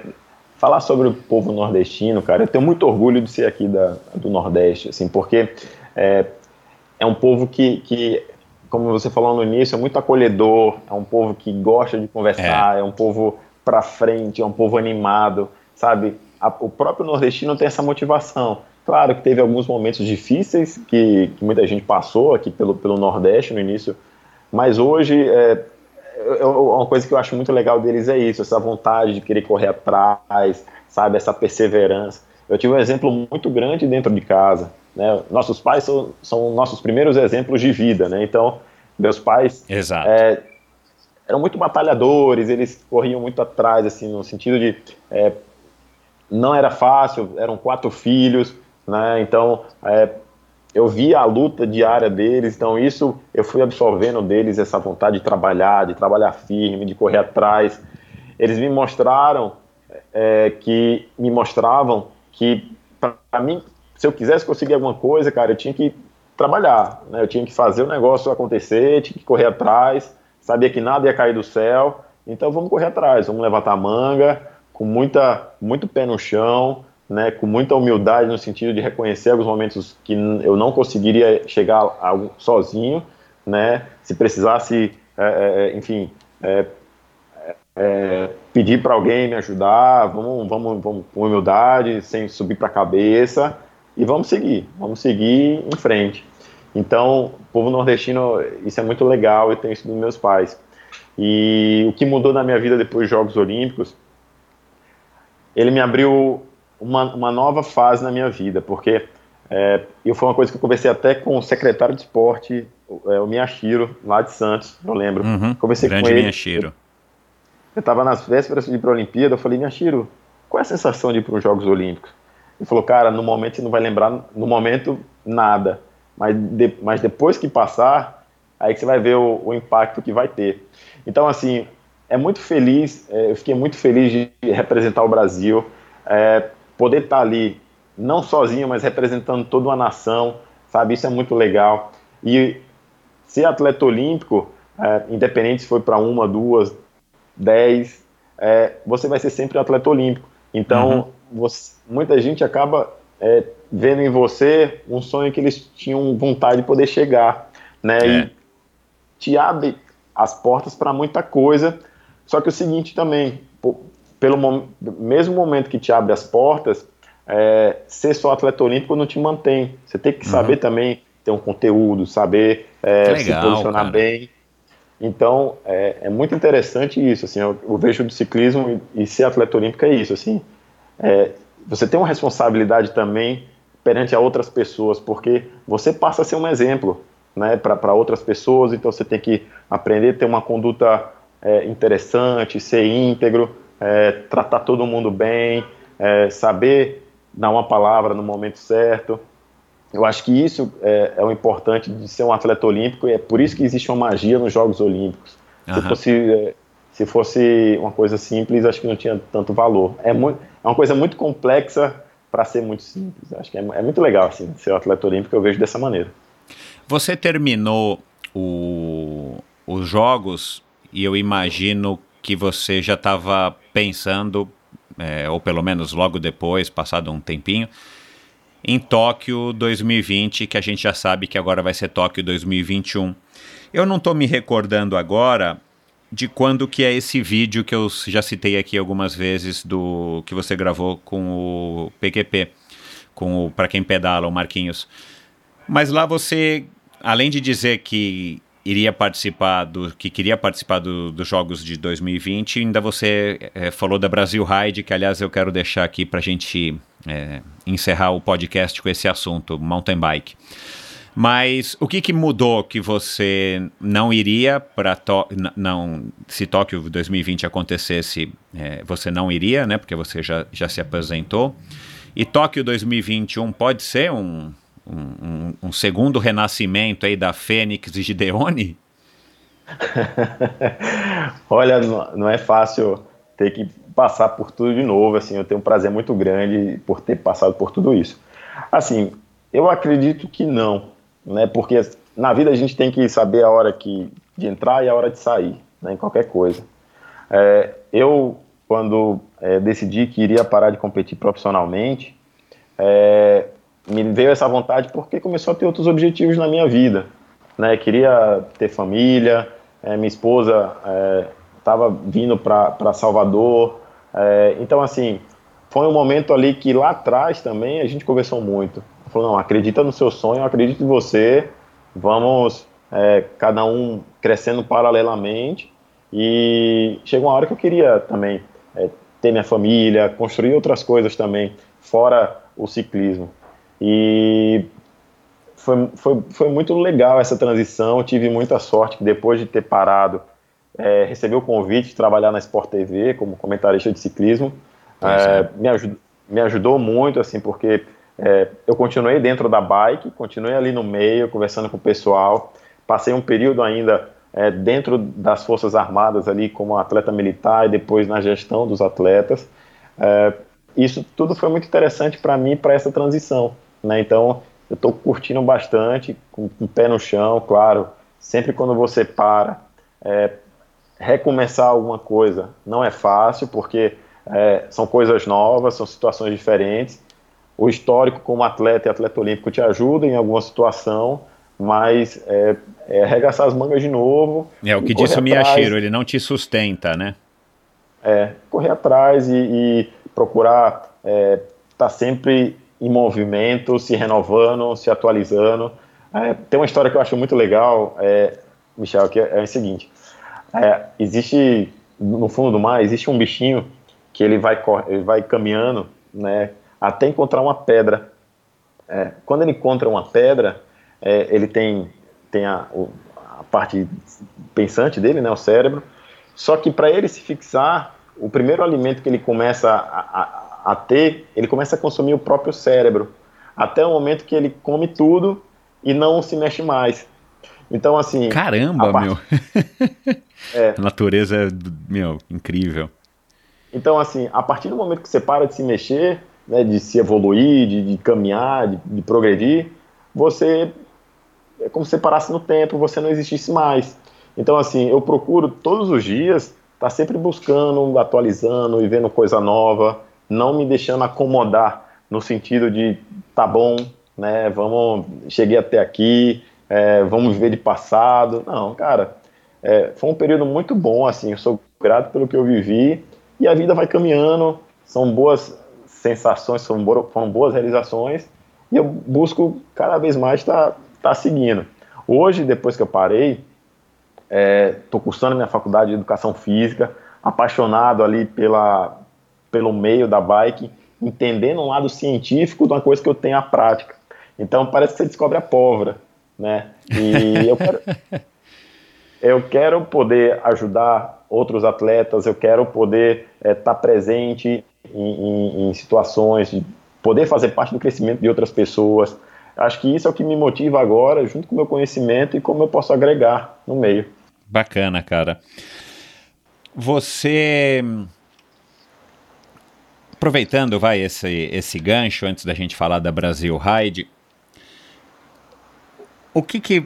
falar sobre o povo nordestino, cara, eu tenho muito orgulho de ser aqui da, do Nordeste, assim, porque é, é um povo que, que, como você falou no início, é muito acolhedor, é um povo que gosta de conversar, é, é um povo para frente, é um povo animado, sabe? A, o próprio nordestino tem essa motivação. Claro que teve alguns momentos difíceis que, que muita gente passou aqui pelo, pelo Nordeste no início mas hoje, é, é, uma coisa que eu acho muito legal deles é isso, essa vontade de querer correr atrás, sabe, essa perseverança. Eu tive um exemplo muito grande dentro de casa. Né? Nossos pais são, são nossos primeiros exemplos de vida, né? Então, meus pais é, eram muito batalhadores, eles corriam muito atrás, assim, no sentido de é, não era fácil, eram quatro filhos, né? Então, é, eu vi a luta diária deles, então isso eu fui absorvendo deles essa vontade de trabalhar, de trabalhar firme, de correr atrás. Eles me mostraram é, que me mostravam que para mim, se eu quisesse conseguir alguma coisa, cara, eu tinha que trabalhar, né? Eu tinha que fazer o negócio acontecer, tinha que correr atrás, sabia que nada ia cair do céu, então vamos correr atrás, vamos levantar a manga com muita muito pé no chão, né, com muita humildade no sentido de reconhecer alguns momentos que eu não conseguiria chegar sozinho, né, se precisasse, é, é, é enfim, é, é, pedir para alguém me ajudar, vamos, vamos, vamos com humildade, sem subir para a cabeça e vamos seguir, vamos seguir em frente. Então, povo nordestino, isso é muito legal, eu tenho isso dos meus pais. E o que mudou na minha vida depois dos Jogos Olímpicos, ele me abriu uma, uma nova fase na minha vida, porque é, eu foi uma coisa que eu conversei até com o secretário de esporte, o, é, o Miyashiro, lá de Santos, eu lembro. Uhum, conversei grande com ele. Miyashiro. Eu estava nas vésperas de ir para a Olimpíada, eu falei, Miyashiro, qual é a sensação de ir para os Jogos Olímpicos? Ele falou, cara, no momento você não vai lembrar, no momento, nada. Mas, de, mas depois que passar, aí que você vai ver o, o impacto que vai ter. Então, assim, é muito feliz, é, eu fiquei muito feliz de representar o Brasil. É, poder estar tá ali não sozinho, mas representando toda uma nação, sabe? Isso é muito legal. E ser atleta olímpico, é, independente se foi para uma, duas, dez, é, você vai ser sempre um atleta olímpico. Então, uhum. você, muita gente acaba é, vendo em você um sonho que eles tinham vontade de poder chegar, né? E é. te abre as portas para muita coisa. Só que o seguinte também, pelo mesmo momento que te abre as portas, é, ser só atleta olímpico não te mantém. Você tem que uhum. saber também ter um conteúdo, saber é, Legal, se posicionar cara. bem. Então, é, é, muito interessante isso, assim, eu, eu vejo do ciclismo e, e, ser atleta olímpico é isso, assim, é, você tem uma responsabilidade também perante a outras pessoas, porque você passa a ser um exemplo, né, para outras pessoas, então você tem que aprender a ter uma conduta é, interessante, ser íntegro, é, tratar todo mundo bem, é, saber dar uma palavra no momento certo. Eu acho que isso é, é, o importante de ser um atleta olímpico e é por isso que existe uma magia nos Jogos Olímpicos. Uhum. Se, fosse, é, se fosse uma coisa simples, acho que não tinha tanto valor. É, muito, é uma coisa muito complexa para ser muito simples. Acho que é, é, muito legal assim, ser um atleta olímpico, eu vejo dessa maneira. Você terminou o, os Jogos e eu imagino que você já estava pensando, é, ou pelo menos logo depois, passado um tempinho, em Tóquio 2020, que a gente já sabe que agora vai ser Tóquio 2021. Eu não estou me recordando agora de quando que é esse vídeo que eu já citei aqui algumas vezes do que você gravou com o PQP, com o para quem pedala, o Marquinhos. Mas lá você, além de dizer que iria participar do que queria participar do, dos jogos de 2020. Ainda você é, falou da Brasil Ride, que aliás eu quero deixar aqui para a gente é, encerrar o podcast com esse assunto, mountain bike. Mas o que, que mudou que você não iria para não se Tóquio 2020 acontecesse, é, você não iria, né? Porque você já, já se apresentou. E Tóquio 2021 pode ser um, um, um, segundo renascimento aí da Fênix e Gideone? Olha, não é fácil ter que passar por tudo de novo, assim, eu tenho um prazer muito grande por ter passado por tudo isso. Assim, eu acredito que não, né, porque na vida a gente tem que saber a hora que, de entrar e a hora de sair, né, em qualquer coisa. É, eu, quando é, decidi que iria parar de competir profissionalmente, é, me veio essa vontade porque começou a ter outros objetivos na minha vida. Né? Queria ter família, é, minha esposa estava é, vindo para Salvador. É, então, assim, foi um momento ali que lá atrás também a gente conversou muito. Falou, não, acredita no seu sonho, acredito em você, vamos é, cada um crescendo paralelamente. E chegou uma hora que eu queria também é, ter minha família, construir outras coisas também, fora o ciclismo. E foi, foi, foi muito legal essa transição. Eu tive muita sorte que depois de ter parado, é, recebi o convite de trabalhar na Sport TV como comentarista de ciclismo. É, me, ajud, me ajudou muito, assim, porque é, eu continuei dentro da bike, continuei ali no meio, conversando com o pessoal. Passei um período ainda é, dentro das Forças Armadas ali como atleta militar e depois na gestão dos atletas. É, isso tudo foi muito interessante para mim para essa transição. Né? Então, eu estou curtindo bastante, com, com, o pé no chão, claro. Sempre quando você para, é, recomeçar alguma coisa não é fácil, porque é, são coisas novas, são situações diferentes. O histórico como atleta e atleta olímpico te ajuda em alguma situação, mas é, é arregaçar as mangas de novo. É o que disse o Miyashiro, ele não te sustenta, né? É, correr atrás e, e procurar estar é, tá sempre em movimento, se renovando, se atualizando. É, tem uma história que eu acho muito legal, é, Michel, que é, é o seguinte: é, existe no fundo do mar existe um bichinho que ele vai ele vai caminhando, né, até encontrar uma pedra. É, quando ele encontra uma pedra, é, ele tem tem a, a, parte pensante dele, né, o cérebro. Só que para ele se fixar, o primeiro alimento que ele começa a, a a ter, ele começa a consumir o próprio cérebro, até o momento que ele come tudo e não se mexe mais. Então, assim. Caramba, part... meu! é. A natureza é, meu, incrível. Então, assim, a partir do momento que você para de se mexer, né, de se evoluir, de, de caminhar, de, de, progredir, você é como se você parasse no tempo, você não existisse mais. Então, assim, eu procuro todos os dias estar tá sempre buscando, atualizando e vendo coisa nova, não me deixando acomodar no sentido de tá bom, né? Vamos, cheguei até aqui, é, vamos viver de passado. Não, cara, é, foi um período muito bom, assim. Eu sou grato pelo que eu vivi e a vida vai caminhando. São boas sensações, são boas, foram boas realizações e eu busco cada vez mais estar tá, tá seguindo. Hoje, depois que eu parei, estou é, cursando minha faculdade de educação física, apaixonado ali pela, pelo meio da bike entendendo um lado científico de uma coisa que eu tenho a prática. Então parece que você descobre a pólvora, né? E eu quero, eu quero poder ajudar outros atletas, eu quero poder estar é, tá presente em, em, em situações, de poder fazer parte do crescimento de outras pessoas. Acho que isso é o que me motiva agora, junto com o meu conhecimento e como eu posso agregar no meio. Bacana, cara. Você aproveitando, vai, esse, esse gancho antes da gente falar da Brasil Ride, o que que,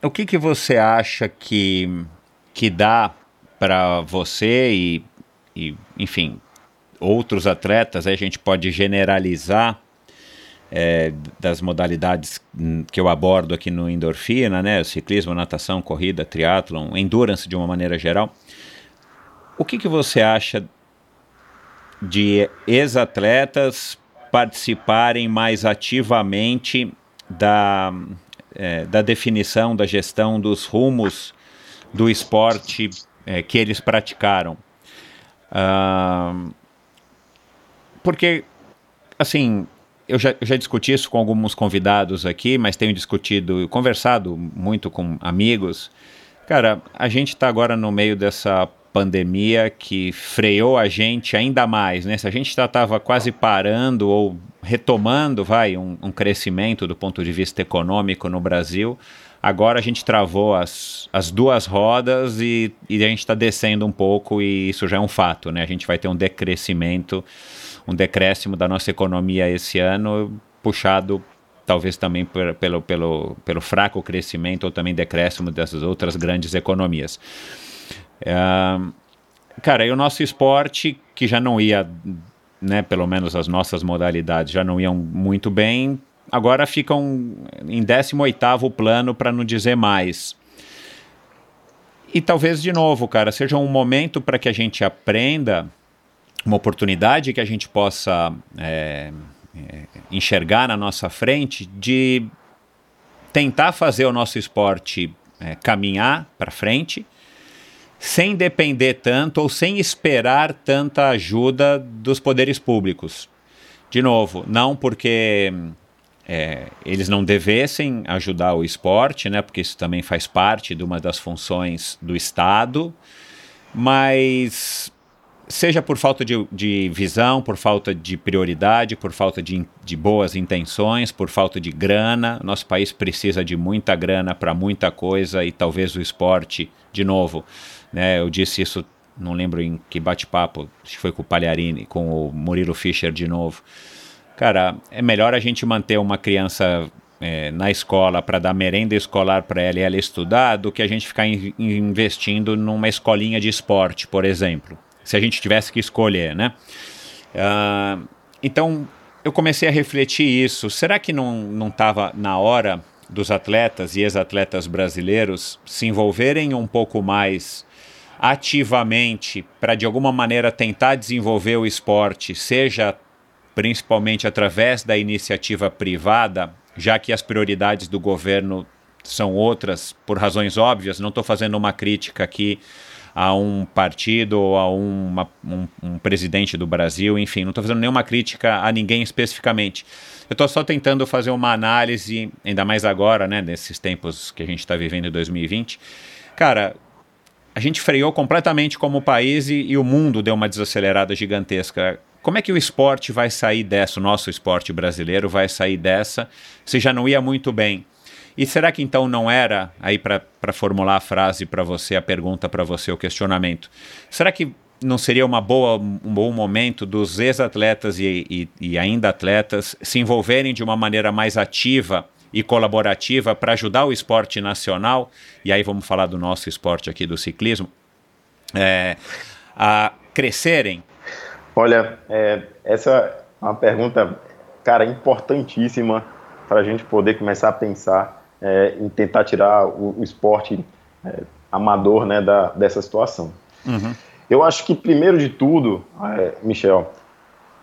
o que, que você acha que, que dá para você e, e, enfim, outros atletas, a gente pode generalizar é, das modalidades que eu abordo aqui no Endorfina, né, ciclismo, natação, corrida, triatlon, endurance de uma maneira geral. O que, que você acha de ex-atletas participarem mais ativamente da, é, da definição, da gestão dos rumos do esporte é, que eles praticaram. Uh, porque, assim, eu já, eu já discuti isso com alguns convidados aqui, mas tenho discutido, conversado muito com amigos. Cara, a gente está agora no meio dessa pandemia que freou a gente ainda mais, né? Se a gente já estava quase parando ou retomando, vai, um, um, crescimento do ponto de vista econômico no Brasil, agora a gente travou as, as duas rodas e, e a gente está descendo um pouco e isso já é um fato, né? A gente vai ter um decrescimento, um decréscimo da nossa economia esse ano, puxado talvez também por, pelo, pelo, pelo fraco crescimento ou também decréscimo dessas outras grandes economias. É, cara, e o nosso esporte, que já não ia, né, pelo menos as nossas modalidades já não iam muito bem, agora ficam em 18º plano, para não dizer mais. E talvez, de novo, cara, seja um momento para que a gente aprenda, uma oportunidade que a gente possa é, é, enxergar na nossa frente de tentar fazer o nosso esporte é, caminhar para frente, sem depender tanto ou sem esperar tanta ajuda dos poderes públicos. De novo, não porque é, eles não devessem ajudar o esporte, né, porque isso também faz parte de uma das funções do Estado, mas seja por falta de, de visão, por falta de prioridade, por falta de, de boas intenções, por falta de grana. Nosso país precisa de muita grana para muita coisa e talvez o esporte, de novo, né? Eu disse isso, não lembro em que bate-papo, que foi com o Palharini, com o Murilo Fischer de novo. Cara, é melhor a gente manter uma criança é, na escola para dar merenda escolar para ela e ela estudar do que a gente ficar in investindo numa escolinha de esporte, por exemplo. Se a gente tivesse que escolher, né? Uh, então, eu comecei a refletir isso. Será que não estava na hora dos atletas e ex-atletas brasileiros se envolverem um pouco mais ativamente para de alguma maneira tentar desenvolver o esporte, seja principalmente através da iniciativa privada, já que as prioridades do governo são outras por razões óbvias. Não estou fazendo uma crítica aqui a um partido ou a uma, um, um, presidente do Brasil, enfim, não estou fazendo nenhuma crítica a ninguém especificamente. Eu estou só tentando fazer uma análise, ainda mais agora, né, nesses tempos que a gente está vivendo em 2020. Cara, a gente freou completamente como país e, e, o mundo deu uma desacelerada gigantesca. Como é que o esporte vai sair dessa, o nosso esporte brasileiro vai sair dessa, se já não ia muito bem? E será que então não era, aí para formular a frase para você, a pergunta para você, o questionamento, será que não seria uma boa, um bom momento dos ex-atletas e, e, e ainda atletas se envolverem de uma maneira mais ativa e colaborativa para ajudar o esporte nacional, e aí vamos falar do nosso esporte aqui do ciclismo, é, a crescerem? Olha, é, essa é uma pergunta, cara, importantíssima para a gente poder começar a pensar é, em tentar tirar o, o esporte é, amador né, da, dessa situação. Uhum. Eu acho que, primeiro de tudo, é, Michel,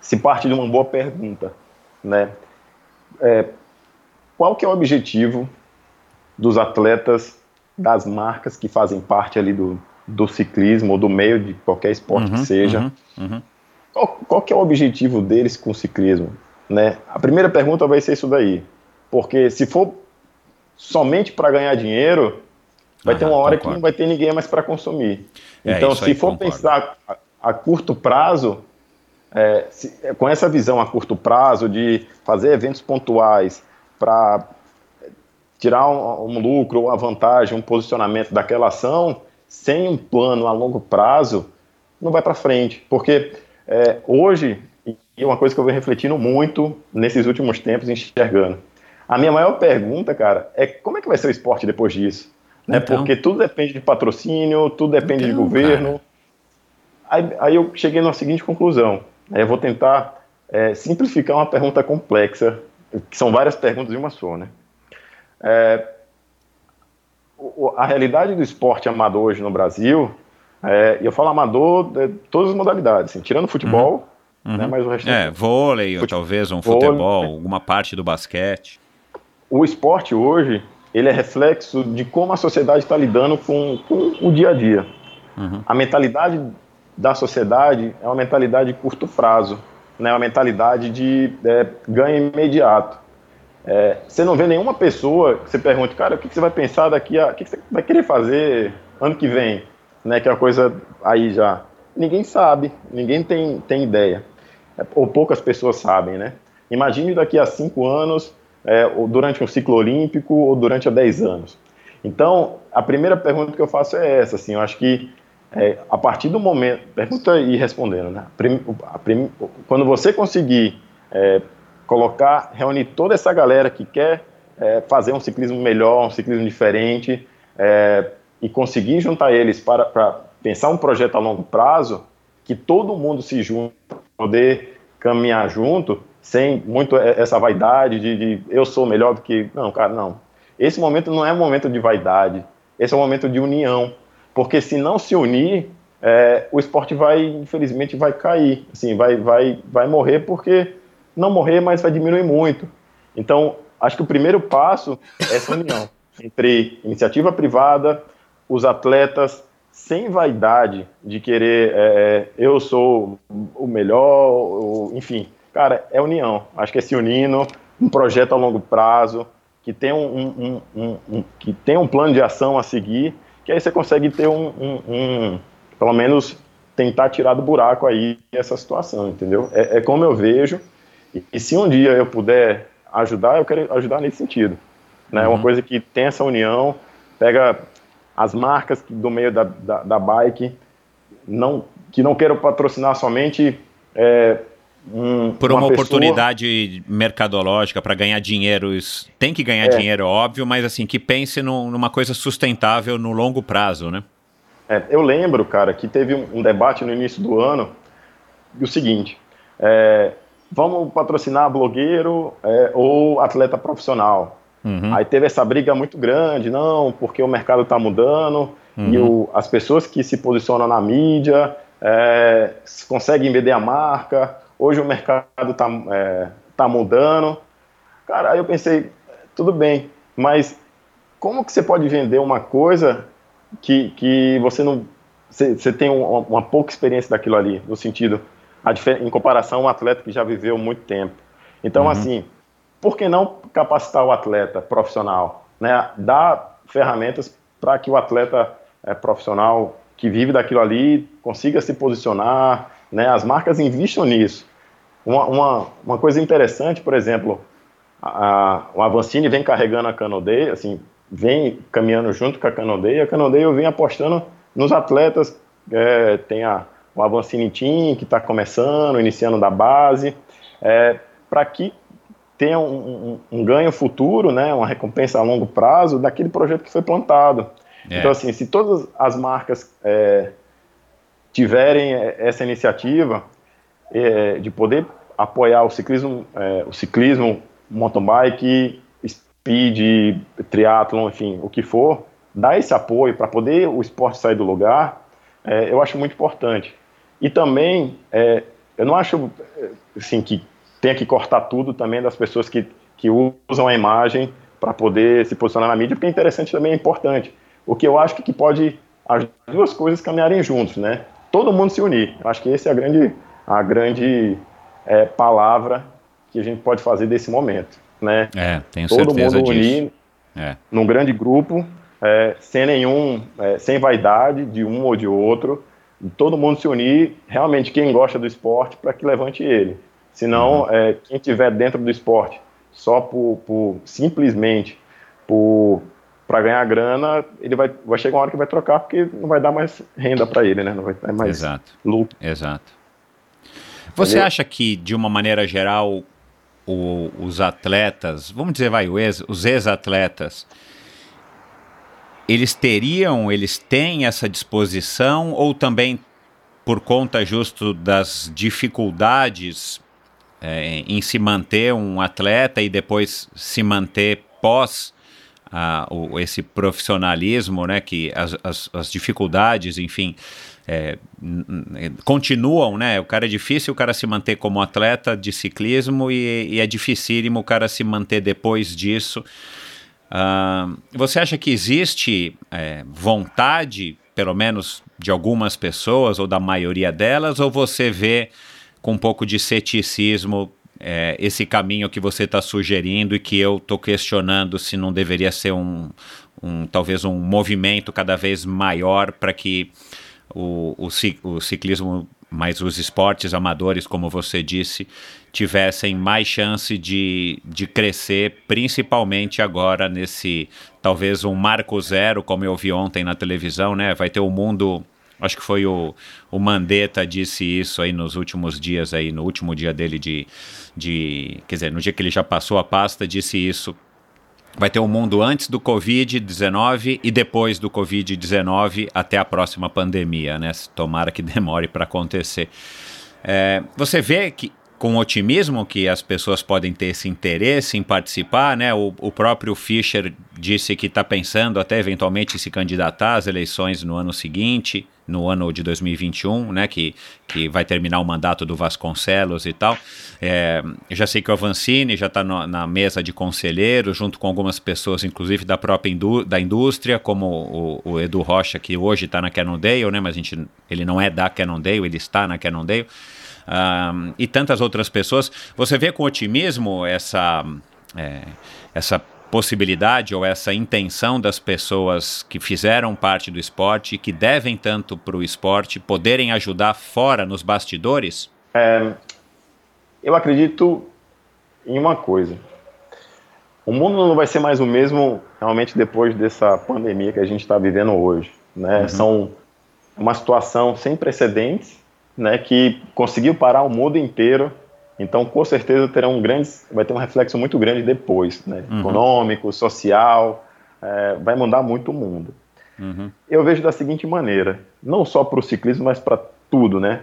se parte de uma boa pergunta, né? Qual que é o objetivo dos atletas, das marcas que fazem parte ali do, do ciclismo ou do meio de qualquer esporte uhum, que seja? Uhum, uhum. Qual, qual que é o objetivo deles com o ciclismo? Né? A primeira pergunta vai ser isso daí, porque se for somente para ganhar dinheiro, vai ter uma hora concordo. que não vai ter ninguém mais para consumir. É, então, se for concordo. pensar a, a, curto prazo, é, se, com essa visão a curto prazo de fazer eventos pontuais, para tirar um, um, lucro, uma vantagem, um posicionamento daquela ação, sem um plano a longo prazo, não vai para frente. Porque é, hoje, e uma coisa que eu venho refletindo muito nesses últimos tempos, enxergando, a minha maior pergunta, cara, é como é que vai ser o esporte depois disso? Né? Então. Porque tudo depende de patrocínio, tudo depende então, de governo. Aí, aí, eu cheguei na seguinte conclusão. Eu vou tentar é, simplificar uma pergunta complexa que são várias perguntas em uma só, né? É, a realidade do esporte amador hoje no Brasil, é, e eu falo amador de todas as modalidades, assim, tirando futebol, uhum. né, mas o resto... É, vôlei, ou talvez um vôlei, futebol, né? alguma parte do basquete. O esporte hoje, ele é reflexo de como a sociedade está lidando com, com, o dia a dia. Uhum. A mentalidade da sociedade é uma mentalidade de curto prazo né, uma mentalidade de é, ganho imediato. É, você não vê nenhuma pessoa que você pergunte, cara, o que, você vai pensar daqui a. O que, que você vai querer fazer ano que vem? Né, que é uma coisa aí já. Ninguém sabe, ninguém tem, tem ideia. É, ou poucas pessoas sabem, né? Imagine daqui a cinco anos, é, ou durante um ciclo olímpico, ou durante a dez anos. Então, a primeira pergunta que eu faço é essa, assim, eu acho que é, a partir do momento, pergunta e respondendo, né? Prim, prim, quando você conseguir é, colocar, reunir toda essa galera que quer é, fazer um ciclismo melhor, um ciclismo diferente, é, e conseguir juntar eles para, para, pensar um projeto a longo prazo, que todo mundo se junte poder caminhar junto, sem muito essa vaidade de, de eu sou melhor do que. Não, cara, não. Esse momento não é um momento de vaidade, esse é um momento de união porque se não se unir, é, o esporte vai, infelizmente, vai cair, assim, vai, vai, vai morrer porque não morrer, mas vai diminuir muito. Então, acho que o primeiro passo é essa união entre iniciativa privada, os atletas sem vaidade de querer é, é eu sou o melhor, ou, enfim, cara, é união. Acho que é se unindo, um projeto a longo prazo, que tem um, um, um, um que tem um plano de ação a seguir que aí você consegue ter um, um, um pelo menos tentar tirar do buraco aí essa situação, entendeu? É, é como eu vejo, e, e, se um dia eu puder ajudar, eu quero ajudar nesse sentido. Né? Uhum. Uma coisa que tem essa união, pega as marcas do meio da, da, da bike, não, que não quero patrocinar somente é, um, por uma, uma oportunidade mercadológica para ganhar dinheiro, tem que ganhar é. dinheiro, óbvio, mas assim, que pense numa coisa sustentável no longo prazo, né? É, eu lembro, cara, que teve um, um, debate no início do ano o seguinte: é, vamos patrocinar blogueiro é, ou atleta profissional? Uhum. Aí teve essa briga muito grande, não, porque o mercado está mudando uhum. e o, as pessoas que se posicionam na mídia é, conseguem vender a marca Hoje o mercado está é, tá mudando. Cara, aí eu pensei, tudo bem, mas como que você pode vender uma coisa que, que você não. Você, você tem uma, uma, pouca experiência daquilo ali, no sentido, a, em comparação a um atleta que já viveu muito tempo. Então, uhum. assim, por que não capacitar o atleta profissional? Né? Dar ferramentas para que o atleta é, profissional que vive daquilo ali consiga se posicionar, né? As marcas investem nisso. Uma, uma, uma coisa interessante, por exemplo, a, o Avancini vem carregando a Canodeia, assim, vem caminhando junto com a Canodeia. A Canodeia vim apostando nos atletas, é, tem a o Avancini Team, que está começando, iniciando da base, é, para que tenha um, um, um, ganho futuro, né, uma recompensa a longo prazo daquele projeto que foi plantado. É. Então, assim, se todas as marcas é, tiverem essa iniciativa é, de poder apoiar o ciclismo, é, o ciclismo, mountain bike, speed, triatlon, enfim, o que for, dar esse apoio para poder o esporte sair do lugar, é, eu acho muito importante. E também, é, eu não acho assim, que tenha que cortar tudo também das pessoas que, que usam a imagem para poder se posicionar na mídia, porque é interessante também é importante. O que eu acho que pode as duas coisas caminharem juntos, né? Todo mundo se unir. Eu acho que essa é a grande, a grande é, palavra que a gente pode fazer desse momento, né? É, tenho Todo certeza mundo disso. unir é. num grande grupo, é, sem nenhum, é, sem vaidade de um ou de outro, todo mundo se unir, realmente quem gosta do esporte, para que levante ele. Senão, uhum. é, quem estiver dentro do esporte só por, por simplesmente por para ganhar grana, ele vai, vai chegar uma hora que vai trocar porque não vai dar mais renda para ele, né? Não vai dar mais Exato. lucro. Exato. Você Entendeu? acha que, de uma maneira geral, o, os atletas, vamos dizer, vai, ex, os ex-atletas, eles teriam, eles têm essa disposição ou também por conta justo das dificuldades é, em se manter um atleta e depois se manter pós o, esse profissionalismo, né, que as, as, as dificuldades, enfim, é, continuam, né? O cara é difícil o cara se manter como atleta de ciclismo e, e é dificílimo o cara se manter depois disso. Uh, você acha que existe é, vontade, pelo menos de algumas pessoas ou da maioria delas, ou você vê com um pouco de ceticismo é, esse caminho que você está sugerindo e que eu estou questionando se não deveria ser um, um talvez um movimento cada vez maior para que o, o, o ciclismo, mas os esportes amadores, como você disse, tivessem mais chance de, de crescer, principalmente agora nesse talvez um marco zero, como eu vi ontem na televisão, né? Vai ter o mundo Acho que foi o, o Mandetta disse isso aí nos últimos dias aí, no último dia dele de, de, quer dizer, no dia que ele já passou a pasta, disse isso vai ter um mundo antes do Covid-19 e depois do Covid-19 até a próxima pandemia, né? Tomara que demore para acontecer. É, você vê que com otimismo que as pessoas podem ter esse interesse em participar, né? O, o próprio Fischer disse que está pensando até eventualmente se candidatar às eleições no ano seguinte, no ano de 2021, né? Que, que vai terminar o mandato do Vasconcelos e tal. É, já sei que o Avancini já está na mesa de conselheiro, junto com algumas pessoas, inclusive da própria indú da indústria, como o, o, Edu Rocha, que hoje está na Cannondale, né? Mas a gente, ele não é da Cannondale, ele está na Cannondale um, e tantas outras pessoas. Você vê com otimismo essa, é, essa possibilidade ou essa intenção das pessoas que fizeram parte do esporte, que devem tanto para o esporte, poderem ajudar fora nos bastidores? É, eu acredito em uma coisa. O mundo não vai ser mais o mesmo realmente depois dessa pandemia que a gente está vivendo hoje. Né? Uhum. São uma situação sem precedentes né, que conseguiu parar o mundo inteiro. Então, com certeza, terá um grande, vai ter um reflexo muito grande depois, né, uhum. econômico, social, é, vai mudar muito o mundo. Uhum. Eu vejo da seguinte maneira, não só para o ciclismo, mas para tudo, né?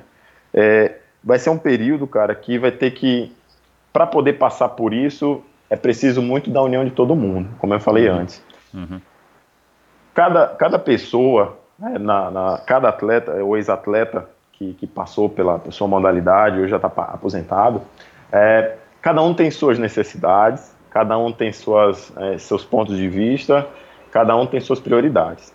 É, vai ser um período, cara, que vai ter que, para poder passar por isso, é preciso muito da união de todo mundo, como eu falei uhum. antes. Uhum. Cada, cada pessoa, né, na, na, cada atleta ou ex-atleta, que, que passou pela, sua modalidade, hoje já está aposentado. É, cada um tem suas necessidades, cada um tem suas, é, seus pontos de vista, cada um tem suas prioridades.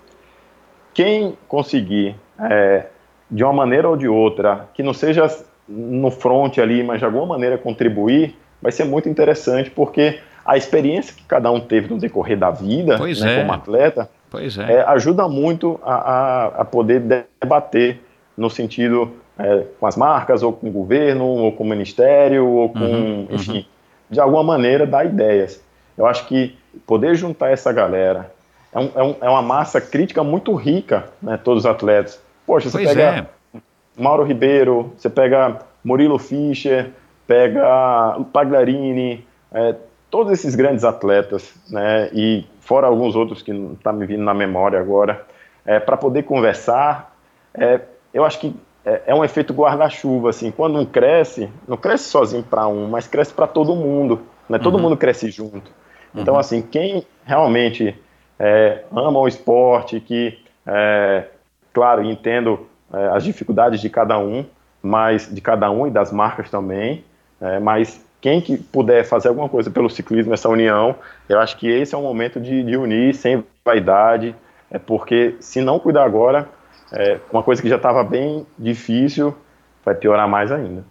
Quem conseguir, é, de uma maneira ou de outra, que não seja no front ali, mas de alguma maneira contribuir, vai ser muito interessante, porque a experiência que cada um teve no decorrer da vida, né, é. como atleta, é. é. ajuda muito a, a, a poder debater no sentido é, com as marcas, ou com o governo, ou com o ministério, ou com, uhum, enfim, uhum. de alguma maneira dar ideias. Eu acho que poder juntar essa galera é, um, é, um, é uma massa crítica muito rica, né, todos os atletas. Poxa, você pois pega, é. Mauro Ribeiro, você pega Murilo Fischer, pega Pagliarini, é, todos esses grandes atletas, né, e fora alguns outros que não estão tá me vindo na memória agora, é, para poder conversar, é, eu acho que é, é um efeito guarda-chuva, assim, quando um cresce, não cresce sozinho para um, mas cresce para todo mundo, né, todo uhum. mundo cresce junto. Então, uhum. assim, quem realmente é, ama o esporte, que, é, claro, entendo é, as dificuldades de cada um, mas de cada um e das marcas também, é, mas quem que puder fazer alguma coisa pelo ciclismo, essa união, eu acho que esse é o momento de, de unir sem vaidade, é porque se não cuidar agora, é, uma coisa que já estava bem difícil vai piorar mais ainda.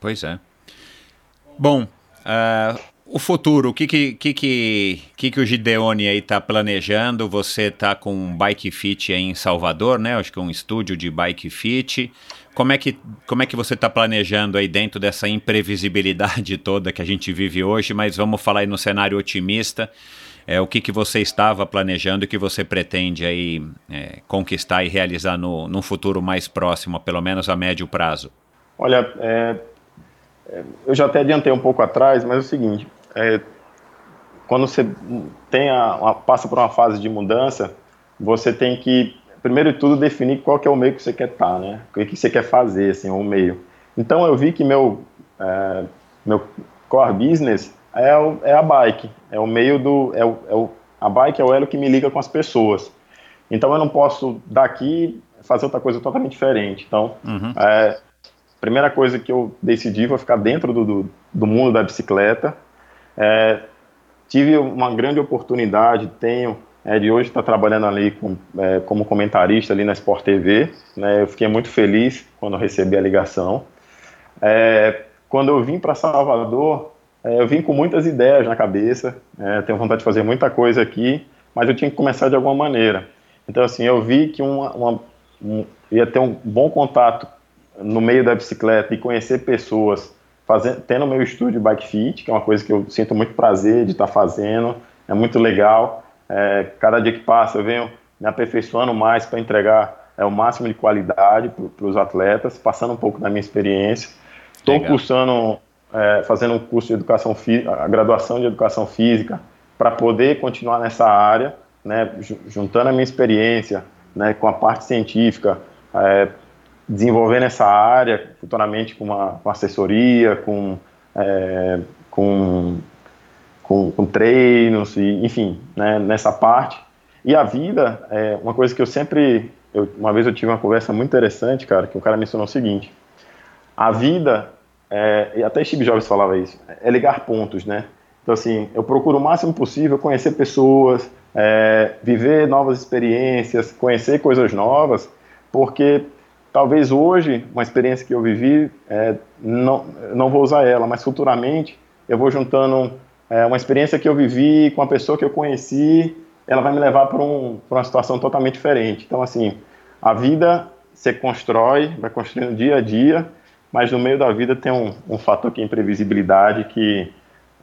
Pois é. Bom, uh, o futuro, o que que, que, que, que, o Gideone aí está planejando? Você está com um Bike Fit aí em Salvador, né? Acho que é um estúdio de Bike Fit. Como é que, como é que você está planejando aí dentro dessa imprevisibilidade toda que a gente vive hoje? Mas vamos falar aí no cenário otimista. É, o que, que você estava planejando e que você pretende aí é, conquistar e realizar no, num futuro mais próximo, pelo menos a médio prazo? Olha, é, é eu já até adiantei um pouco atrás, mas é o seguinte, é, quando você tem a, uma, passa por uma fase de mudança, você tem que primeiro de tudo, definir qual que é o meio que você quer estar, né? O que você quer fazer, assim, o meio. Então, eu vi que meu, é, meu core business é, o, é a bike, é o meio do... É o, é o, a bike é o elo que me liga com as pessoas. Então, eu não posso, daqui, fazer outra coisa totalmente diferente. Então, uhum. é, primeira coisa que eu decidi foi ficar dentro do, do, do mundo da bicicleta. É, tive uma grande oportunidade, tenho é, de hoje estar tá trabalhando ali com, é, como comentarista ali na Sport TV. Né, eu fiquei muito feliz quando recebi a ligação. É, quando eu vim para Salvador, é, eu vim com muitas ideias na cabeça, é, tenho vontade de fazer muita coisa aqui, mas eu tinha que começar de alguma maneira. Então, assim, eu vi que uma, uma, um, ia ter um bom contato no meio da bicicleta e conhecer pessoas, fazendo, tendo meu estúdio Bike Fit, que é uma coisa que eu sinto muito prazer de estar tá fazendo, é muito legal. É, cada dia que passa eu venho me aperfeiçoando mais para entregar é, o máximo de qualidade para os atletas, passando um pouco da minha experiência. Estou cursando, é, fazendo um curso de educação física, a graduação de educação física, para poder continuar nessa área, né, juntando a minha experiência né, com a parte científica, é, desenvolvendo essa área futuramente com uma com assessoria, com, é, com com, com treinos, e, enfim, né, nessa parte. E a vida, é uma coisa que eu sempre. Eu, uma vez eu tive uma conversa muito interessante, cara, que o cara mencionou o seguinte: a vida, é, até Steve Jobs falava isso, é ligar pontos, né? Então, assim, eu procuro o máximo possível conhecer pessoas, é, viver novas experiências, conhecer coisas novas, porque talvez hoje, uma experiência que eu vivi, é, não, não vou usar ela, mas futuramente eu vou juntando é uma experiência que eu vivi com a pessoa que eu conheci, ela vai me levar para um, uma situação totalmente diferente. Então, assim, a vida você constrói, vai construindo dia a dia, mas no meio da vida tem um, um fator que é imprevisibilidade que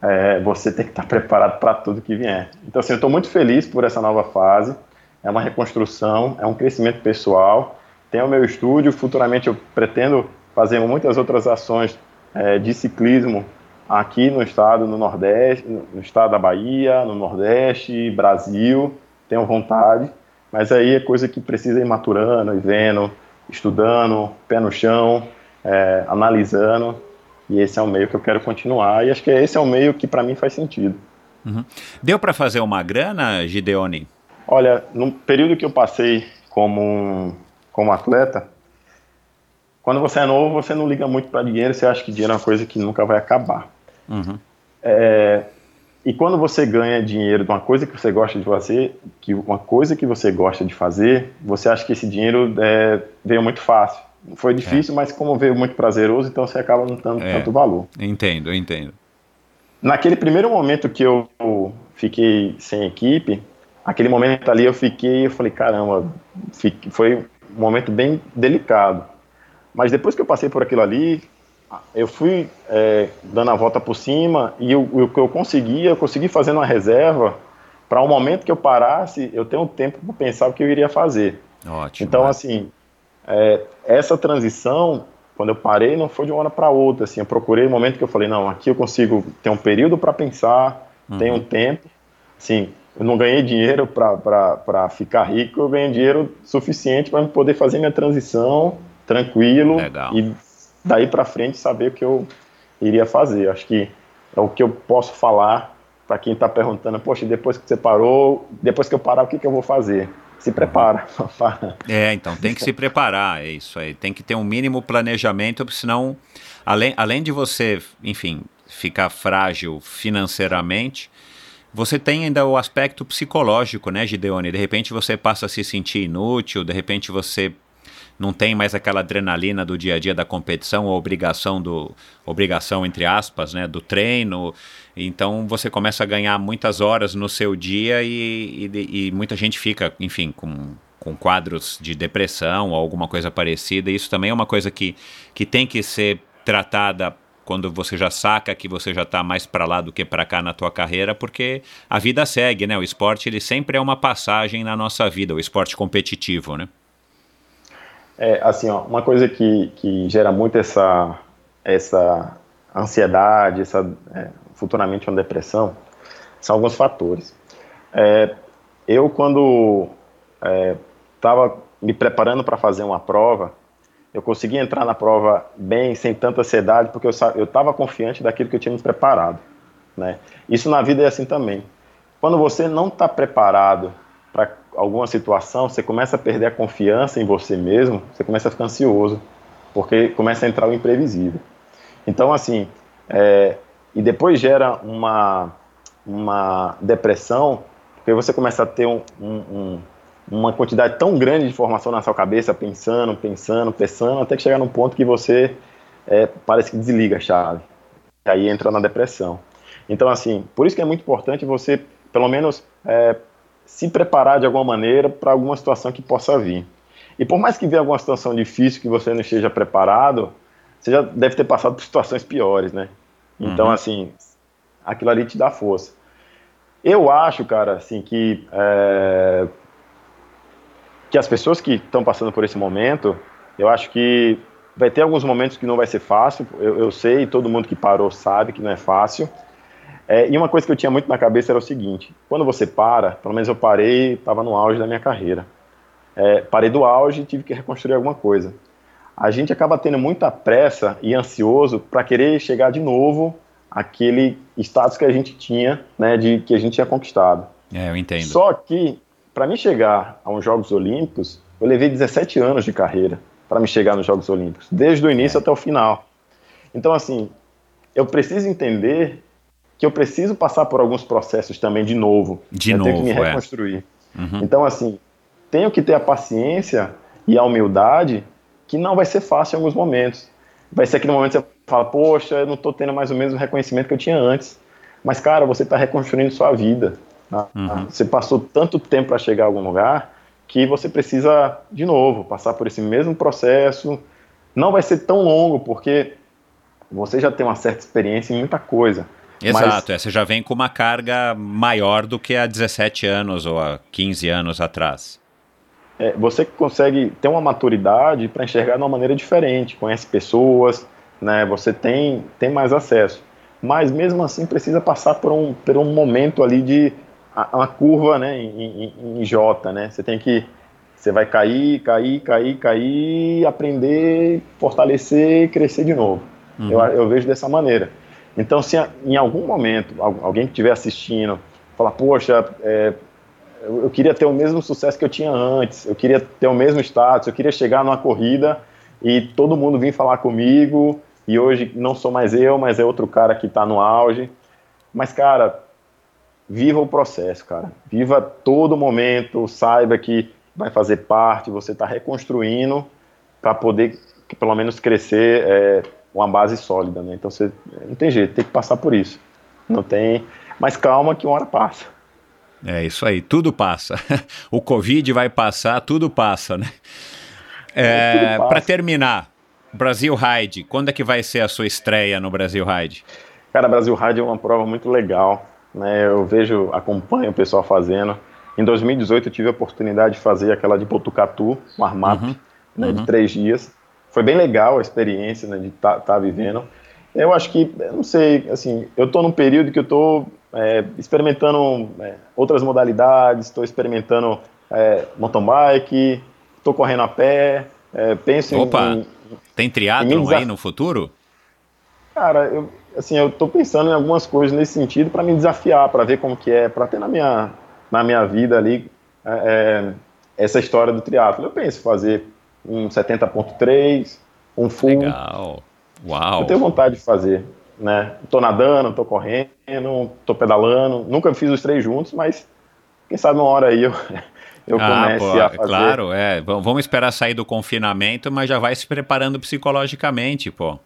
é, você tem que estar preparado para tudo que vier. Então, assim, eu estou muito feliz por essa nova fase. É uma reconstrução, é um crescimento pessoal. Tenho o meu estúdio, futuramente eu pretendo fazer muitas outras ações é, de ciclismo aqui no estado, no Nordeste, no estado da Bahia, no Nordeste, Brasil, tenho vontade, mas aí é coisa que precisa ir maturando, e vendo, estudando, pé no chão, é, analisando, e esse é o meio que eu quero continuar, e acho que esse é o meio que para mim faz sentido. Uhum. Deu para fazer uma grana, Gideone? Olha, no período que eu passei como, como atleta, quando você é novo, você não liga muito para dinheiro, você acha que dinheiro é uma coisa que nunca vai acabar. Uhum. É, e quando você ganha dinheiro de uma coisa que você gosta de fazer, que uma coisa que você gosta de fazer, você acha que esse dinheiro é, veio muito fácil. Foi difícil, é. mas como veio muito prazeroso, então você acaba não dando é. tanto valor. Entendo, entendo. Naquele primeiro momento que eu fiquei sem equipe, aquele momento ali eu fiquei, eu falei, caramba, fiquei, foi um momento bem delicado. Mas depois que eu passei por aquilo ali, eu fui é, dando a volta por cima e o que eu conseguia, eu consegui fazer uma reserva para o um momento que eu parasse, eu tenho tempo para pensar o que eu iria fazer. Ótimo. Então, assim, é, essa transição, quando eu parei, não foi de uma hora para outra. Assim, eu procurei o um momento que eu falei, não, aqui eu consigo ter um período para pensar, uhum. tem um tempo. Sim, eu não ganhei dinheiro para ficar rico, eu ganhei dinheiro suficiente para poder fazer minha transição tranquilo Legal. e daí para frente saber o que eu iria fazer. Acho que é o que eu posso falar para quem está perguntando, poxa, depois que você parou, depois que eu parar, o que, que eu vou fazer? Se prepara. é, então tem que se preparar, é isso aí. Tem que ter um mínimo planejamento, senão, além, além de você, enfim, ficar frágil financeiramente, você tem ainda o aspecto psicológico, né, Gideone? De repente você passa a se sentir inútil, de repente você não tem mais aquela adrenalina do dia a dia da competição, a obrigação do obrigação entre aspas, né, do treino. Então você começa a ganhar muitas horas no seu dia e, e, e muita gente fica, enfim, com com quadros de depressão ou alguma coisa parecida. Isso também é uma coisa que, que tem que ser tratada quando você já saca que você já está mais para lá do que para cá na tua carreira, porque a vida segue, né? O esporte ele sempre é uma passagem na nossa vida, o esporte competitivo, né? É, assim, ó, uma coisa que, que gera muito essa, essa ansiedade, essa, é, futuramente uma depressão, são alguns fatores. É, eu, quando estava é, me preparando para fazer uma prova, eu consegui entrar na prova bem, sem tanta ansiedade, porque eu estava confiante daquilo que eu tinha me preparado. Né? Isso na vida é assim também. Quando você não está preparado para alguma situação, você começa a perder a confiança em você mesmo, você começa a ficar ansioso, porque começa a entrar o imprevisível. Então, assim, é, e depois gera uma, uma depressão, porque você começa a ter um, um, uma quantidade tão grande de informação na sua cabeça, pensando, pensando, pensando, até que chegar num ponto que você é, parece que desliga a chave. Aí entra na depressão. Então, assim, por isso que é muito importante você, pelo menos, é, se preparar de alguma maneira para alguma situação que possa vir. E por mais que venha alguma situação difícil que você não esteja preparado, você já deve ter passado por situações piores, né? Então, uhum. assim, aquilo ali te dá força. Eu acho, cara, assim, que, é, que as pessoas que estão passando por esse momento, eu acho que vai ter alguns momentos que não vai ser fácil. Eu, eu sei, todo mundo que parou sabe que não é fácil. É, e uma coisa que eu tinha muito na cabeça era o seguinte: quando você para, pelo menos eu parei, estava no auge da minha carreira. É, parei do auge e tive que reconstruir alguma coisa. A gente acaba tendo muita pressa e ansioso para querer chegar de novo àquele status que a gente tinha, né, de que a gente tinha conquistado. É, eu entendo. Só que para mim chegar aos Jogos Olímpicos, eu levei 17 anos de carreira para me chegar nos Jogos Olímpicos, desde o início é. até o final. Então, assim, eu preciso entender que eu preciso passar por alguns processos também de novo. De eu novo, tenho que me é. reconstruir. É. Uhum. Então, assim, tenho que ter a paciência e a humildade que não vai ser fácil em alguns momentos. Vai ser aquele momento que você fala, poxa, eu não estou tendo mais o mesmo reconhecimento que eu tinha antes. Mas, cara, você está reconstruindo sua vida. Tá? Uhum. Você passou tanto tempo para chegar a algum lugar que você precisa, de novo, passar por esse mesmo processo. Não vai ser tão longo, porque você já tem uma certa experiência em muita coisa. Exato, Mas, você já vem com uma carga maior do que há 17 anos ou há 15 anos atrás. É, você consegue ter uma maturidade para enxergar de uma maneira diferente, conhece pessoas, né, você tem, tem mais acesso. Mas mesmo assim precisa passar por um, por um momento ali de uma curva né, em, em, em J, né? Você tem que você vai cair, cair, cair, cair, aprender, fortalecer, crescer de novo. Uhum. Eu, eu vejo dessa maneira. Então, se em algum momento alguém que estiver assistindo falar, poxa, é, eu queria ter o mesmo sucesso que eu tinha antes, eu queria ter o mesmo status, eu queria chegar numa corrida e todo mundo vir falar comigo e hoje não sou mais eu, mas é outro cara que está no auge. Mas, cara, viva o processo, cara. Viva todo momento, saiba que vai fazer parte, você está reconstruindo para poder, pelo menos, crescer é, uma base sólida, né? Então você não tem jeito, tem que passar por isso. Não tem, mas calma que uma hora passa. É isso aí, tudo passa. o Covid vai passar, tudo passa, né? É, é Para terminar, Brasil Ride, quando é que vai ser a sua estreia no Brasil Ride? Cara, Brasil Ride é uma prova muito legal, né? Eu vejo, acompanho o pessoal fazendo. Em 2018 eu tive a oportunidade de fazer aquela de Botucatu, o Armap. Uhum. né, uhum. de três dias. Foi bem legal a experiência né, de estar tá, tá vivendo. Eu acho que, não sei, assim, eu estou num período que eu estou é, experimentando é, outras modalidades, estou experimentando é, mountain bike, estou correndo a pé, é, penso Opa, em, tem triatlon aí no futuro? Cara, eu, assim, eu estou pensando em algumas coisas nesse sentido para me desafiar, para ver como que é, para ter na minha, na minha vida ali é, é essa história do triatlo. Eu penso em fazer um 70.3, um full. Legal. Uau. Eu tenho vontade de fazer, né? Tô nadando, tô correndo, tô pedalando. Nunca fiz os três juntos, mas quem sabe uma hora aí eu, eu ah, comece pô, a fazer. Claro, é. Vamos esperar sair do confinamento, mas já vai se preparando psicologicamente, pô.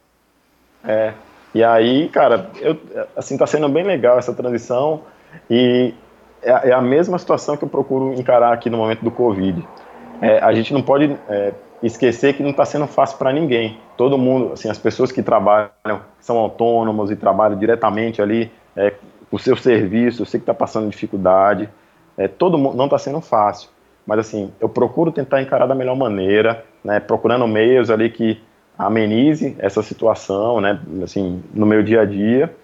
É. E aí, cara, eu, assim, tá sendo bem legal essa transição e é, é a mesma situação que eu procuro encarar aqui no momento do Covid. É, a gente não pode é, esquecer que não está sendo fácil para ninguém. Todo mundo, assim, as pessoas que trabalham, são autônomos e trabalham diretamente ali, é, o seu serviço, eu sei que está passando dificuldade, é, todo mundo não está sendo fácil. Mas assim, eu procuro tentar encarar da melhor maneira, né, procurando meios ali que amenize essa situação, né, assim, no meu dia a dia.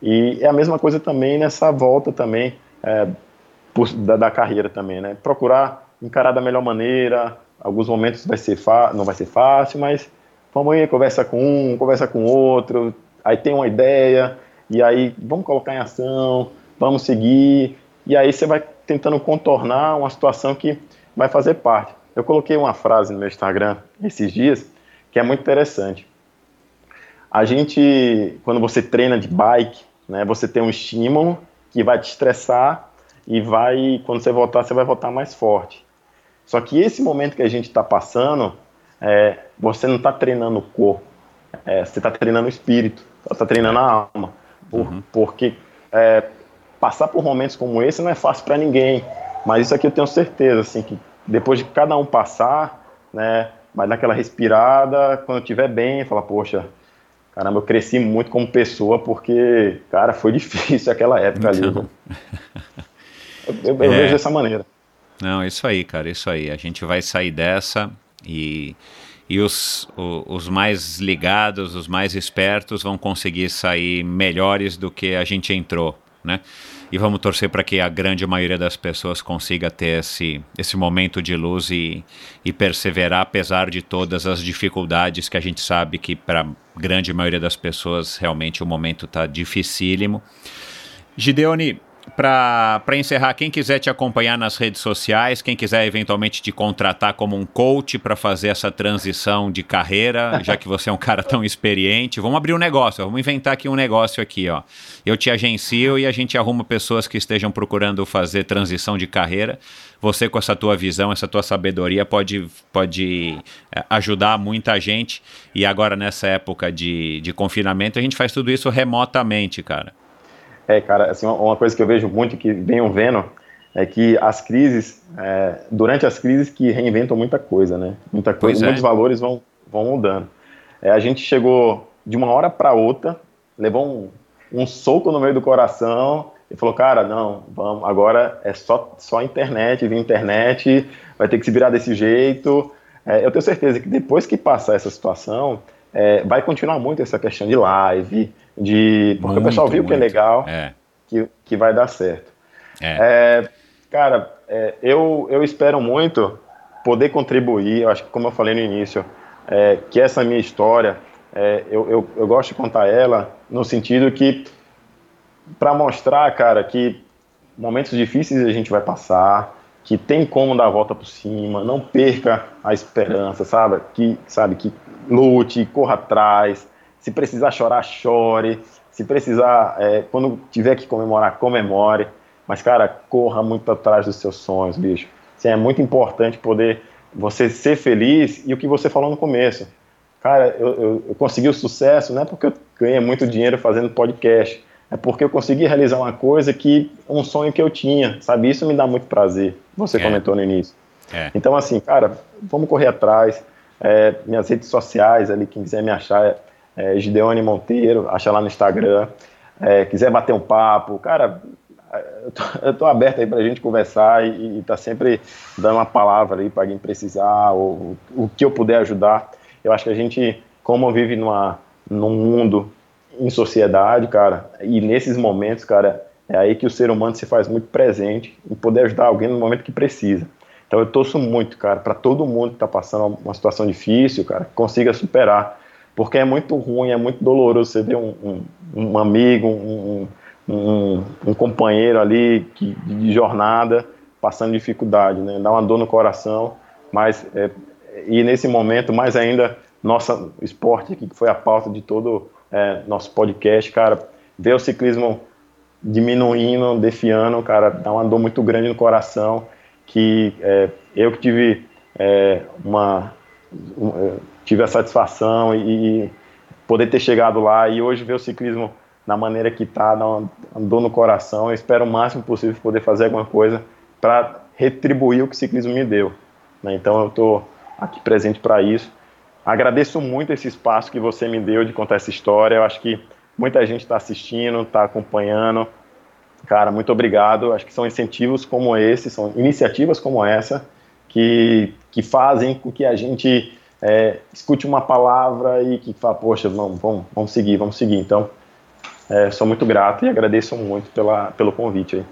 E é a mesma coisa também nessa volta também é, por, da, da carreira também, né, procurar encarar da melhor maneira, alguns momentos vai ser não vai ser fácil, mas vamos aí, conversa com um, conversa com outro, aí tem uma ideia, e aí vamos colocar em ação, vamos seguir, e aí você vai tentando contornar uma situação que vai fazer parte. Eu coloquei uma frase no meu Instagram esses dias que é muito interessante. A gente, quando você treina de bike, né, você tem um estímulo que vai te estressar e vai, quando você voltar, você vai voltar mais forte. Só que esse momento que a gente está passando, é, você não está treinando o corpo, é, você está treinando o espírito, você está treinando a alma. Por, uhum. Porque é, passar por momentos como esse não é fácil para ninguém. Mas isso aqui eu tenho certeza, assim, que depois de cada um passar, né, vai dar aquela respirada, quando eu estiver bem, falar, poxa, caramba, eu cresci muito como pessoa, porque, cara, foi difícil aquela época então... ali. Eu, eu, eu é. vejo dessa maneira. Não, isso aí, cara, isso aí. A gente vai sair dessa e, e os, os mais ligados, os mais espertos vão conseguir sair melhores do que a gente entrou, né? E vamos torcer para que a grande maioria das pessoas consiga ter esse, esse momento de luz e, e perseverar, apesar de todas as dificuldades que a gente sabe que para a grande maioria das pessoas realmente o momento está dificílimo. Gideone, para encerrar, quem quiser te acompanhar nas redes sociais, quem quiser eventualmente te contratar como um coach para fazer essa transição de carreira, já que você é um cara tão experiente, vamos abrir um negócio, vamos inventar aqui um negócio aqui, ó. Eu te agencio e a gente arruma pessoas que estejam procurando fazer transição de carreira. Você com essa tua visão, essa tua sabedoria pode, pode é, ajudar muita gente. E agora nessa época de, de confinamento, a gente faz tudo isso remotamente, cara. É, cara, assim, uma coisa que eu vejo muito que venham vendo é que as crises, é, durante as crises que reinventam muita coisa, né? Muita coisa, muitos é. valores vão, vão mudando. É, a gente chegou de uma hora para outra, levou um, um soco no meio do coração e falou, cara, não, vamos, agora é só, só internet, via internet, vai ter que se virar desse jeito. É, eu tenho certeza que depois que passar essa situação, é, vai continuar muito essa questão de live, de porque muito, o pessoal viu muito. que é legal, é. Que, que vai dar certo. É. é cara, é, eu, eu espero muito poder contribuir, eu acho que como eu falei no início, é, que essa minha história, eu, eu, eu gosto de contar ela no sentido que para mostrar, cara, que momentos difíceis a gente vai passar, que tem como dar a volta por cima, não perca a esperança, sabe? Que, sabe, que lute, corra atrás, se precisar chorar, chore, se precisar, é, quando tiver que comemorar, comemore, mas, cara, corra muito atrás dos seus sonhos, bicho. Assim, é muito importante poder você ser feliz e o que você falou no começo. Cara, eu, eu, eu consegui o sucesso não é porque eu ganhei muito dinheiro fazendo podcast, é porque eu consegui realizar uma coisa que um sonho que eu tinha, sabe? Isso me dá muito prazer. Você é. comentou no início. É. Então, assim, cara, vamos correr atrás. É, minhas redes sociais, ali, quem quiser me achar, é Gideone Monteiro, acha lá no Instagram. É, quiser bater um papo, cara, eu tô, eu tô aberto aí pra gente conversar e, e tá sempre dando uma palavra aí para quem precisar, ou o que eu puder ajudar. Eu acho que a gente, como vive numa, num mundo em sociedade, cara, e nesses momentos, cara, é aí que o ser humano se faz muito presente em poder ajudar alguém no momento que precisa. Então eu torço muito, cara, para todo mundo que está passando uma situação difícil, cara, que consiga superar. Porque é muito ruim, é muito doloroso você ver um, um, um amigo, um, um, companheiro ali que, de jornada passando dificuldade, né? Dá uma dor no coração, mas é, e nesse momento, mais ainda, nossa esporte que foi a pauta de todo é, nosso podcast, cara, ver o ciclismo diminuindo, defiando, cara, dá uma dor muito grande no coração, que é, eu que tive é, uma, uma, tive a satisfação e, e, poder ter chegado lá e hoje ver o ciclismo na maneira que está, dor no coração, eu espero o máximo possível poder fazer alguma coisa para retribuir o que o ciclismo me deu. Né? Então eu estou aqui presente para isso. Agradeço muito esse espaço que você me deu de contar essa história. Eu acho que muita gente está assistindo, está acompanhando. Cara, muito obrigado. Acho que são incentivos como esse, são iniciativas como essa que, que fazem com que a gente é, escute uma palavra e que fala, poxa, vamos, vamos, vamos seguir, vamos seguir. Então, é, sou muito grato e agradeço muito pela, pelo convite aí.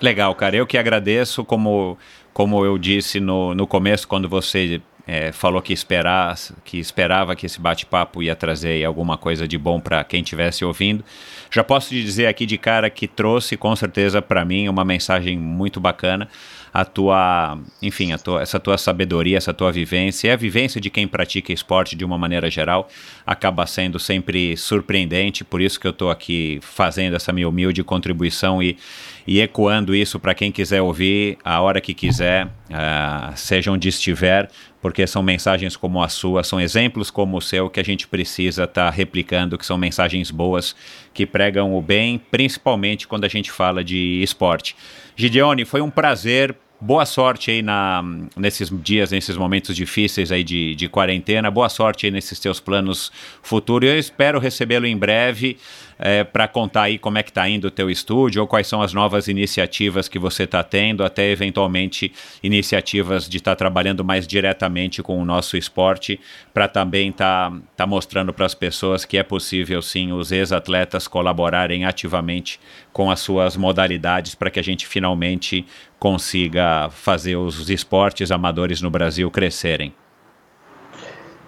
Legal, cara. Eu que agradeço, como, como eu disse no, no começo, quando você é, falou que, esperar, que esperava que esse bate-papo ia trazer alguma coisa de bom para quem estivesse ouvindo. Já posso te dizer aqui de cara que trouxe com certeza para mim uma mensagem muito bacana a tua, enfim, a tua, essa tua sabedoria, essa tua vivência, e a vivência de quem pratica esporte de uma maneira geral acaba sendo sempre surpreendente, por isso que eu estou aqui fazendo essa minha humilde contribuição e, e ecoando isso para quem quiser ouvir a hora que quiser, uh, seja onde estiver, porque são mensagens como a sua, são exemplos como o seu que a gente precisa estar tá replicando, que são mensagens boas, que pregam o bem, principalmente quando a gente fala de esporte. Gideone, foi um prazer boa sorte aí na, nesses dias, nesses momentos difíceis aí de, de quarentena. Boa sorte aí nesses teus planos futuros. Eu espero recebê-lo em breve é, para contar aí como é que está indo o teu estúdio ou quais são as novas iniciativas que você está tendo, até eventualmente iniciativas de estar tá trabalhando mais diretamente com o nosso esporte, para também estar tá, tá mostrando para as pessoas que é possível sim os ex-atletas colaborarem ativamente com as suas modalidades para que a gente finalmente consiga fazer os esportes amadores no Brasil crescerem.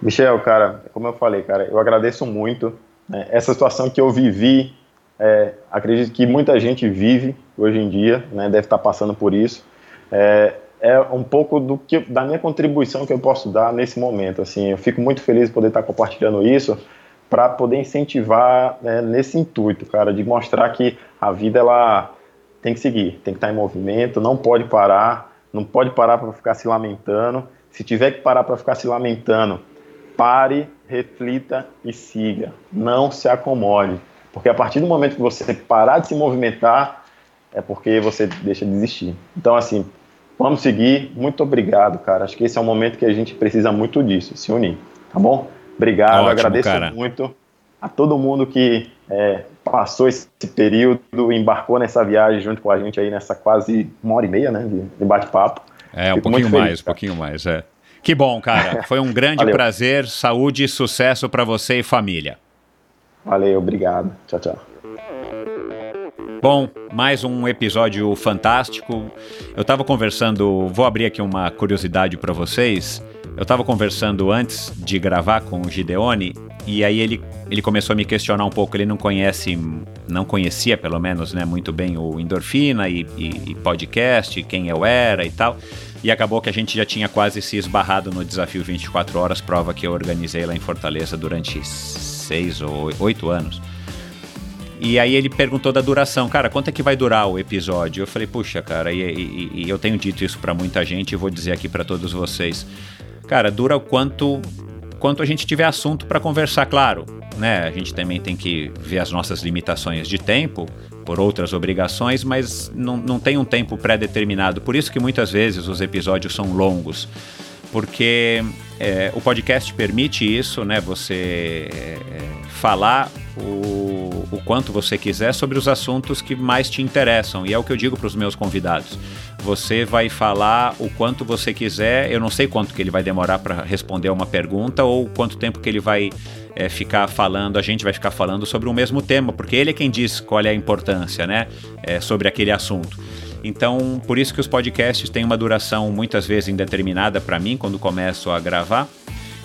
Michel, cara, como eu falei, cara, eu agradeço muito né, essa situação que eu vivi. É, acredito que muita gente vive hoje em dia, né, deve estar passando por isso. É, é um pouco do que da minha contribuição que eu posso dar nesse momento. Assim, eu fico muito feliz de poder estar compartilhando isso para poder incentivar né, nesse intuito, cara, de mostrar que a vida ela tem que seguir, tem que estar em movimento, não pode parar, não pode parar para ficar se lamentando. Se tiver que parar para ficar se lamentando, pare, reflita e siga. Não se acomode, porque a partir do momento que você parar de se movimentar, é porque você deixa de existir. Então, assim, vamos seguir. Muito obrigado, cara. Acho que esse é um momento que a gente precisa muito disso, se unir, tá bom? Obrigado, Ótimo, agradeço cara. muito a todo mundo que é, passou esse período, embarcou nessa viagem junto com a gente aí nessa quase uma hora e meia, né, de, de bate-papo. É, um Fico pouquinho feliz, mais, um pouquinho mais, é. Que bom, cara. Foi um grande prazer, saúde e sucesso para você e família. Valeu, obrigado. Tchau, tchau. Bom, mais um episódio fantástico. Eu estava conversando, vou abrir aqui uma curiosidade para vocês. Eu estava conversando antes de gravar com o Gideone e aí ele, ele começou a me questionar um pouco. Ele não conhece, não conhecia pelo menos, né, muito bem o Endorfina e, e, e podcast, quem eu era e tal. E acabou que a gente já tinha quase se esbarrado no desafio 24 horas, prova que eu organizei lá em Fortaleza durante seis ou oito anos. E aí ele perguntou da duração, cara, quanto é que vai durar o episódio? Eu falei, puxa, cara, e, e, e eu tenho dito isso para muita gente e vou dizer aqui para todos vocês. Cara, dura o quanto quanto a gente tiver assunto para conversar, claro. Né? A gente também tem que ver as nossas limitações de tempo, por outras obrigações, mas não, não tem um tempo pré-determinado. Por isso que muitas vezes os episódios são longos. Porque é, o podcast permite isso, né? Você é, falar o, o quanto você quiser sobre os assuntos que mais te interessam. E é o que eu digo para os meus convidados. Você vai falar o quanto você quiser. Eu não sei quanto que ele vai demorar para responder uma pergunta ou quanto tempo que ele vai é, ficar falando, a gente vai ficar falando sobre o mesmo tema, porque ele é quem diz qual é a importância, né? É, sobre aquele assunto. Então, por isso que os podcasts têm uma duração muitas vezes indeterminada para mim quando começo a gravar.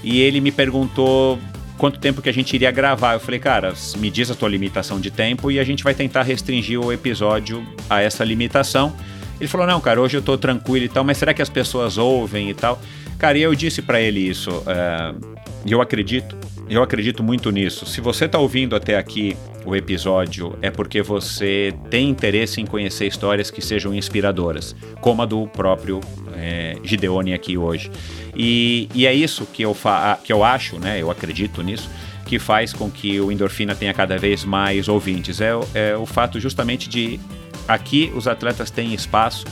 E ele me perguntou quanto tempo que a gente iria gravar. Eu falei, cara, me diz a tua limitação de tempo e a gente vai tentar restringir o episódio a essa limitação. Ele falou, não, cara, hoje eu tô tranquilo e tal, mas será que as pessoas ouvem e tal? Cara, e eu disse para ele isso, é, e eu acredito, eu acredito muito nisso. Se você está ouvindo até aqui o episódio, é porque você tem interesse em conhecer histórias que sejam inspiradoras, como a do próprio é, Gideone aqui hoje. E, e é isso que eu, que eu acho, né? Eu acredito nisso que faz com que o Endorfina tenha cada vez mais ouvintes. É, é o fato justamente de aqui os atletas têm espaço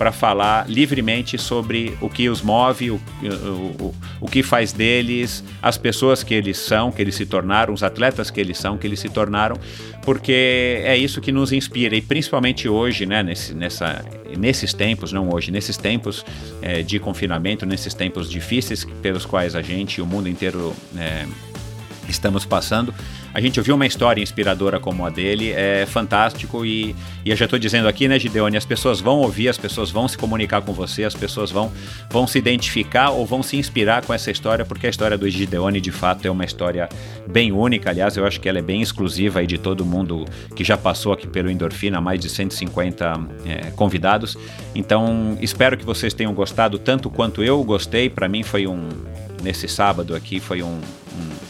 para falar livremente sobre o que os move, o, o, o que faz deles, as pessoas que eles são, que eles se tornaram, os atletas que eles são, que eles se tornaram, porque é isso que nos inspira. E principalmente hoje, né, nesse, nessa, nesses tempos, não hoje, nesses tempos é, de confinamento, nesses tempos difíceis pelos quais a gente e o mundo inteiro é, estamos passando. A gente ouviu uma história inspiradora como a dele, é fantástico e, e eu já estou dizendo aqui, né, Gideone, as pessoas vão ouvir, as pessoas vão se comunicar com você, as pessoas vão, vão se identificar ou vão se inspirar com essa história, porque a história do Gideone de fato é uma história bem única, aliás, eu acho que ela é bem exclusiva aí de todo mundo que já passou aqui pelo Endorfina, mais de 150 é, convidados. Então, espero que vocês tenham gostado tanto quanto eu gostei. Para mim foi um nesse sábado aqui foi um, um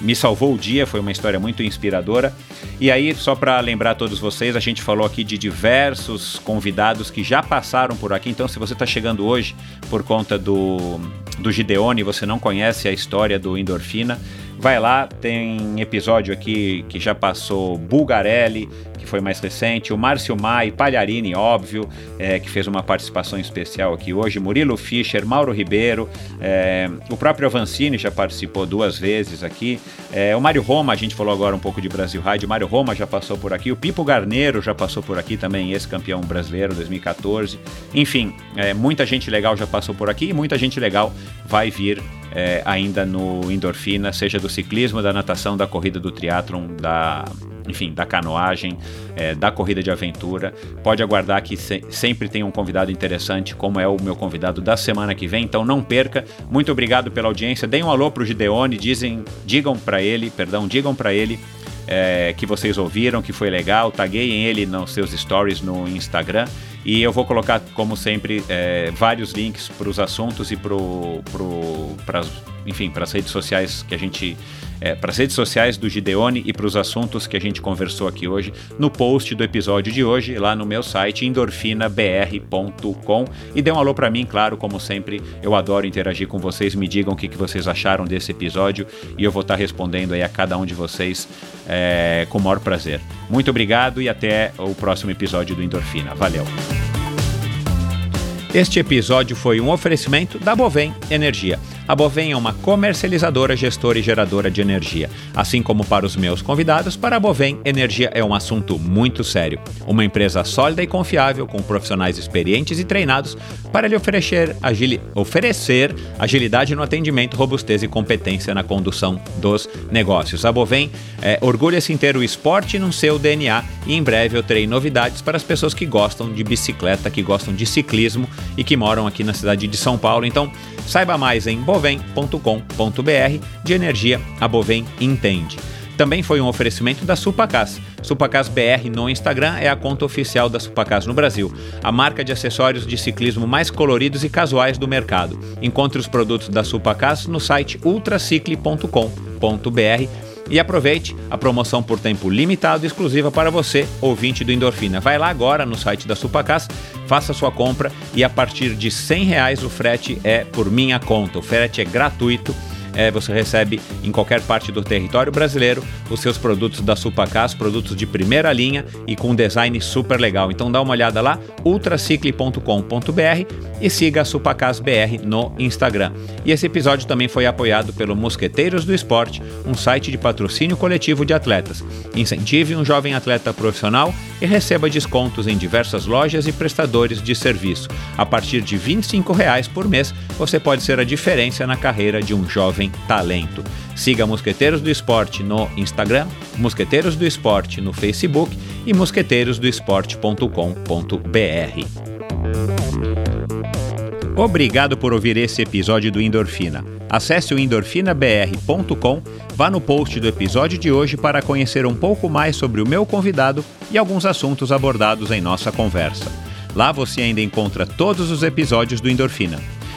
me salvou o dia, foi uma história muito inspiradora. E aí, só para lembrar a todos vocês, a gente falou aqui de diversos convidados que já passaram por aqui. Então, se você está chegando hoje por conta do, do Gideone você não conhece a história do Endorfina, vai lá, tem episódio aqui que já passou Bulgarelli, que foi mais recente, o Márcio Mai, Palharini, óbvio, é, que fez uma participação especial aqui hoje, Murilo Fischer, Mauro Ribeiro, é, o próprio Avancini já participou duas vezes aqui, é, o Mário Roma, a gente falou agora um pouco de Brasil Rádio, Mário Roma já passou por aqui, o Pipo Garneiro já passou por aqui também, esse campeão brasileiro 2014, enfim, é, muita gente legal já passou por aqui e muita gente legal vai vir é, ainda no endorfina, seja do ciclismo, da natação, da corrida do triatlon, da enfim, da canoagem, é, da corrida de aventura. Pode aguardar que se sempre tem um convidado interessante, como é o meu convidado da semana que vem. Então não perca. Muito obrigado pela audiência. Deem um alô pro Gideone, dizem, digam para ele, perdão, digam para ele é, que vocês ouviram, que foi legal. Tagueiem ele nos seus stories no Instagram. E eu vou colocar, como sempre, é, vários links para os assuntos e para pro, enfim, para as redes sociais que a gente é, para as redes sociais do Gideone e para os assuntos que a gente conversou aqui hoje no post do episódio de hoje, lá no meu site endorfinabr.com. E dê um alô para mim, claro, como sempre, eu adoro interagir com vocês. Me digam o que, que vocês acharam desse episódio e eu vou estar respondendo aí a cada um de vocês é, com o maior prazer. Muito obrigado e até o próximo episódio do Endorfina. Valeu! Este episódio foi um oferecimento da Bovem Energia. A Bovem é uma comercializadora, gestora e geradora de energia. Assim como para os meus convidados, para a Bovem, energia é um assunto muito sério. Uma empresa sólida e confiável, com profissionais experientes e treinados para lhe oferecer, agili oferecer agilidade no atendimento, robustez e competência na condução dos negócios. A Bovem é, orgulha-se em ter o esporte no seu DNA e em breve eu terei novidades para as pessoas que gostam de bicicleta, que gostam de ciclismo e que moram aqui na cidade de São Paulo. Então, saiba mais em bovem.com.br de energia a Bovem entende. Também foi um oferecimento da Supacas. Supacas BR no Instagram é a conta oficial da Supacas no Brasil, a marca de acessórios de ciclismo mais coloridos e casuais do mercado. Encontre os produtos da Supacas no site ultracicle.com.br e aproveite a promoção por tempo limitado exclusiva para você, ouvinte do Endorfina. Vai lá agora no site da Supacas, faça sua compra e a partir de 100 reais o frete é por minha conta. O frete é gratuito é, você recebe em qualquer parte do território brasileiro os seus produtos da Supacas, produtos de primeira linha e com design super legal. Então dá uma olhada lá, ultracicle.com.br e siga a Supacas BR no Instagram. E esse episódio também foi apoiado pelo Mosqueteiros do Esporte, um site de patrocínio coletivo de atletas. Incentive um jovem atleta profissional e receba descontos em diversas lojas e prestadores de serviço. A partir de 25 reais por mês, você pode ser a diferença na carreira de um jovem talento. Siga Mosqueteiros do Esporte no Instagram, Mosqueteiros do Esporte no Facebook e mosqueteirosdoesporte.com.br. Obrigado por ouvir esse episódio do Endorfina. Acesse o endorfinabr.com, vá no post do episódio de hoje para conhecer um pouco mais sobre o meu convidado e alguns assuntos abordados em nossa conversa. Lá você ainda encontra todos os episódios do Endorfina.